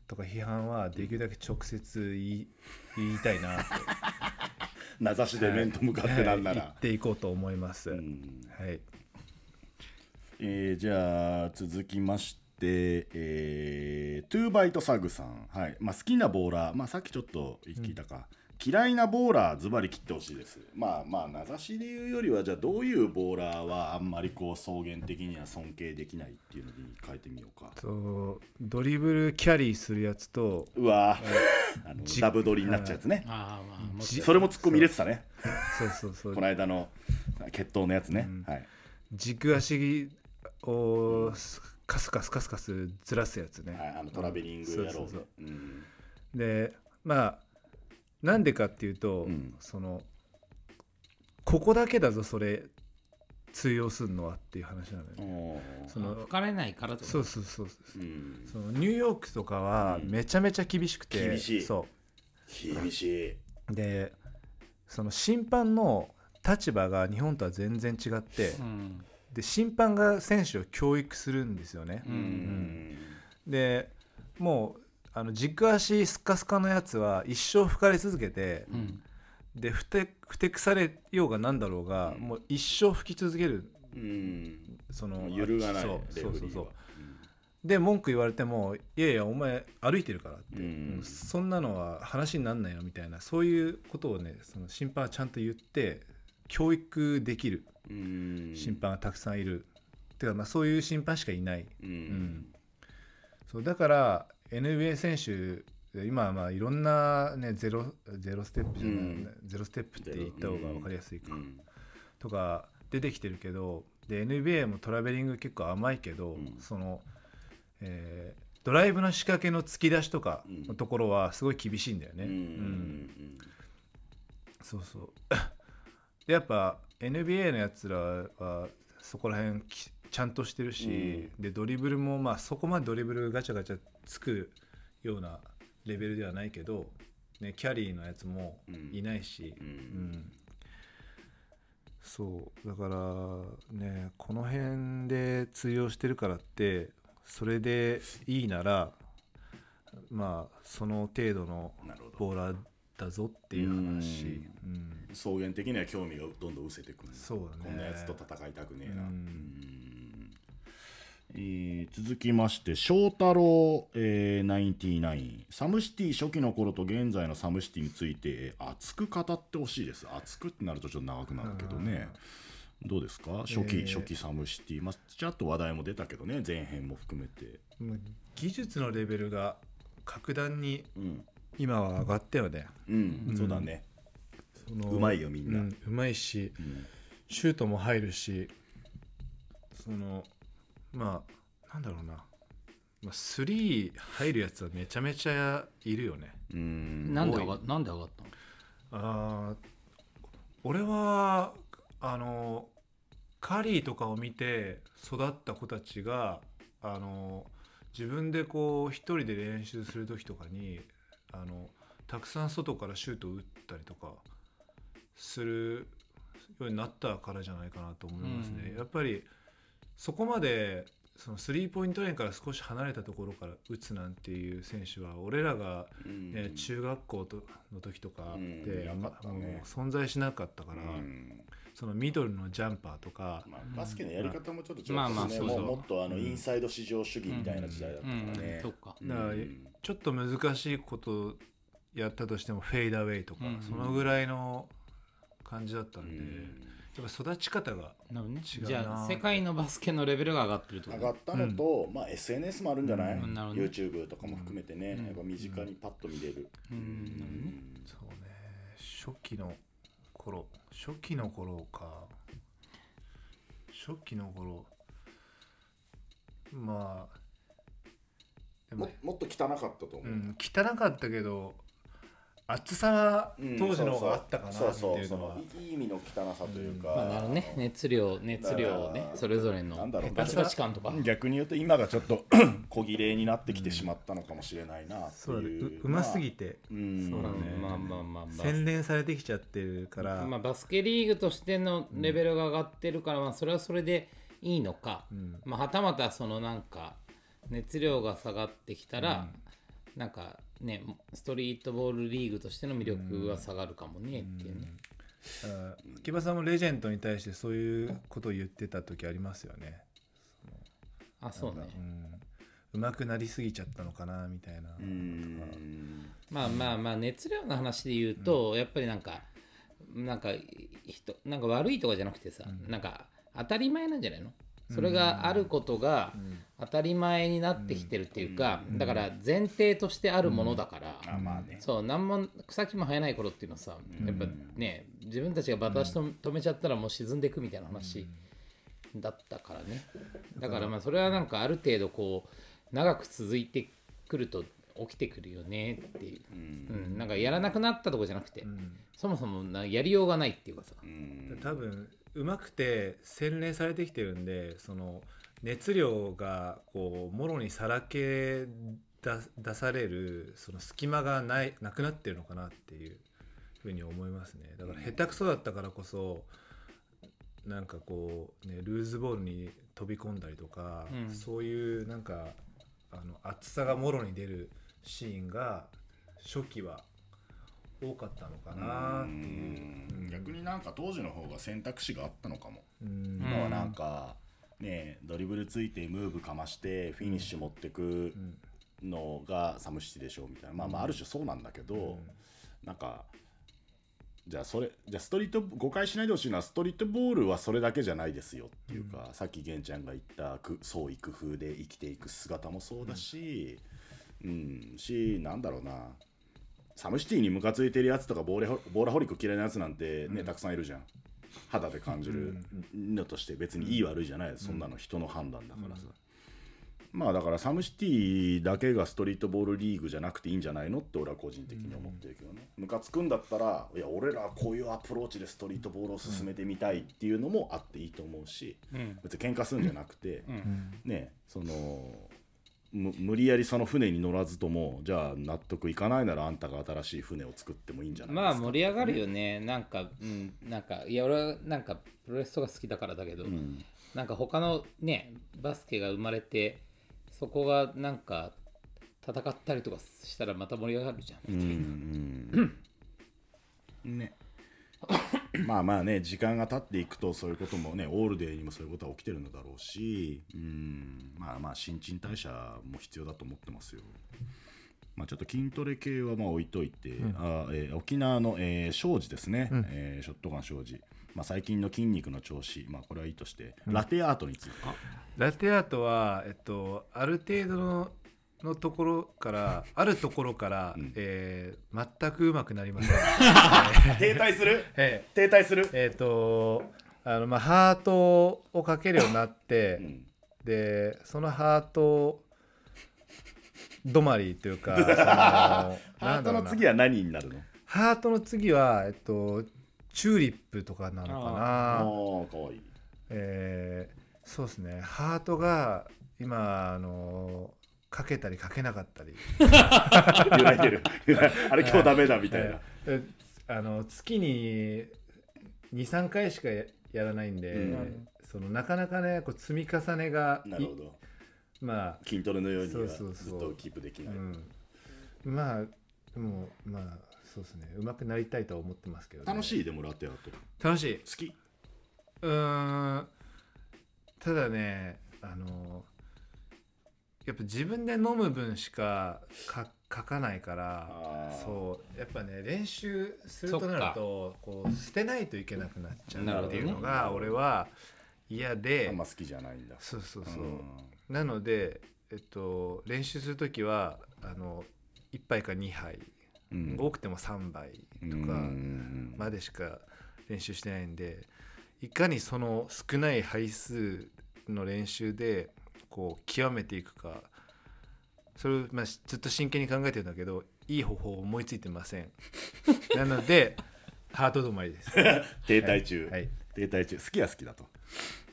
とか批判はできるだけ直接言い言いたいなって。名指しで面と向かってなんなはい言らっ、ていこうと思います、うん。はいえーじゃあ続きまして、えー、トゥーバイトサグさん、はい。まあ、好きなボーラー、まあ、さっきちょっと聞いたか、嫌いなボーラーズバリ切ってほしいです。まあまあ名指しで言うよりはじゃあどういうボーラーはあんまりこう草原的には尊敬できないっていうのに変えてみようか。とドリブルキャリーするやつとうわあの じダブドリになっちゃうやつね。ああまあそれもツッコミ入れてたね。そうそうそう。この間の決闘のやつね、うん。はい。軸足をカスカスカスカスずらすやつね、はい、あのトラベリングやろうねそうそうそう。うん。でまあなんでかっていうと、うん。そのここだけだぞそれ通用するのはっていう話なのよ、おー。その吹かれないからと？かそうそうそうう。ん。そのニューヨークとかはうん。めちゃめちゃ厳しくて、厳しい。そ厳しい。うでその審判の立場が日本とは全然違って、うんで審判が選手を教育するんですよね、ううん。んでもうあの軸足スカスカのやつは一生吹かれ続けて、うん。でふてふてくされようがなんだろうが、うん。もう一生吹き続ける。うん。その揺るがないそうそうそうそう。で文句言われてもいやいやお前歩いてるからって、そんなのは話になんないよみたいな。そういうことをねその審判はちゃんと言って教育できる。うん審判がたくさんいる、てかまあそういう審判しかいない。うん。ん。そうだから NBA 選手今はまあいろんな、ね、ゼロゼロステップじゃない、うん。ゼロステップって言った方が分かりやすいか、うん。とか出てきてるけどで NBA もトラベリング結構甘いけど、うん。その、えードライブの仕掛けの突き出しとかのところはすごい厳しいんだよね。うん。うん。そうそう。でやっぱ NBA のやつらはそこら辺きちゃんとしてるし、でドリブルもまあそこまでドリブルガチャガチャつくようなレベルではないけど、ね、キャリーのやつもいないし、うん。うん。そう。だからねこの辺で通用してるからってそれでいいならまあその程度のボーラーだぞっていう話、うん。草原的には興味がどんどん失せてくるそうだね。こんなやつと戦いたくねえな、うん。うん。えー続きまして翔太郎、えー、99サムシティ初期の頃と現在のサムシティについてえー熱く語ってほしいです。熱くってなるとちょっと長くなるけどね。どうですか？初期、えー。初期サムシティ。まあちょっと話題も出たけどね。前編も含めて。技術のレベルが格段にうん、今は上がったよね。うん。うんそうだね、そのうまいよみんな。うんうまいしうん。シュートも入るしそのまあなんだろうな、まあ、3入るやつはめちゃめちゃいるよね。うん。なんで上がなんで上がったの？あー俺はあのカリーとかを見て育った子たちがあの自分でこう一人で練習する時とかにあのたくさん外からシュートを打ったりとかするようになったからじゃないかなと思いますね。うん。やっぱりそこまでそのスリーポイントラインから少し離れたところから打つなんていう選手は俺らが、うん。ね中学校との時とかうんで、なかったね。もう存在しなかったから、うんそのミドルのジャンパーとか、まあ、バスケのやり方もちょっと違うしね、まあまあそうそうもう。もっとあのインサイド至上主義みたいな時代だったからね。だからちょっと難しいことやったとしてもフェイダーウェイとか、うん。そのぐらいの感じだったんで、うん。やっぱ育ち方が違うなじゃあ世界のバスケのレベルが上がってるってこと上がったのと、まあ、SNS もあるんじゃない、うん。YouTube とかも含めてね、うん。やっぱ身近にパッと見れる。うん。そうね。初期の頃初期の頃か初期の頃まあでもも、もっと汚かったと思う。うん、汚かったけど厚さはうん当時の方があったかなっていうのは。そういい意味の汚さというか、まあなるね熱量熱量をねそれぞれのなんだろう。バチバチ感とか。逆に言うと今がちょっと 小切れになってきてしまったのかもしれないなっていうううますぎて。うん。そうだね。まあまあまあまあ。洗練されてきちゃってるから、まあ、バスケリーグとしてのレベルが上がってるから、まあ、それはそれでいいのか、ん。まあ、はたまたそのなんか熱量が下がってきたら、なんかねストリートボールリーグとしての魅力は下がるかもねっていうね、だから秋葉さんもレジェンドに対してそういうことを言ってた時ありますよね。あそうね。うん、上手くなりすぎちゃったのかなみたいな。うん。まあまあまあ熱量の話で言うと、やっぱりなんかなんか人なんか悪いとかじゃなくてさ、なんか当たり前なんじゃないの？それがあることが当たり前になってきてるっていうか、だから前提としてあるものだから、あまあね。そう何も草木も生えない頃っていうのはさ、やっぱね自分たちがバタ足と止めちゃったらもう沈んでいくみたいな話だったからね。だからまあそれはなんかある程度こう長く続いてくると起きてくるよねっていう、うん。なんかやらなくなったとかじゃなくて、そもそもなやりようがないっていうかさ、うん。多分上手くて洗練されてきてるんでその熱量がこうもろにさらけ出出されるその隙間がないなくなってるのかなっていうふうに思いますね。だから下手くそだったからこそなんかこうねルーズボールに飛び込んだりとか、うん。そういうなんかあの厚さがもろに出るシーンが初期は多かったのかなっていう。逆になんか当時の方が選択肢があったのかも、うん。今はなんかねドリブルついてムーブかましてフィニッシュ持ってくのがサムシティでしょみたいな。まあまあある種そうなんだけど、なんかじゃあそれじゃあストリート誤解しないでほしいのはストリートボールはそれだけじゃないですよっていうか、さっき玄ちゃんが言ったく創意工夫で生きていく姿もそうだし、うん。しなんだろうな。 SOMECITY にムカついてるやつとかボーレホ ballaholic 嫌いなやつなんてね、たくさんいるじゃん肌で感じるのとして別にいい悪いじゃない、そんなの人の判断だからさ、まあだから SOMECITY だけがストリートボールリーグじゃなくていいんじゃないのって俺は個人的に思ってるけどね。ムカつくんだったらいや俺らはこういうアプローチでストリートボールを進めてみたいっていうのもあっていいと思うし、うん。別に喧嘩するんじゃなくて、うん。ねそのむ無理やりその船に乗らずともじゃあ納得いかないならあんたが新しい船を作ってもいいんじゃないですか。まあ盛り上がるよね。なんかうんなんかいや俺はなんかプロレスとか好きだからだけど、うん。なんか他のねバスケが生まれてそこがなんか戦ったりとかしたらまた盛り上がるじゃん、うん。うん。ね まあまあね時間が経っていくとそういうこともねオールデーにもそういうことは起きてるのだろうしうんまあまあ新陳代謝も必要だと思ってますよ。まあ、ちょっと筋トレ系はまあ置いといて、あえー沖縄の、えー庄司ですね、えーショットガン庄司、まあ、最近の筋肉の調子、まあ、これはいいとして、ラテアートについて、ラテアートは、えっと、ある程度ののところから あるところから、えー全くうまくなりません。停滞する？え停滞する？ーえーとあのまあハートをかけるようになって、うん。でそのハート止まりというかハートの次は何になるの？ハートの次は、えっと、チューリップとかなのかああな。ーかわいい。えーそうですね。ハートが今あのかけたりかけなかったり。揺らいでる。あれ今日ダメだみたいな、えあの月に23回しかややらないんで、うん。そのなかなかねこう積み重ねがいなるほど。ま筋トレのようにはずっとキープできあ、ない、うん、まあでもまあそうですね。上手くなりたいとは思ってますけど、ね、楽しいでもラテアート楽しい。好き。うーん。ただねあのやっぱ自分で飲む分しかか書かないからそうやっぱね練習するとなるとこう捨てないといけなくなっちゃうっていうのが俺は嫌であんま好きじゃないんだ。そうそうそう、ん。なので、えっと、練習する時はあの1杯か2杯、うん。多くても3杯とかうん。までしか練習してないんでいかにその少ない杯数の練習でこう極めていくか。それを、まあ、しずっと真剣に考えてるんだけどいい方法を思いついてません。なのでハート止まりです。停滞中、はい。停滞中。好きは好きだと、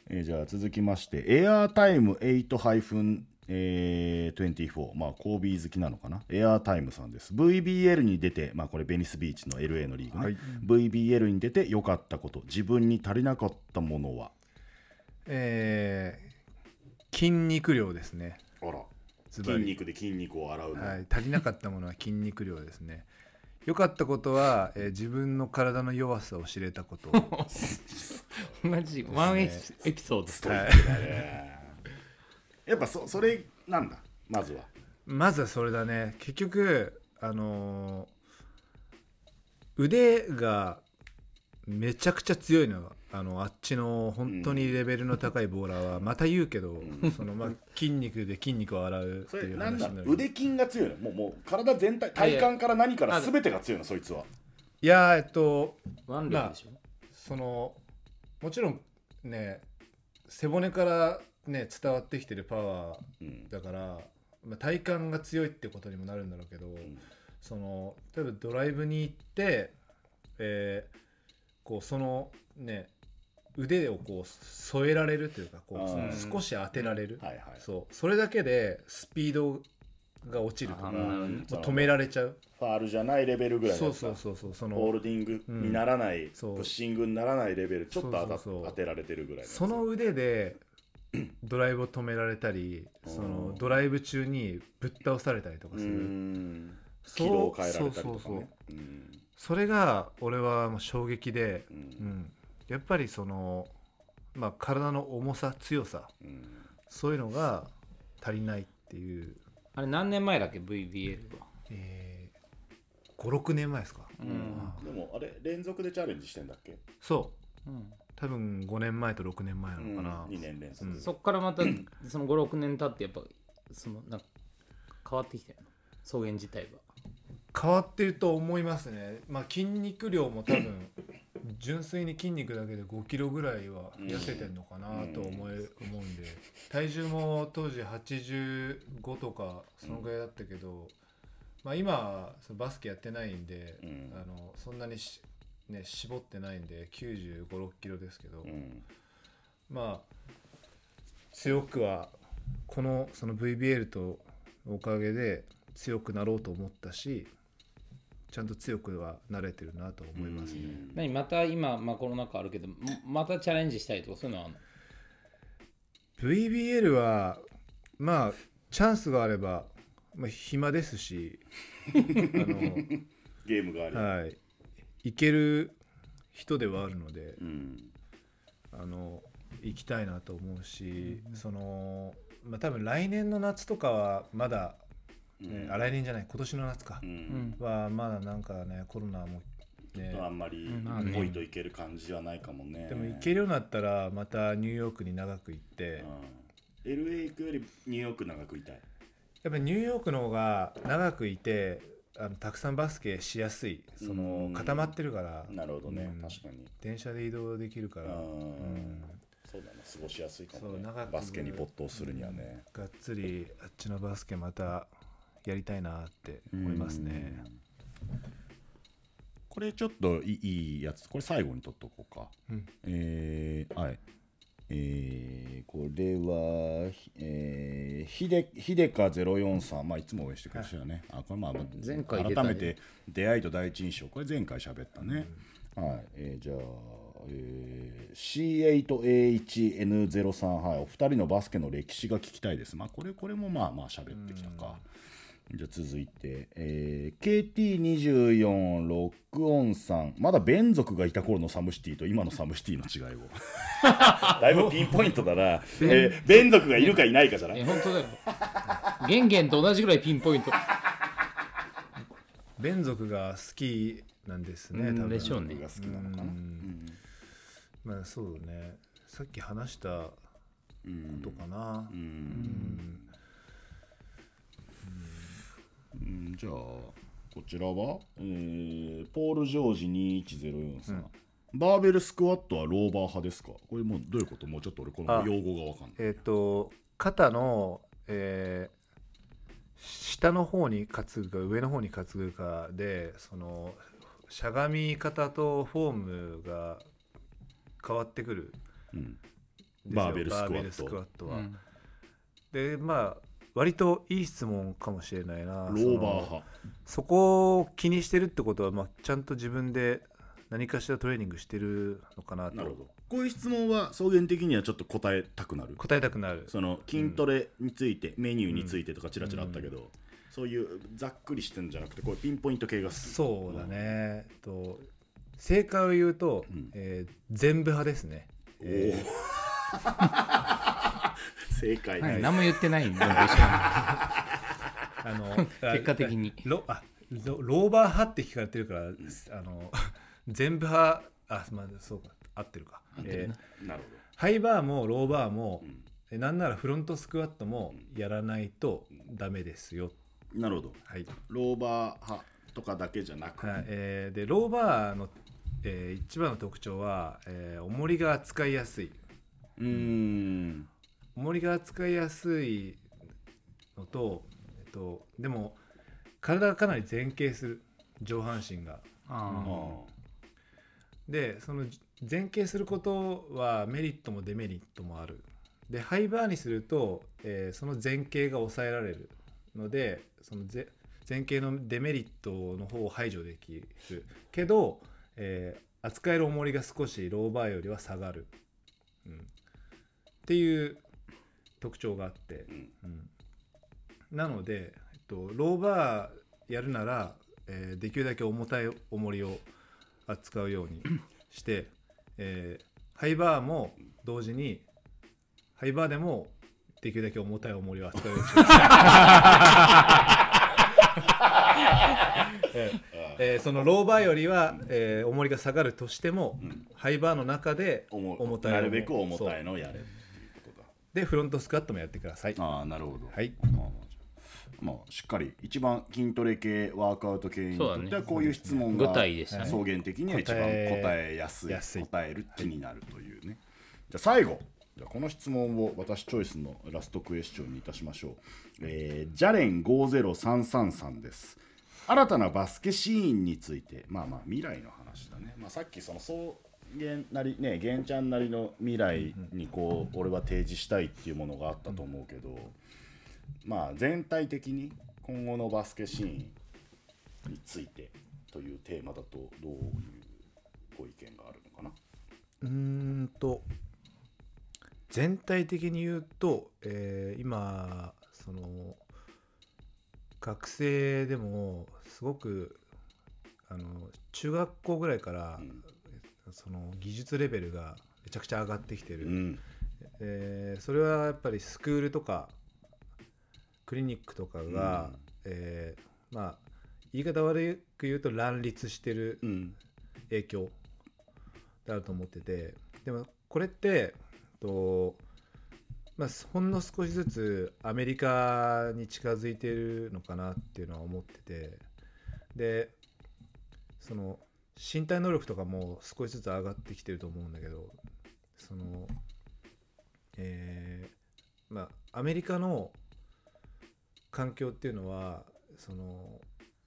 えーじゃあ続きましてエアータイム8-24えー24まあコービー好きなのかな？エアータイムさんです。VBL に出てまあこれベニスビーチの LA のリーグね、はい。VBL に出て良かったこと。自分に足りなかったものは？えー筋肉量ですね。あら。ズバリ。筋肉で筋肉を洗うの、はい、足りなかったものは筋肉量ですね。良かったことは、えー自分の体の弱さを知れたこと。マジワンエピエピソードストイックだねやっぱそそれなんだ？まずは。まずはそれだね。結局あのー腕がめちゃくちゃ強いのよあのあっちの本当にレベルの高いボーラーはまた言うけど、そのまあ筋肉で筋肉を洗うっていう話になる。腕筋が強いの。もうもう体全体体幹から何から全てが強いのそいつは。いやーえっとワンでしょ、そのもちろんね背骨からね伝わってきてるパワうん。ーだから、まあ、体幹が強いってことにもなるんだろうけど、その例えばドライブに行って、えーこうそのね腕をこう添えられるというかこう少し当てられる、はいはい。そう。それだけでスピードが落ちるとか止められちゃう。ファールじゃないレベルぐらいそうそうそうそうそのホールディングにならない、そう。プッシングにならないレベルちょっと当てられてるぐらいその腕でドライブを止められたりそのドライブ中にぶっ倒されたりとかうする軌道を変えられたりとかね。うん。それが俺は衝撃で、ううんん、やっぱりその、まあ、体の重さ強さうん。そういうのが足りないっていう、あれ何年前だっけ？VBL は。えー、56年前ですか、うん。でもあれ連続でチャレンジしてんだっけ？そう。うん。多分5年前と6年前なのかな、2年連続、うん。そっからまたその56年経ってやっぱそのなんか変わってきてるの草原自体は。変わってると思いますね、まあ、筋肉量も多分純粋に筋肉だけで5キロぐらいは痩せてんのかなと思え、思うんで。体重も当時85とかそのぐらいだったけど、まあ、今はそのバスケやってないんで、うん。あのそんなにし、ね、絞ってないんで9 5 6キロですけど、うん。まあ強くはこのその VBL とおかげで強くなろうと思ったしちゃんと強くはなれてるなと思いますね。何また今、まあ、コロナ禍あるけどもまたチャレンジしたいとかそういうのはあるの？VBL はまあチャンスがあれば、まあ、暇ですしあ ゲームがあり、の、はい、いける人ではあるのでうん。あの行きたいなと思うし、そのまあ多分来年の夏とかはまだ、ねうん。あ来年じゃない今年の夏か。う、うん。んはまだなんかねコロナもね。あんまりうん。ポイといける感じはないかもね、でも行けるようになったらまたニューヨークに長く行って。うん。LA 行くよりニューヨーク長くいたい。やっぱりニューヨークの方が長くいてあのたくさんバスケしやすいそのうん。固まってるから。なるほどね、うん。確かに。電車で移動できるから、うん。うん。そうだね。過ごしやすいかもね。そう長くバスケに没頭するにはね、がっつりあっちのバスケまたやりたいなって思いますね。これちょっといいいいやつこれ最後に取っとこうか、うん。えーはい。えーこれは、ひえー、ひでひでか043、まあ、いつも応援してくれる人だね、あこれまあ前回ね。改めて出会いと第一印象。これ前回喋ったね、はい、えーじゃあ、えー、C8AHN03 はい。お二人のバスケの歴史が聞きたいです。まあこれこれもまあまあ喋ってきたか、じゃあ続いて、えー、KT24 ロックオンさん。まだ勉族がいた頃の SOMECITY と今の SOMECITY の違いを。だいぶピンポイントだな、えー、勉族がいるかいないかじゃない？え本当だよ。ゲンゲンと同じぐらいピンポイント。勉族が好きなんですねうん。多分。でしょうね。が好きなのかな。うん。まあそうね。さっき話したこうん。とかなうんじゃあこちらは、えーポール・ジョージ2104さん、バーベルスクワットはローバー派ですか？これもうどういうこと？もうちょっと俺このあ用語がわかんない。えっ、と肩の、えー下の方に担ぐか上の方に担ぐかでそのしゃがみ方とフォームが変わってくるうんんですよ。バーベルスクワット。バーベルスクワットは。うん。でまあ割といい質問かもしれないな。ローバー派。そこを気にしてるってことは、まあ、ちゃんと自分で何かしらトレーニングしてるのかなと。なるほど。こういう質問は草原的にはちょっと答えたくなる。答えたくなる。その筋トレについて、メニューについてとかちらちらあったけど、そういうざっくりしてんじゃなくてこうピンポイント系が好きそうだね、えっと正解を言うと、うん。えー全部派ですね、おえお 正解、はい何も言ってないんであの 結果的に。ロあロローバー派って聞かれてるから、あの 全部派あまあそうか合ってるか。合ってるな。えーなるハイバーもローバーもほ、ど、えなんならフロントスクワットもやらないとダメですよ。うんなるほど。はい。ローバー派とかだけじゃなく、はいえーでローバーの、えー一番の特徴は、えー重りが扱いやすい。うーん重りが扱いやすいのと、えっと、でも体がかなり前傾する。上半身が。でその前傾することはメリットもデメリットもある。でハイバーにすると、えーその前傾が抑えられるのでそのぜ前傾のデメリットの方を排除できる。けど、えー扱える重りが少しローバーよりは下がる、うん、っていう特徴があって、うん。うん。なので、えっと、ローバーやるなら、えーできるだけ重たい重りを扱うようにして、えーハイバーも同時にハイバーでもできるだけ重たい重りを扱うようにし えーえーそのローバーよりは、えー重りが下がるとしても、ん。ハイバーの中で重重たいなるべく重たいのをやれ。っていうことだでフロントスクワットもやってください。ああなるほど。はい。まあまあまあしっかり一番筋トレ系ワークアウト系にとってはこういう質問が草原的には一番答えやすいやすい。答える気になるというね。じゃあ最後。じゃあこの質問を私チョイスのラストクエスチョンにいたしましょう、えージャレン50333です。新たなバスケシーンについて。まあまあ未来の話だね、まあ、さっきその草原なりね玄ちゃんなりの未来にこう俺は提示したいっていうものがあったと思うけど、まあ全体的に今後のバスケシーンについてというテーマだとどういうご意見があるのかな？うーんと全体的に言うと、えー今その学生でもすごくあの中学校ぐらいから、んその技術レベルがめちゃくちゃ上がってきてる、うん。えーそれはやっぱりスクールとかクリニックとかが、うん。えーまあ言い方悪く言うと乱立してるうん。影響だと思っててでもこれってと、まあ、ほんの少しずつアメリカに近づいてるのかなっていうのは思っててでその身体能力とかも少しずつ上がってきてると思うんだけどそのえーまあアメリカの環境っていうのはその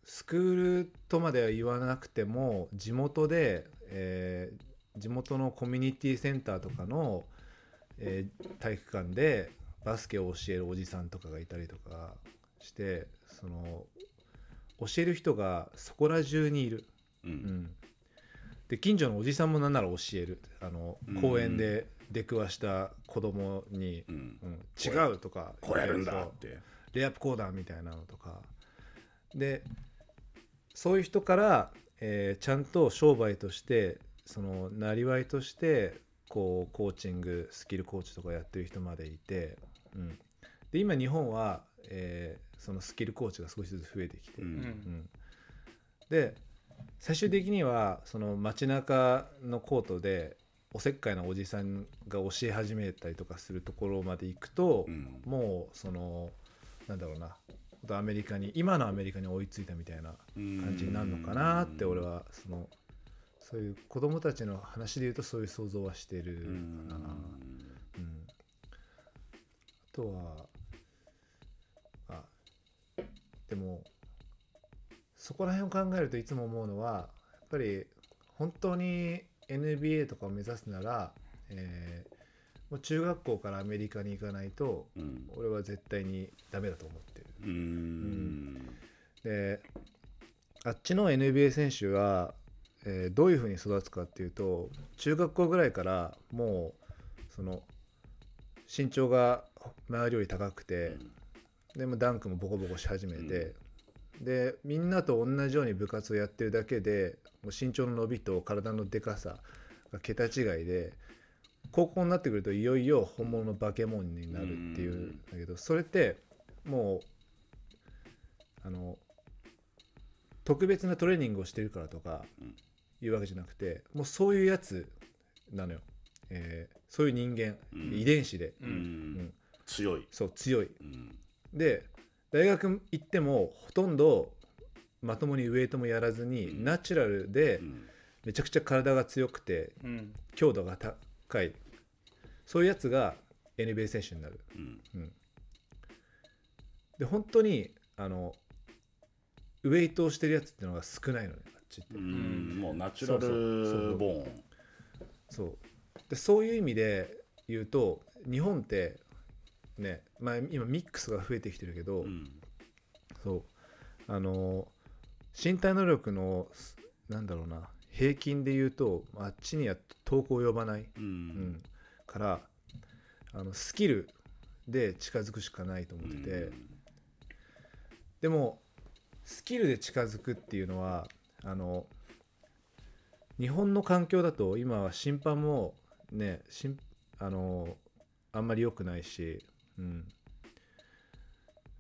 スクールとまでは言わなくても地元で、えー地元のコミュニティセンターとかの、えー体育館でバスケを教えるおじさんとかがいたりとかしてその教える人がそこら中にいる、ううん。ん、で近所のおじさんもなんなら教える。あのうん。公園で出くわした子供に、うん。うん違うとかこうやるんだって。レイアップ講談みたいなのとか。でそういう人から、えーちゃんと商売としてそのなりわいとしてこうコーチングスキルコーチとかやってる人までいて、うん、で今日本は、えーそのスキルコーチが少しずつ増えてきて、ううん。うん。で最終的にはその街中のコートでおせっかいなおじさんが教え始めたりとかするところまで行くと、うん。もうそのなんだろうな。アメリカに今のアメリカに追いついたみたいな感じになるのかなって俺はそのそういう子供たちの話で言うとそういう想像はしてるかうん。な。うん、あとはあでもそこら辺を考えるといつも思うのはやっぱり本当に NBA とかを目指すなら、えーもう中学校からアメリカに行かないとうん。俺は絶対にダメだと思ってる。うん。であっちの NBA 選手は、えーどういうふうに育つかっていうと中学校ぐらいからもうその身長が周りより高くて、でもダンクもボコボコし始めて、でみんなと同じように部活をやってるだけでもう身長の伸びと体のでかさが桁違いで高校になってくるといよいよ本物の化け物になるっていうん。だけどそれってもうあの特別なトレーニングをしてるからとかうん。いうわけじゃなくてもうそういうやつなのよ、えーそういう人間、うん。遺伝子で。うん。うん。強い。そう強い。うん。で大学行ってもほとんどまともにウエイトもやらずに、うん。ナチュラルでうん。めちゃくちゃ体が強くてうん。強度が高いそういうやつが NBA 選手になる、うん。うん、で本当にあのウエイトをしてるやつっていうのが少ないのねあっちって、うん。もうナチュラそうそうルボーン。そう。でそういう意味で言うと日本ってね、まあ、今ミックスが増えてきてるけど、うん。そう。あの身体能力のすなんだろうな平均で言うとあっちには遠く及ばない、ううん。ん、からあのスキルで近づくしかないと思ってて、でもスキルで近づくっていうのはあの日本の環境だと今は審判もね審あのあんまり良くないし、うん、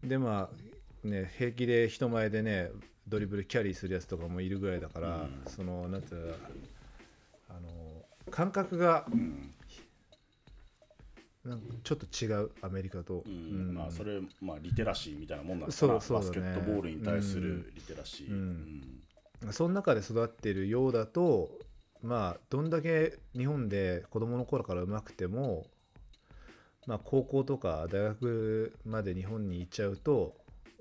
でまあね平気で人前でねドリブルキャリーするやつとかもいるぐらいだから、うん。そのなんていうのあの感覚がうん。なんかちょっと違うアメリカと、まあそれまあリテラシーみたいなもんなんですかね。バスケットボールに対するリテラシー。うん。その中で育っているようだとまあどんだけ日本で子供の頃から上手くてもまあ高校とか大学まで日本に行っちゃうと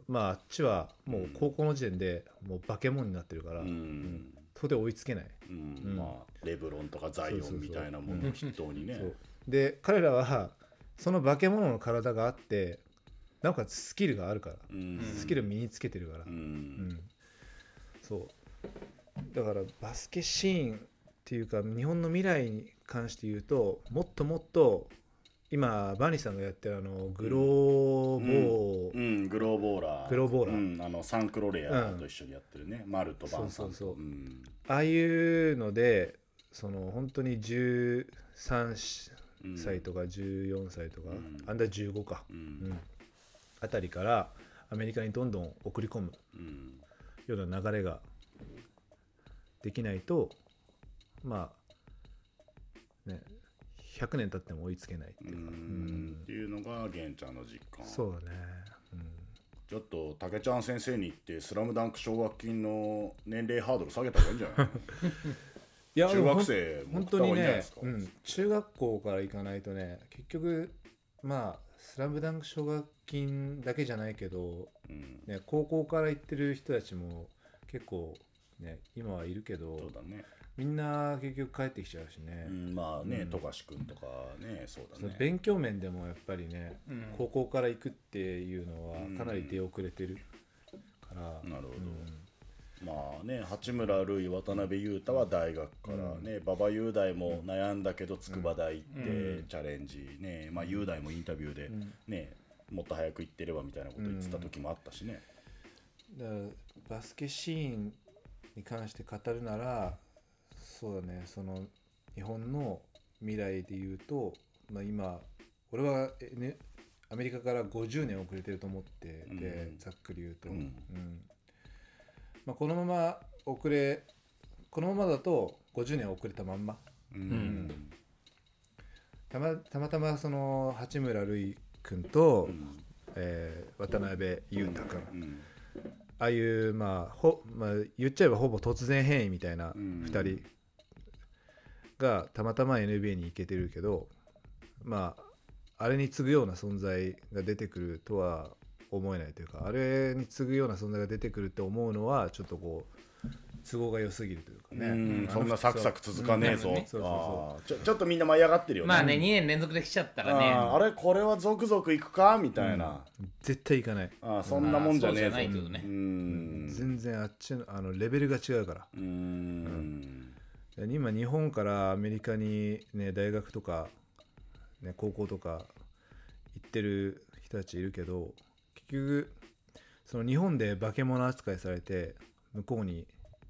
まああっちはもう高校の時点でもう化け物になってるから、うん。うん。そこで追いつけない、うん。うん。まあレブロンとかザイオンみたいなものを筆頭にね。そう。で彼らはその化け物の体があってなおかつスキルがあるから、うん。スキル身につけてるから、ううんん、そう。だからバスケシーンっていうか日本の未来に関して言うともっともっと今バニーさんがやってるあのグローボー、うん。グローボーラー。グローボーラー。うん。あのサンクロレアと一緒にやってるね。マルとバンさんと。そうそうそう。うん。ああいうのでその本当に13うん歳とか14歳とか、うん。アンダー15か、ううんん、あたりからアメリカにどんどん送り込むうん。ような流れができないとまあね100年経っても追いつけないってういうか、ん。っていうのが玄ちゃんの実感。そうだね、うん、ちょっと竹ちゃん先生に言って「スラムダンク奨学金の年齢ハードル下げた方がいいんじゃない いや中学生も本当に送った方がいいんじゃないでねすか、うん、中学校から行かないとね結局まあ「スラムダンク奨学金だけじゃないけど、うん。ね、高校から行ってる人たちも結構ね今はいるけどそうだねみんな結局帰ってきちゃうしね、うんまあね富樫君とかねそうだね。勉強面でもやっぱりね、うん。高校から行くっていうのはうん。かなり出遅れてるから、なるほど。うん。まあね八村塁渡辺裕太は大学からね馬場雄大も悩んだけど筑波大行ってうん。チャレンジねまあ雄大もインタビューでねもっと早く行ってればみたいなこと言ってた時もあったしね。だからバスケシーンに関して語るならそうだね。その日本の未来で言うと、まあ、今俺は、えね、アメリカから50年遅れてると思ってて、うん。ざっくり言うと、うん。うん。まあ、このまま遅れこのままだと50年遅れたまんま。うん。たまたまたまその八村塁君と、うん。えー渡辺裕太君、うん。ああいう、まあほまあ、言っちゃえばほぼ突然変異みたいなうん。2人がたまたま NBA に行けてるけどまああれに次ぐような存在が出てくるとは思えないというかあれに次ぐような存在が出てくるって思うのはちょっとこう都合が良すぎるというかね、うんそんなサクサク続かねえぞ。うんそうそうそう。あーちょちょっとみんな舞い上がってるよね。まあね2年連続できちゃったらね。あれこれは続々いくかみたいな。絶対行かない。あーそんなもんじゃねえぞ。全然あっちのあのレベルが違うから。うん今日本からアメリカに、ね、大学とか、ね、高校とか行ってる人たちいるけど結局その日本で化け物扱いされて向こうに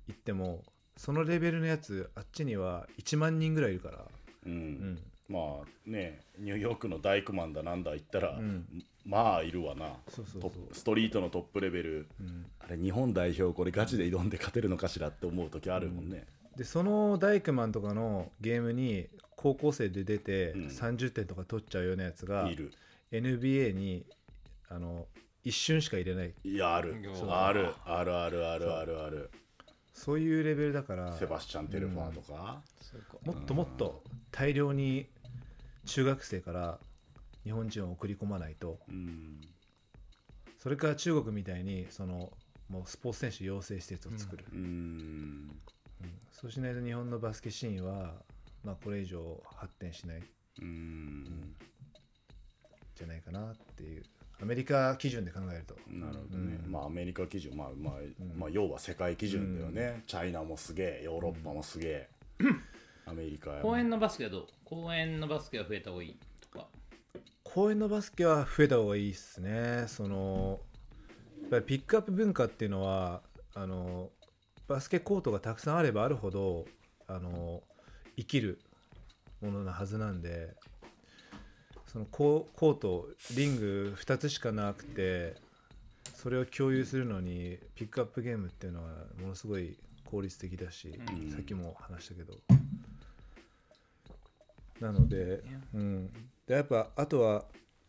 行ってもそのレベルのやつあっちには1万人ぐらいいるから、うん。うん。まあねニューヨークの大工マンだなんだ言ったら、ん。まあいるわな。そうそうそう。トップストリートのトップレベル、ん。あれ日本代表これガチで挑んで勝てるのかしらって思う時あるもんね、でその大工マンとかのゲームに高校生で出てうん。30点とか取っちゃうようなやつが、いる。NBA にあの一瞬しか入れない。いやある。そう。ある。あるあるあるあるある。そういうレベルだから。セバスチャン・テルファーとか、もっともっと大量に中学生から日本人を送り込まないと。うん。それから中国みたいにそのもうスポーツ選手養成施設を作る、うんうんそうしないと日本のバスケシーンは、まあ、これ以上発展しない。ん。うん。じゃないかなっていう。アメリカ基準で考えると。なるほどね、うん。まあアメリカ基準。まあまあ、まあ要は世界基準だよね、チャイナもすげえ。ヨーロッパもすげえ、アメリカや公園のバスケはどう？公園のバスケは増えた方がいいとか。公園のバスケは増えた方がいいっすね。そのやっぱりピックアップ文化っていうのはあのバスケコートがたくさんあればあるほどあの生きるものなはずなんでそのココートリング2つしかなくてそれを共有するのにピックアップゲームっていうのはものすごい効率的だし、うん。さっきも話したけど。なので,、うん、でやっぱあとは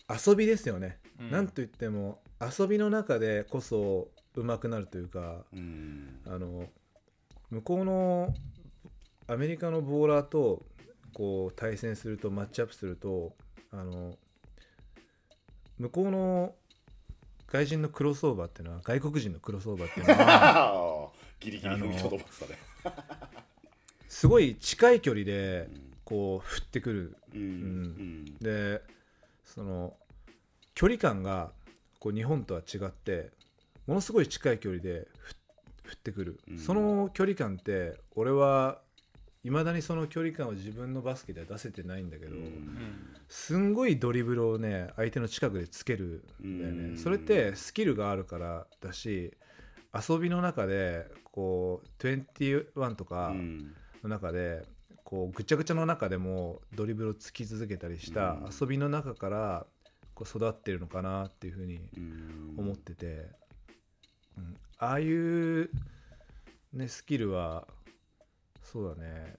遊びですよね、うん。なんといっても遊びの中でこそ上手くなるというかうん。あの向こうのアメリカのボーラーとこう対戦するとマッチアップするとあの向こうの外人のクロスオーバーっていうのは外国人のクロスオーバーっていうのは ギリギリ踏みとどまってたねすごい近い距離でこう振ってくる。うん。うん。でその距離感がこう日本とは違ってものすごい近い距離でふ振ってくる、うん。その距離感って俺はいまだにその距離感を自分のバスケでは出せてないんだけど、うん。すんごいドリブルをね相手の近くでつけるんだよね、うん。それってスキルがあるからだし遊びの中でこう21とかうん。の中でこうぐちゃぐちゃの中でもドリブルをつき続けたりしたうん。遊びの中からこう育ってるのかなっていうふうにうん。思ってて、うん。ああいう、ね、スキルはそうだね。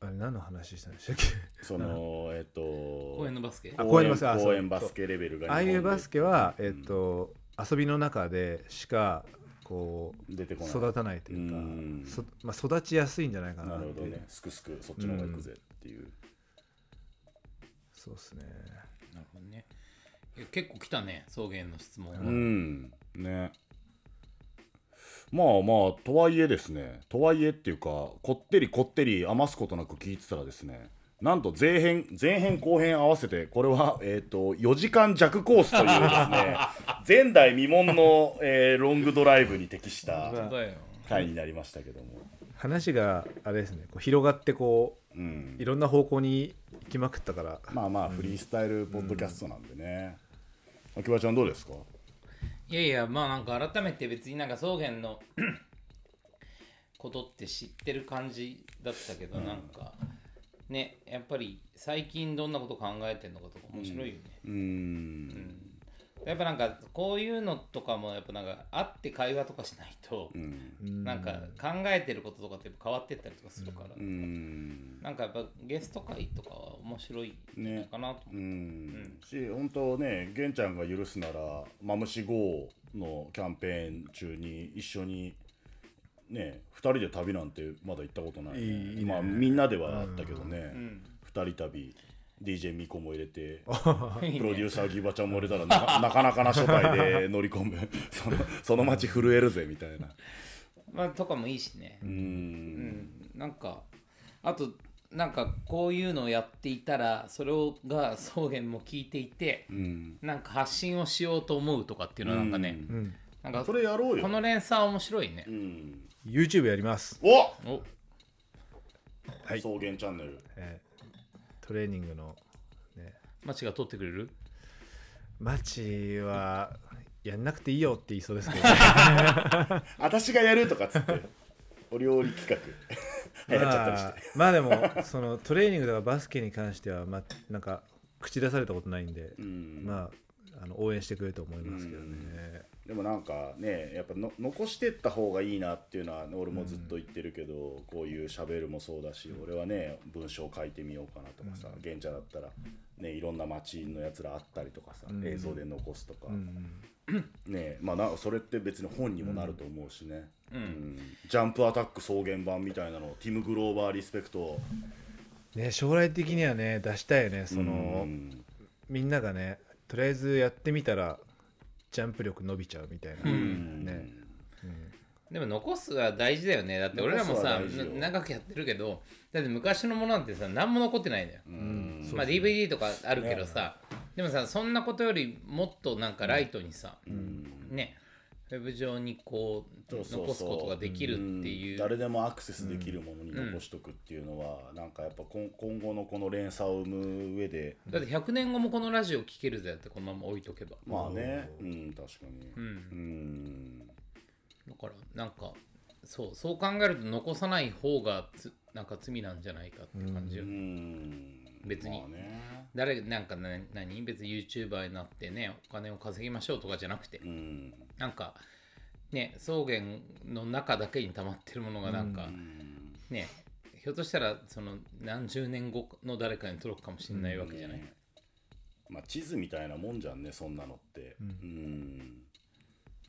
あれ何の話したんでしたっけ？そのえっと公園のバスケ？あ公園バスケ。公園バスケレベルがああいうバスケは、えうん。っと遊びの中でしかこう出てこない。育たないというか、うまあ、育ちやすいんじゃないかななるほどね。すくすくそっちの方が行くぜっていう、そうですね。なるほどね。結構来たね草原の質問は、うんね。まあまあとはいえですね。とはいえっていうかこってりこってり余すことなく聞いてたらですねなんと前編前編後編合わせてこれは、えー、と4時間弱コースというですね 前代未聞の、えーロングドライブに適した回になりましたけども、話があれですねこう広がってこうん。ういろんな方向に行きまくったから。まあまあフリースタイルポッドキャストなんでね、秋葉ちゃんどうですか？いやいやまあなんか改めて別になんか草原の ことって知ってる感じだったけど、なんかねやっぱり最近どんなこと考えてんのかとか面白いよね、うーんやっぱなんかこういうのとかもやっぱなんか会って会話とかしないと、うん。なんか考えてることとかって変わってったりとかするから、うん。なんかやっぱゲスト会とかは面白いかなと思うう、ん。し本当ね玄ちゃんが許すなら「マムシ GO」のキャンペーン中に一緒にね2人で旅なんてまだ行ったことない,、いいね。まあみんなではあったけどね、ん。2人旅 DJ ミコも入れて プロデューサーギバちゃんも入れたらなか なかなかな初回で乗り込む。そのその街震えるぜみたいな。まあとかもいいしね。う、ん。うん。なんかあとなんかこういうのをやっていたらそれをが草原も聞いていてうん。なんか発信をしようと思うとかっていうのはなんかね、うん。うんなん。かそれやろうよ。この連鎖面白いね。う、ん。YouTube やります、おお。はい。草原チャンネル。えートレーニングのね。マチが撮ってくれる？マチはやんなくていいよって言いそうですけど、私がやるとかっつってお料理企画。流行っちゃったりして。まあまあでもそのトレーニングとかバスケに関してはまあなんか口出されたことないんで、うん。まああの応援してくれると思いますけどね、でもなんかねやっぱの残してった方がいいなっていうのは俺もずっと言ってるけど、こういうしゃべるもそうだし、俺はね文章書いてみようかなとかさ現茶だったら、ね、いろんな街のやつらあったりとかさ、ん。映像で残すとか、うんねまあなそれって別に本にもなると思うしね、うん。うん。ジャンプアタック草原版みたいなのをティム・グローバーリスペクトね将来的にはね出したいよねその、うん。みんながねとりあえずやってみたらジャンプ力伸びちゃうみたいな、うん。ね。でも残すは大事だよね。だって俺らもさ長くやってるけどだって昔のものなんてさ何も残ってないんだよ、うん。まあ DVD とかあるけどさ、でもさそんなことよりもっとなんかライトにさ、ねウェブ上にこう残すことができるっていう。うん。誰でもアクセスできるものに残しとくっていうのは、なんかやっぱ今今後のこの連鎖を生む上で。だって100年後もこのラジオ聴けるぜってこのまま置いとけば。まあね。うん確かに。うん。うん。だからなんかそうそう考えると残さない方がつなんか罪なんじゃないかって感じよ、うん。別に。まあね。誰なんかな何？別に YouTuber になってねお金を稼ぎましょうとかじゃなくて、うんなんかね草原の中だけに溜まってるものがなんか、ねひょっとしたらその何十年後の誰かに届くかもしれないわけじゃない、ねまあ地図みたいなもんじゃんねそんなのって。うん。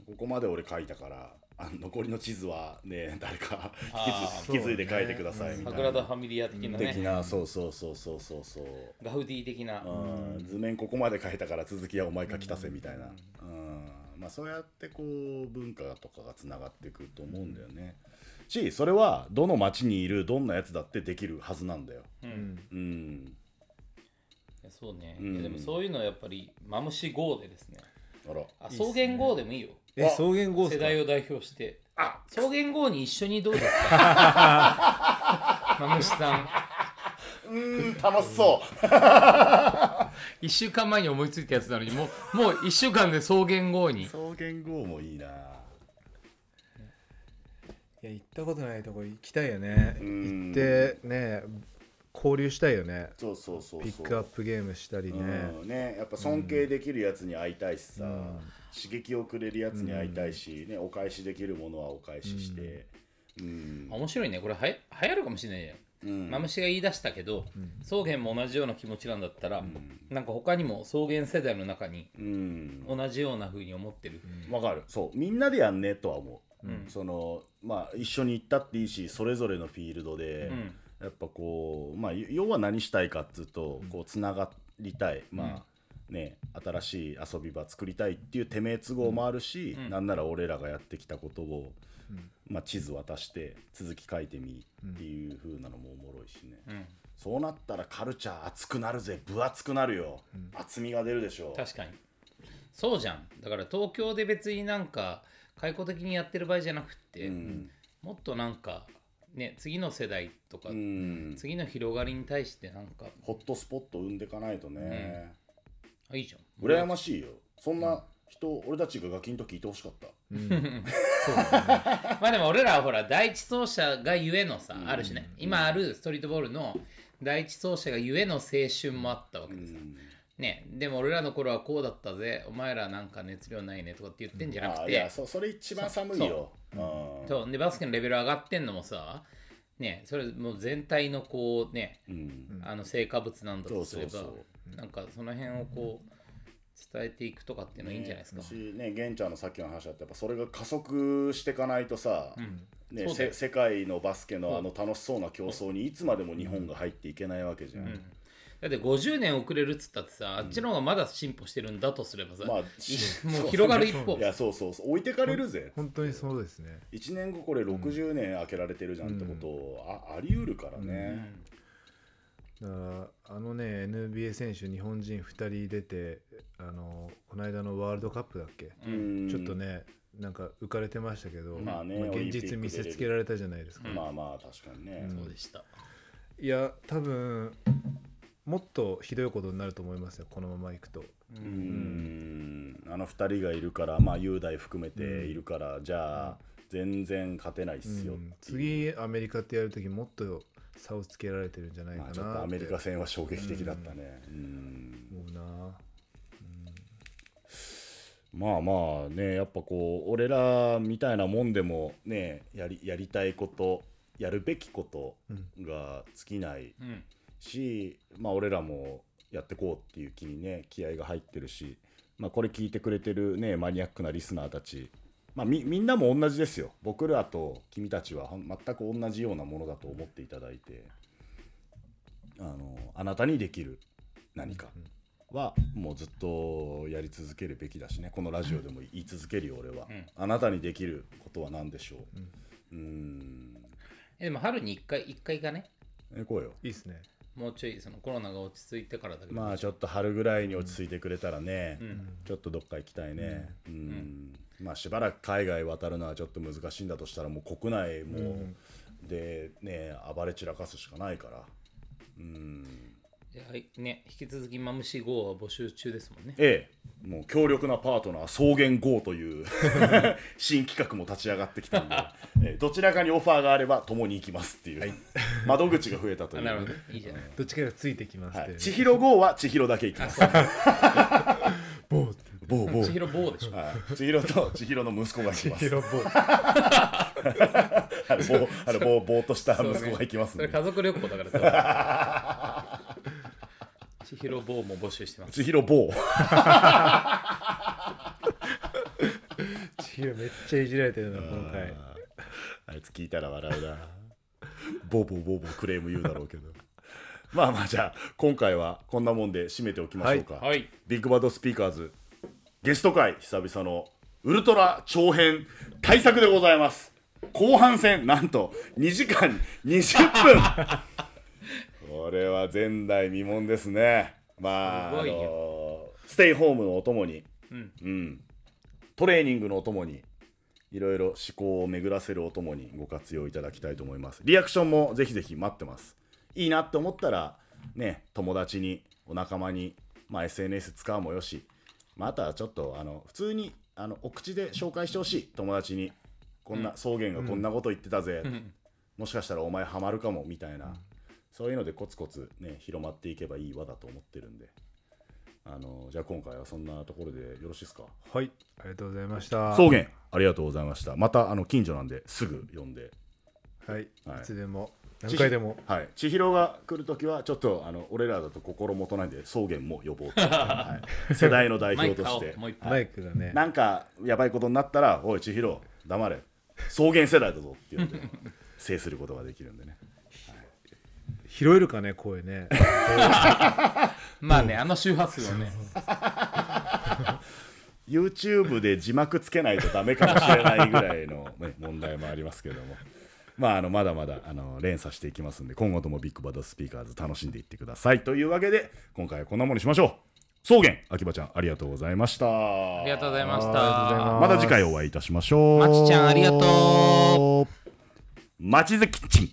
ここまで俺書いたからあ残りの地図はね誰か引き継引き継いで書いてくださいみたいな。サグラダ・ファミリア的な的ねなそうそうそうそうそうそう。ガウディ的な、うん。図面ここまで書いたから続きはお前書き足せみたいな、うんまあ、そうやってこう文化とかがつながっていくと思うんだよね。しそれはどの町にいるどんなやつだってできるはずなんだよ。うん。うん。いやそうね、うん。いやでもそういうのはやっぱりマムシ GO でですね。あら。あ草原 GO でもいいよ。え草原ゴースか？世代を代表して。草原 GO に一緒にどうですか？マムシさん。うん楽しそう1週間前に思いついたやつなのにもうもう1週間で草原 GO に。草原号もいいな。いや行ったことないとこ行きたいよね。うん。行ってね交流したいよね。そうそうそうそう。ピックアップゲームしたりね、うん。ねやっぱ尊敬できるやつに会いたいしさ、うん。刺激をくれるやつに会いたいし、ね、お返しできるものはお返しして、うん。面白いね。これはや流行るかもしれないじゃんうん。マムシが言い出したけど、草原も同じような気持ちなんだったら、なんか他にも草原世代の中にうん。同じような風に思ってる、わかる。そう。みんなでやんねとは思う、うん。そのまあ一緒に行ったっていいしそれぞれのフィールドで、うん。やっぱこうまあ要は何したいかっつうと、こうつながりたい。まあ、ね新しい遊び場作りたいっていう手名都合もあるし、うん。なんなら俺らがやってきたことを、まあ、地図渡して続き書いてみっていう風なのもおもろいしね、うん。そうなったらカルチャー熱くなるぜ。分厚くなるよ、厚みが出るでしょ確かに。そうじゃん。だから東京で別になんか開放的にやってる場合じゃなくって、うん。もっとなんかね次の世代とか、うん。次の広がりに対してなんかホットスポット生んでいかないとね、あいいじゃん。羨ましいよ。そんな人、俺たちがガキの時いてほしかった。まあでも俺らはほら第一走者がゆえのさ、あるしね。今あるストリートボールの第一走者がゆえの青春もあったわけですよ、ね。でも俺らの頃はこうだったぜ。お前らなんか熱量ないねとかって言ってんじゃなくて。あいやそそれ一番寒いよ。う。ん。そう。でバスケのレベル上がってんのもさね。それもう全体のこうねうん。あの成果物なんだとすればそうそう。なんかその辺をこう伝えていくとかっていうのはいいんじゃないですか、ねしね玄ちゃんのさっきの話だってやっぱそれが加速していかないとさ、うだよ。せ世界のバスケのあの楽しそうな競争にいつまでも日本が入っていけないわけじゃん、だって50年遅れるっつったってさ、あっちの方がまだ進歩してるんだとすればさ、まあ いもう広がる一方。いやそうそうそう。置いてかれるぜ。本当にそうですね。1年後これ60年開けられてるじゃんってことを、ああり得るからね、あのね NBA 選手日本人2人出てあのこの間のワールドカップだっけ、うん。ちょっとねなんか浮かれてましたけど、まあね現オリンピック実見せつけられたじゃないですか、まあまあ確かにね、そうでした。いや多分もっとひどいことになると思いますよこのままいくと。うーん。あの2人がいるから、まあ、雄大含めているから、じゃあ、全然勝てないっすよ、うん。次アメリカってやるときもっと差をつけられてるんじゃないかまあ、なちょっとアメリカ戦は衝撃的だったね。うん。思うな。まあまあねやっぱこう俺らみたいなもんでもねやりやりたいことやるべきことが尽きないうん。し、まあ俺らもやってこうっていう気にね気合が入ってるし、まあ、これ聞いてくれてるねマニアックなリスナーたち、まあ、みみんなも同じですよ。僕らと君たちは全く同じようなものだと思っていただいてあのあなたにできる何かはもうずっとやり続けるべきだしね。このラジオでも言い続けるよ俺は、うん。あなたにできることは何でしょう。うん。えでも春に1回、一回がね、行こうよ。いいっすね。もうちょいそのコロナが落ち着いてからだけど、まあちょっと春ぐらいに落ち着いてくれたらね、ん。ちょっとどっか行きたいね、うんまあしばらく海外渡るのはちょっと難しいんだとしたらもう国内もでね暴れ散らかすしかないから。うん。いやはいね、引き続きマムシ GO は募集中ですもんね。ええ。もう強力なパートナー草原 GO という 新企画も立ち上がってきたんで、ええどちらかにオファーがあれば共に行きますっていう、窓口が増えたというあなるほど、いいじゃない。どっちかがついてきますって、はい、千尋 GO は千尋だけ行きますボーってボーボー千尋棒でしょ。はい、千尋と千尋の息子が行きます。ヒロボーあれ、ぼーあれぼーぼーっとした息子が行きますんで。それ家族旅行だからさ。千尋棒も募集してます。千尋ボー。千尋めっちゃいじられてるな今回あいつ聞いたら笑うな。ボーボーボーボークレーム言うだろうけど。まあまあじゃあ今回はこんなもんで締めておきましょうか。はい。ビッグバッドスピーカーズゲスト会久々のウルトラ長編対策でございます。後半戦なんと2時間20分。これは前代未聞ですね。まああのステイホームのお供に、うん。うん。トレーニングのお供にいろいろ思考を巡らせるお供にご活用いただきたいと思います。リアクションもぜひぜひ待ってます。いいなって思ったらね友達にお仲間に、まあ、SNS 使うもよし、まあ、あとはちょっとあの普通にあのお口で紹介してほしい友達にこんな、草原がこんなこと言ってたぜ、ん。もしかしたらお前ハマるかもみたいな、そういうのでコツコツね広まっていけばいい輪だと思ってるんで。あのじゃあ今回はそんなところでよろしいですか？はい。ありがとうございました。草原ありがとうございました。またあの近所なんですぐ呼んで。はい、はい。い、つでも何回でも。はい。千尋が来るときはちょっとあの俺らだと心もとないんで草原も呼ぼうと、はい、世代の代マイク表として。買おうもう一マイクがね。なんかやばいことになったら「おい千尋黙れ。草原世代だぞ」って言って制することができるんでね。拾えるかね声ね。まあねあの周波数をね。YouTube で字幕つけないとダメかもしれないぐらいの、ね、問題もありますけども。まあ、あのまだまだあの連鎖していきますんで今後ともビッグバドスピーカーズ楽しんでいってください。というわけで今回はこんなものにしましょう。草原秋葉ちゃんありがとうございました。ありがとうございました。また次回お会いいたしましょう。まちちゃんありがとう。まちずキッチン